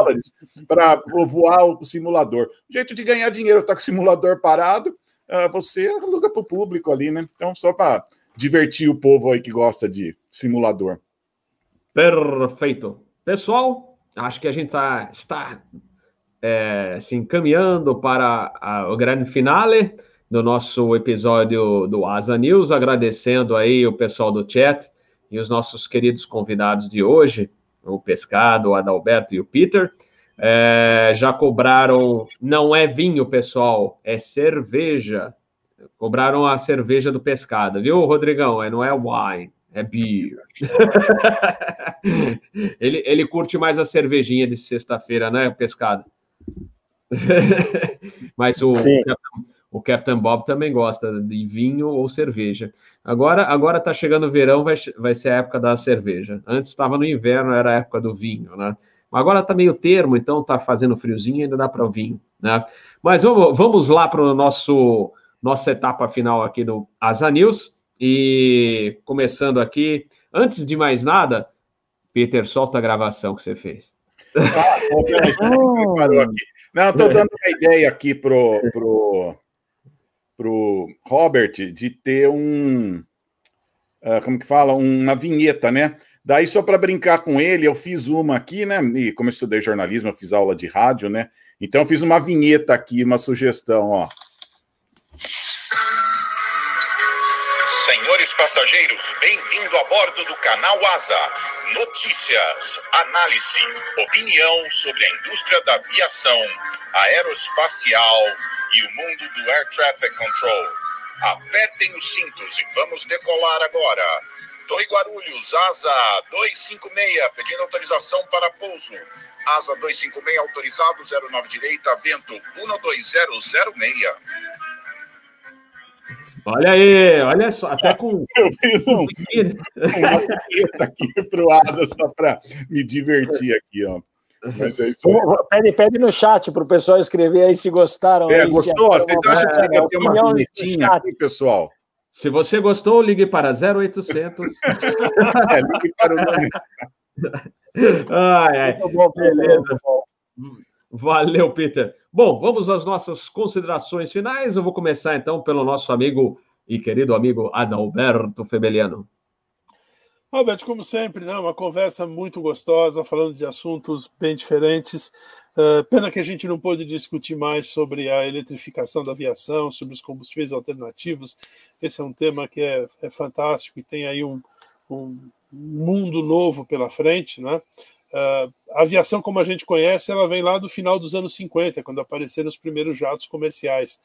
Para voar o simulador. Jeito de ganhar dinheiro. Está com o simulador parado, ah, você aluga para o público ali, né? Então, só para divertir o povo aí que gosta de simulador. Perfeito. Pessoal, acho que a gente tá, está é, se encaminhando para a, o grande finale do nosso episódio do Asa News, agradecendo aí o pessoal do chat e os nossos queridos convidados de hoje, o Pescado, o Adalberto e o Peter. É, já cobraram, não é vinho, pessoal, é cerveja. Cobraram a cerveja do pescado, viu, Rodrigão? É, não é wine. É beer. ele, ele curte mais a cervejinha de sexta-feira, né, pescado? Mas o, o Captain, Bob também gosta de vinho ou cerveja. Agora agora tá chegando o verão, vai, vai ser a época da cerveja. Antes estava no inverno, era a época do vinho, né? Agora tá meio termo, então tá fazendo friozinho, ainda dá para o vinho, né? Mas vamos, vamos lá para o nosso nossa etapa final aqui do Asa News. E começando aqui, antes de mais nada, Peter, solta a gravação que você fez. Ah, Não, estou dando uma ideia aqui pro, pro, pro Robert de ter um. Uh, como que fala? Uma vinheta, né? Daí, só para brincar com ele, eu fiz uma aqui, né? E como eu estudei jornalismo, eu fiz aula de rádio, né? Então, eu fiz uma vinheta aqui, uma sugestão, ó. Senhores passageiros, bem-vindo a bordo do canal Asa. Notícias, análise, opinião sobre a indústria da aviação, aeroespacial e o mundo do Air Traffic Control. Apertem os cintos e vamos decolar agora. Torre Guarulhos, Asa 256, pedindo autorização para pouso. Asa 256 autorizado, 09 direita, vento 12006. Olha aí, olha só, até com. Eu fiz um, uma vinheta aqui pro Asa só para me divertir aqui, ó. Mas é isso aí. Pede, pede no chat para o pessoal escrever aí se gostaram. É, aí, se gostou? Vocês acham que uma- vai ter uma chat. aqui, pessoal? Se você gostou, ligue para 0800. É, ligue para o nome. Ai, bom, Beleza. Valeu, Peter. Bom, vamos às nossas considerações finais. Eu vou começar então pelo nosso amigo e querido amigo Adalberto Febeliano. Robert, como sempre, né, uma conversa muito gostosa, falando de assuntos bem diferentes. Eh, pena que a gente não pôde discutir mais sobre a eletrificação da aviação, sobre os combustíveis alternativos. Esse é um tema que é, é fantástico e tem aí um, um mundo novo pela frente. Né? Eh, a aviação, como a gente conhece, ela vem lá do final dos anos 50, quando apareceram os primeiros jatos comerciais.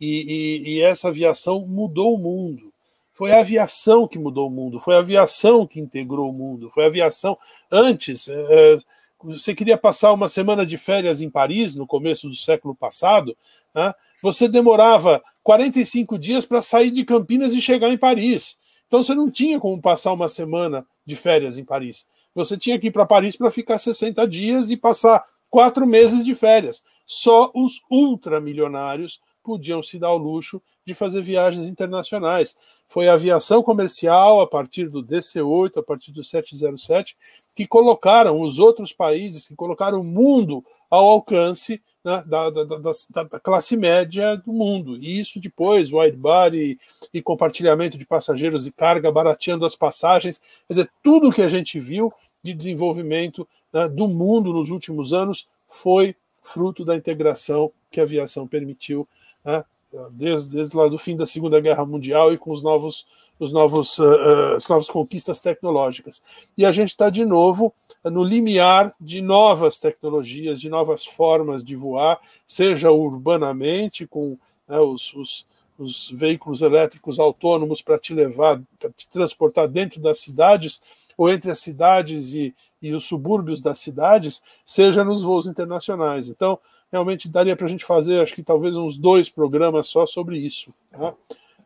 E, e- e essa aviação mudou o mundo. Foi a aviação que mudou o mundo, foi a aviação que integrou o mundo, foi a aviação. Antes, eh, você queria passar uma semana de férias em Paris, no começo do século passado, né? você demorava 45 dias para sair de Campinas e chegar em Paris. Então você não tinha como passar uma semana de férias em Paris. Você tinha que ir para Paris para ficar 60 dias e passar quatro meses de férias. Só os ultramilionários podiam se dar ao luxo de fazer viagens internacionais. Foi a aviação comercial, a partir do DC-8, a partir do 707, que colocaram os outros países, que colocaram o mundo ao alcance né, da, da, da, da- classe média do mundo. E isso depois, wide body e compartilhamento de passageiros e carga, barateando as passagens. Quer dizer, tudo que a gente viu de desenvolvimento né, do mundo nos últimos anos foi fruto da integração que a aviação permitiu né, desde, desde lá do fim da Segunda Guerra Mundial e com os novos, os novos, uh, as novas conquistas tecnológicas. E a gente está de novo no limiar de novas tecnologias, de novas formas de voar, seja urbanamente, com né, os, os, os veículos elétricos autônomos para te levar, para te transportar dentro das cidades, ou entre as cidades e, e os subúrbios das cidades, seja nos voos internacionais. Então, realmente daria para a gente fazer, acho que talvez uns dois programas só sobre isso. Tá?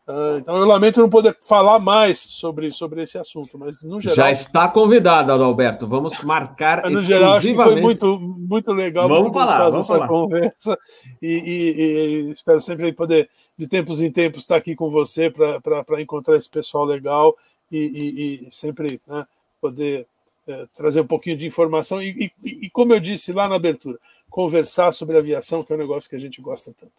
Uh, então, eu lamento não poder falar mais sobre, sobre esse assunto, mas no geral. Já está convidado, Adalberto. Vamos marcar no geral, acho que foi exclusivamente. muito, muito legal, Vamos muito falar, gostosa essa falar. conversa. E, e- e espero sempre poder, de tempos em tempos, estar aqui com você para encontrar esse pessoal legal e, e- sempre né, poder eh, trazer um pouquinho de informação. E, e- e, como eu disse lá na abertura, conversar sobre aviação, que é um negócio que a gente gosta tanto.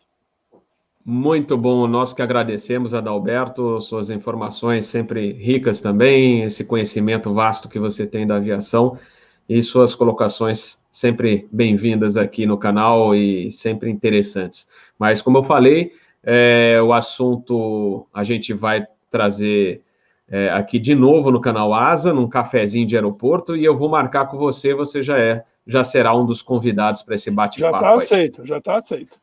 Muito bom, nós que agradecemos, Adalberto, suas informações sempre ricas também, esse conhecimento vasto que você tem da aviação e suas colocações sempre bem-vindas aqui no canal e sempre interessantes. Mas, como eu falei, é, o assunto a gente vai trazer é, aqui de novo no canal Asa, num cafezinho de aeroporto, e eu vou marcar com você, você já é, já será um dos convidados para esse Já bate-papo. está aí. aceito, já está aceito.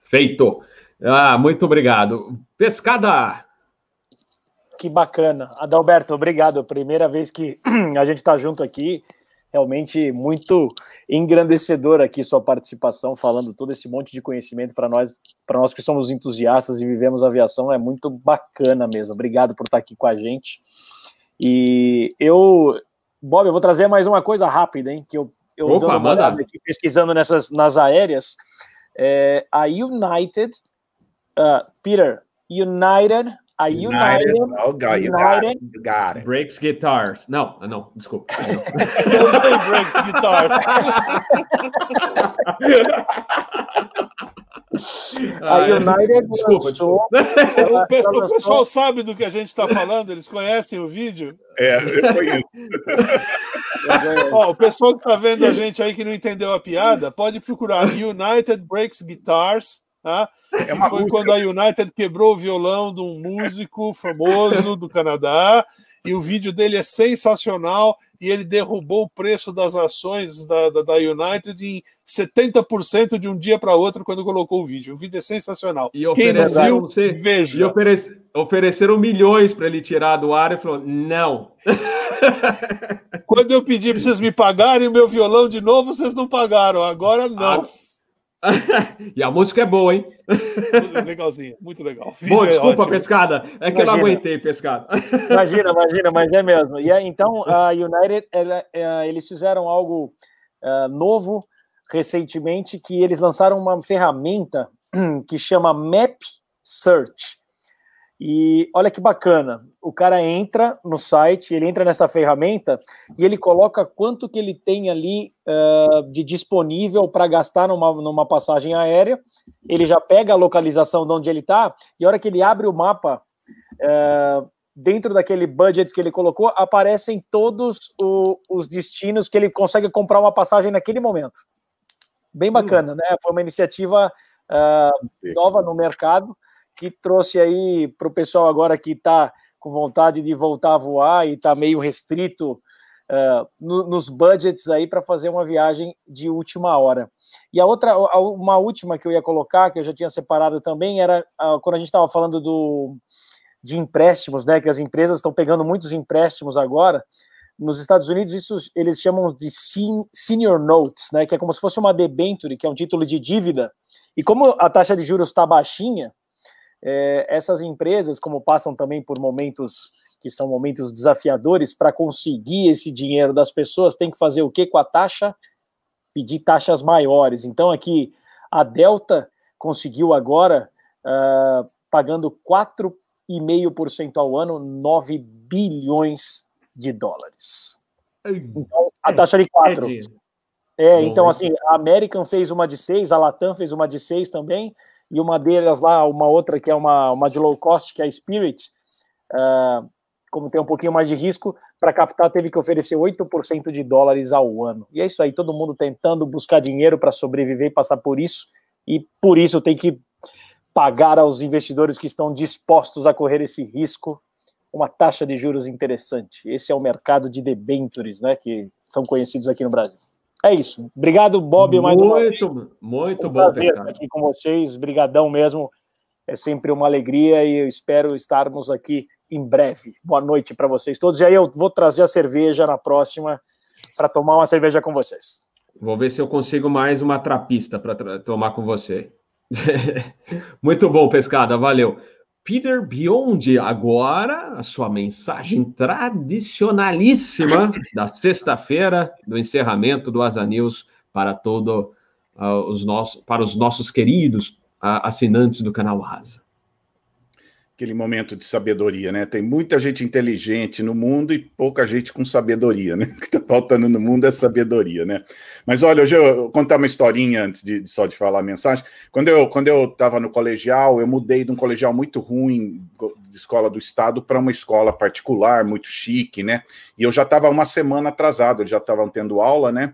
Feito. Ah, muito obrigado. Pescada! Que bacana. Adalberto, obrigado. Primeira vez que a gente está junto aqui. Realmente muito engrandecedor aqui sua participação, falando todo esse monte de conhecimento para nós, para nós que somos entusiastas e vivemos aviação, é muito bacana mesmo. Obrigado por estar aqui com a gente. E eu, Bob, eu vou trazer mais uma coisa rápida, hein? Que eu, eu Opa, dando uma olhada aqui, pesquisando nessas nas aéreas. É, a United, uh, Peter, United, a United, Oh, God, you got it. United You got it. Breaks Guitars. Não, não, desculpa. Não breaks guitar. A. United Desculpa, lançou. O, ela- o ela lançou- pessoal sabe do que a gente está falando, eles conhecem o vídeo. É, eu conheço. Ó, o pessoal que está vendo a gente aí que não entendeu a piada, pode procurar United Breaks Guitars É uma foi quando a United quebrou o violão de um músico famoso do Canadá, e o vídeo dele é sensacional, e ele derrubou o preço das ações da, da, da United em 70% de um dia para outro quando colocou o vídeo. O vídeo é sensacional. E Quem não viu, você, veja. E oferece, ofereceram milhões para ele tirar do ar e falou: não. Quando eu pedi para vocês me pagarem o meu violão de novo, vocês não pagaram. Agora não. Ah. e a música é boa, hein? Legalzinha, muito legal. Bom, é desculpa, é pescada. É que imagina. eu não aguentei, pescada. Imagina, imagina, mas é mesmo. E então a United, ela, é, eles fizeram algo uh, novo recentemente, que eles lançaram uma ferramenta que chama Map Search. E olha que bacana, o cara entra no site, ele entra nessa ferramenta e ele coloca quanto que ele tem ali uh, de disponível para gastar numa, numa passagem aérea. Ele já pega a localização de onde ele está e a hora que ele abre o mapa, uh, dentro daquele budget que ele colocou, aparecem todos o, os destinos que ele consegue comprar uma passagem naquele momento. Bem bacana, hum. né? Foi uma iniciativa uh, nova no mercado que trouxe aí para o pessoal agora que está com vontade de voltar a voar e está meio restrito uh, no, nos budgets aí para fazer uma viagem de última hora. E a outra, uma última que eu ia colocar, que eu já tinha separado também, era uh, quando a gente estava falando do, de empréstimos, né? Que as empresas estão pegando muitos empréstimos agora. Nos Estados Unidos, isso eles chamam de senior notes, né? Que é como se fosse uma debenture, que é um título de dívida. E como a taxa de juros está baixinha, é, essas empresas, como passam também por momentos que são momentos desafiadores, para conseguir esse dinheiro das pessoas, tem que fazer o que com a taxa? Pedir taxas maiores. Então, aqui, a Delta conseguiu agora, uh, pagando 4,5% ao ano, 9 bilhões de dólares. Então, a taxa de 4. É, é então, assim, a American fez uma de 6, a Latam fez uma de 6 também, e uma delas lá, uma outra que é uma, uma de low cost, que é a Spirit, uh, como tem um pouquinho mais de risco, para captar teve que oferecer 8% de dólares ao ano. E é isso aí, todo mundo tentando buscar dinheiro para sobreviver e passar por isso, e por isso tem que pagar aos investidores que estão dispostos a correr esse risco uma taxa de juros interessante. Esse é o mercado de debentures, né, que são conhecidos aqui no Brasil. É isso. Obrigado, Bob, mais muito, uma vez. Muito um bom, estar aqui com vocês. Brigadão mesmo. É sempre uma alegria e eu espero estarmos aqui em breve. Boa noite para vocês todos. E aí eu vou trazer a cerveja na próxima para tomar uma cerveja com vocês. Vou ver se eu consigo mais uma trapista para tomar com você. Muito bom, pescada. Valeu. Peter Beyond, agora a sua mensagem tradicionalíssima da sexta-feira do encerramento do Asa News para todo uh, os nossos, para os nossos queridos uh, assinantes do canal Asa aquele momento de sabedoria, né? Tem muita gente inteligente no mundo e pouca gente com sabedoria, né? O que está faltando no mundo é sabedoria, né? Mas olha, hoje eu vou contar uma historinha antes de, só de falar a mensagem. Quando eu quando eu estava no colegial, eu mudei de um colegial muito ruim de escola do estado para uma escola particular, muito chique, né? E eu já estava uma semana atrasado, eles já estavam tendo aula, né?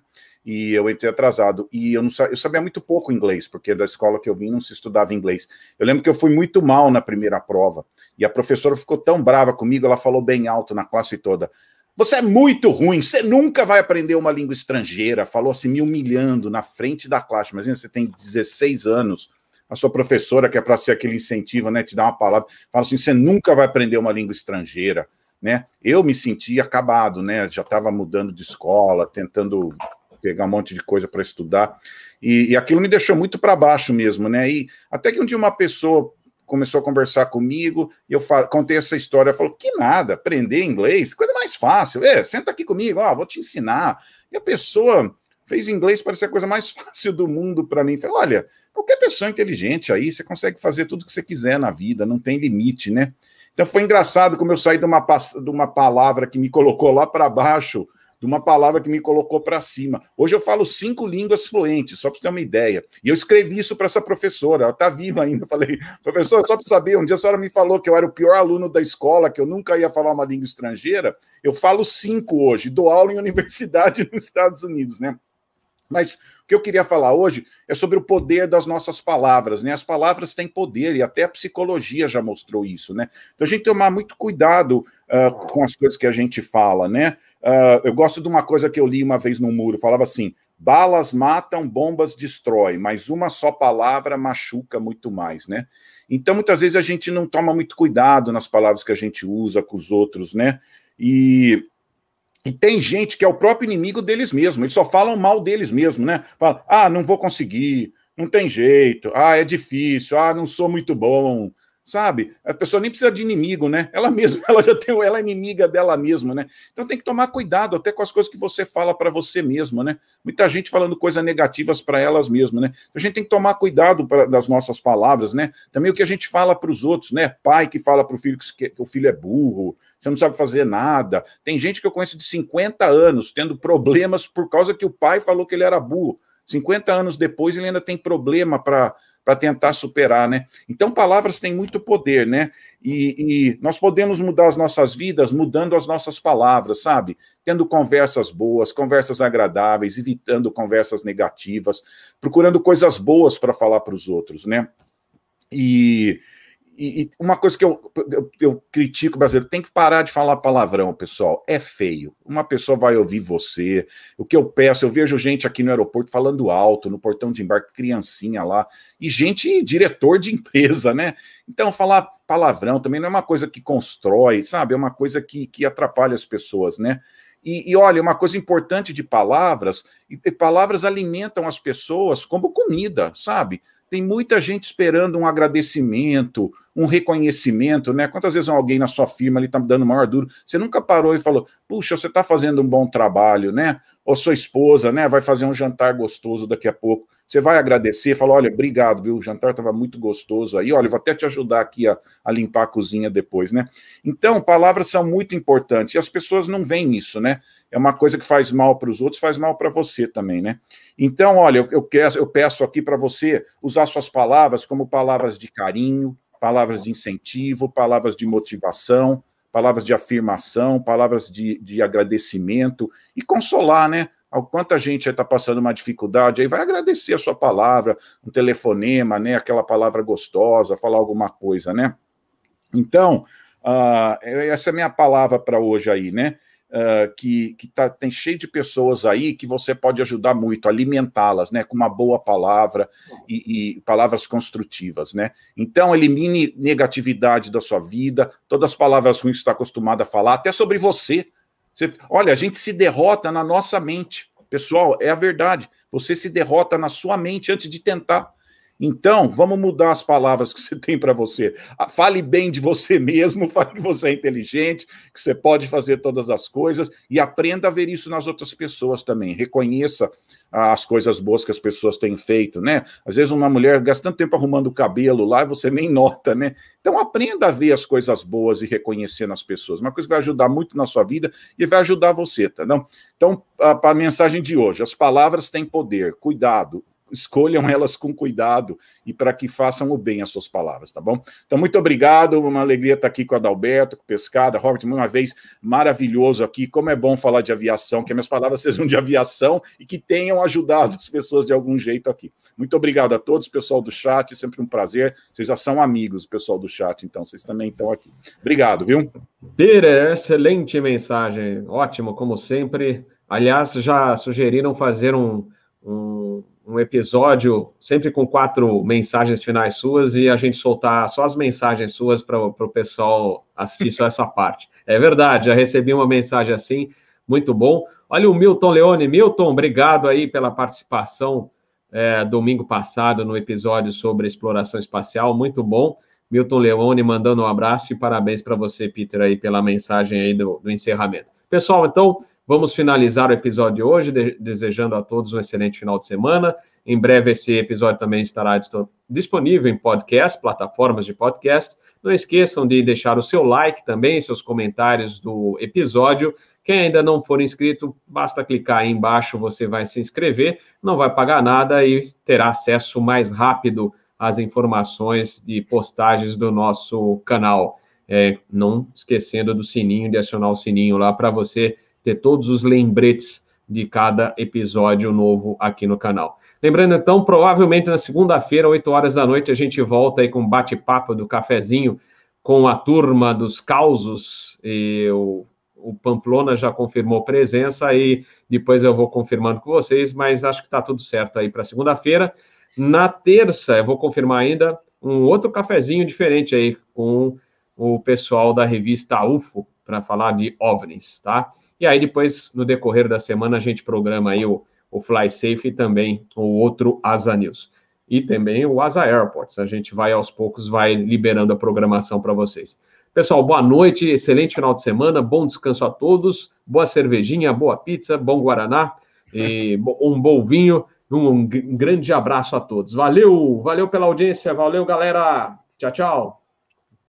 E eu entrei atrasado. E eu, não, eu sabia muito pouco inglês, porque da escola que eu vim não se estudava inglês. Eu lembro que eu fui muito mal na primeira prova, e a professora ficou tão brava comigo, ela falou bem alto na classe toda. Você é muito ruim, você nunca vai aprender uma língua estrangeira. Falou assim, me humilhando na frente da classe. Mas você tem 16 anos, a sua professora, que é para ser aquele incentivo, né? Te dá uma palavra, fala assim: você nunca vai aprender uma língua estrangeira. Né? Eu me senti acabado, né? Já estava mudando de escola, tentando pegar um monte de coisa para estudar. E, e, aquilo me deixou muito para baixo mesmo, né? E até que um dia uma pessoa começou a conversar comigo e eu contei essa história. Falou: que nada, aprender inglês, coisa mais fácil. É, senta aqui comigo, ó, vou te ensinar. E a pessoa fez inglês parecer a coisa mais fácil do mundo para mim. Falei: olha, qualquer pessoa inteligente aí, você consegue fazer tudo que você quiser na vida, não tem limite, né? Então foi engraçado como eu saí de uma, de uma palavra que me colocou lá para baixo de uma palavra que me colocou para cima. Hoje eu falo cinco línguas fluentes, só para ter uma ideia. E eu escrevi isso para essa professora, ela está viva ainda. Falei, professora, só para saber, um dia a senhora me falou que eu era o pior aluno da escola, que eu nunca ia falar uma língua estrangeira. Eu falo cinco hoje, dou aula em universidade nos Estados Unidos, né? Mas que eu queria falar hoje é sobre o poder das nossas palavras, né? As palavras têm poder e até a psicologia já mostrou isso, né? Então a gente tomar muito cuidado uh, com as coisas que a gente fala, né? Uh, eu gosto de uma coisa que eu li uma vez no muro, falava assim: balas matam, bombas destrói, mas uma só palavra machuca muito mais, né? Então muitas vezes a gente não toma muito cuidado nas palavras que a gente usa com os outros, né? E e tem gente que é o próprio inimigo deles mesmos, eles só falam mal deles mesmos, né? Fala, ah, não vou conseguir, não tem jeito, ah, é difícil, ah, não sou muito bom, sabe? A pessoa nem precisa de inimigo, né? Ela mesma, ela já tem, ela é inimiga dela mesma, né? Então tem que tomar cuidado até com as coisas que você fala para você mesmo, né? Muita gente falando coisas negativas para elas mesmas, né? A gente tem que tomar cuidado pra, das nossas palavras, né? Também o que a gente fala para os outros, né? Pai que fala para o filho que, que o filho é burro, você não sabe fazer nada. Tem gente que eu conheço de 50 anos tendo problemas por causa que o pai falou que ele era burro. 50 anos depois ele ainda tem problema para para tentar superar, né? Então, palavras têm muito poder, né? E, e, nós podemos mudar as nossas vidas mudando as nossas palavras, sabe? Tendo conversas boas, conversas agradáveis, evitando conversas negativas, procurando coisas boas para falar para os outros, né? E e, e, uma coisa que eu, eu, eu, critico o brasileiro, tem que parar de falar palavrão, pessoal. É feio. Uma pessoa vai ouvir você. O que eu peço, eu vejo gente aqui no aeroporto falando alto, no portão de embarque, criancinha lá, e gente, diretor de empresa, né? Então, falar palavrão também não é uma coisa que constrói, sabe? É uma coisa que, que atrapalha as pessoas, né? E, e, olha, uma coisa importante de palavras, e palavras alimentam as pessoas como comida, sabe? Tem muita gente esperando um agradecimento, um reconhecimento, né? Quantas vezes alguém na sua firma está dando maior duro, você nunca parou e falou, puxa, você está fazendo um bom trabalho, né? Ou sua esposa, né, vai fazer um jantar gostoso daqui a pouco. Você vai agradecer, fala, olha, obrigado, viu? O jantar estava muito gostoso aí. Olha, vou até te ajudar aqui a, a, limpar a cozinha depois, né? Então, palavras são muito importantes e as pessoas não veem isso, né? é uma coisa que faz mal para os outros, faz mal para você também, né? Então, olha, eu, eu, quero, eu peço aqui para você usar suas palavras como palavras de carinho, palavras de incentivo, palavras de motivação, palavras de afirmação, palavras de, de agradecimento e consolar, né? Ao quanta gente está passando uma dificuldade, aí vai agradecer a sua palavra, um telefonema, né? Aquela palavra gostosa, falar alguma coisa, né? Então, uh, essa é a minha palavra para hoje aí, né? Uh, que, que tá, tem cheio de pessoas aí que você pode ajudar muito, alimentá-las, né, com uma boa palavra e, e, palavras construtivas, né? Então, elimine negatividade da sua vida, todas as palavras ruins que está acostumado a falar, até sobre você. você. Olha, a gente se derrota na nossa mente. Pessoal, é a verdade. Você se derrota na sua mente antes de tentar. Então, vamos mudar as palavras que você tem para você. Ah, fale bem de você mesmo, fale que você é inteligente, que você pode fazer todas as coisas e aprenda a ver isso nas outras pessoas também. Reconheça as coisas boas que as pessoas têm feito, né? Às vezes uma mulher gasta tanto tempo arrumando o cabelo lá e você nem nota, né? Então aprenda a ver as coisas boas e reconhecer nas pessoas. Uma coisa que vai ajudar muito na sua vida e vai ajudar você, tá? Não? Então, a, a mensagem de hoje, as palavras têm poder. Cuidado, escolham elas com cuidado e para que façam o bem as suas palavras, tá bom? Então, muito obrigado, uma alegria estar aqui com a Adalberto, com o Pescada, Robert, uma vez maravilhoso aqui, como é bom falar de aviação, que minhas palavras sejam de aviação e que tenham ajudado as pessoas de algum jeito aqui. Muito obrigado a todos, pessoal do chat, sempre um prazer, vocês já são amigos, pessoal do chat, então, vocês também estão aqui. Obrigado, viu? Peter, excelente mensagem, ótimo, como sempre. Aliás, já sugeriram fazer um, um um episódio sempre com quatro mensagens finais suas e a gente soltar só as mensagens suas para o pessoal assistir só essa parte. É verdade, já recebi uma mensagem assim, muito bom. Olha o Milton Leone. Milton, obrigado aí pela participação é, domingo passado no episódio sobre exploração espacial, muito bom. Milton Leone mandando um abraço e parabéns para você, Peter, aí pela mensagem aí do, do encerramento. Pessoal, então, Vamos finalizar o episódio de hoje, de, desejando a todos um excelente final de semana. Em breve, esse episódio também estará disponível em podcast, plataformas de podcast. Não esqueçam de deixar o seu like também, seus comentários do episódio. Quem ainda não for inscrito, basta clicar aí embaixo, você vai se inscrever, não vai pagar nada e terá acesso mais rápido às informações de postagens do nosso canal. É, não esquecendo do sininho, de acionar o sininho lá para você ter todos os lembretes de cada episódio novo aqui no canal. Lembrando, então, provavelmente na segunda-feira, 8 horas da noite, a gente volta aí com bate-papo do cafezinho com a turma dos causos. E o, o Pamplona já confirmou presença e depois eu vou confirmando com vocês, mas acho que está tudo certo aí para segunda-feira. Na terça, eu vou confirmar ainda um outro cafezinho diferente aí com o pessoal da revista UFO para falar de OVNIs, tá? E aí depois, no decorrer da semana, a gente programa aí o, o Fly Safe e também o outro Asa News. E também o Asa Airports. A gente vai aos poucos, vai liberando a programação para vocês. Pessoal, boa noite, excelente final de semana, bom descanso a todos, boa cervejinha, boa pizza, bom Guaraná, e um bom vinho. Um, grande abraço a todos. Valeu, valeu pela audiência, valeu, galera. Tchau, tchau.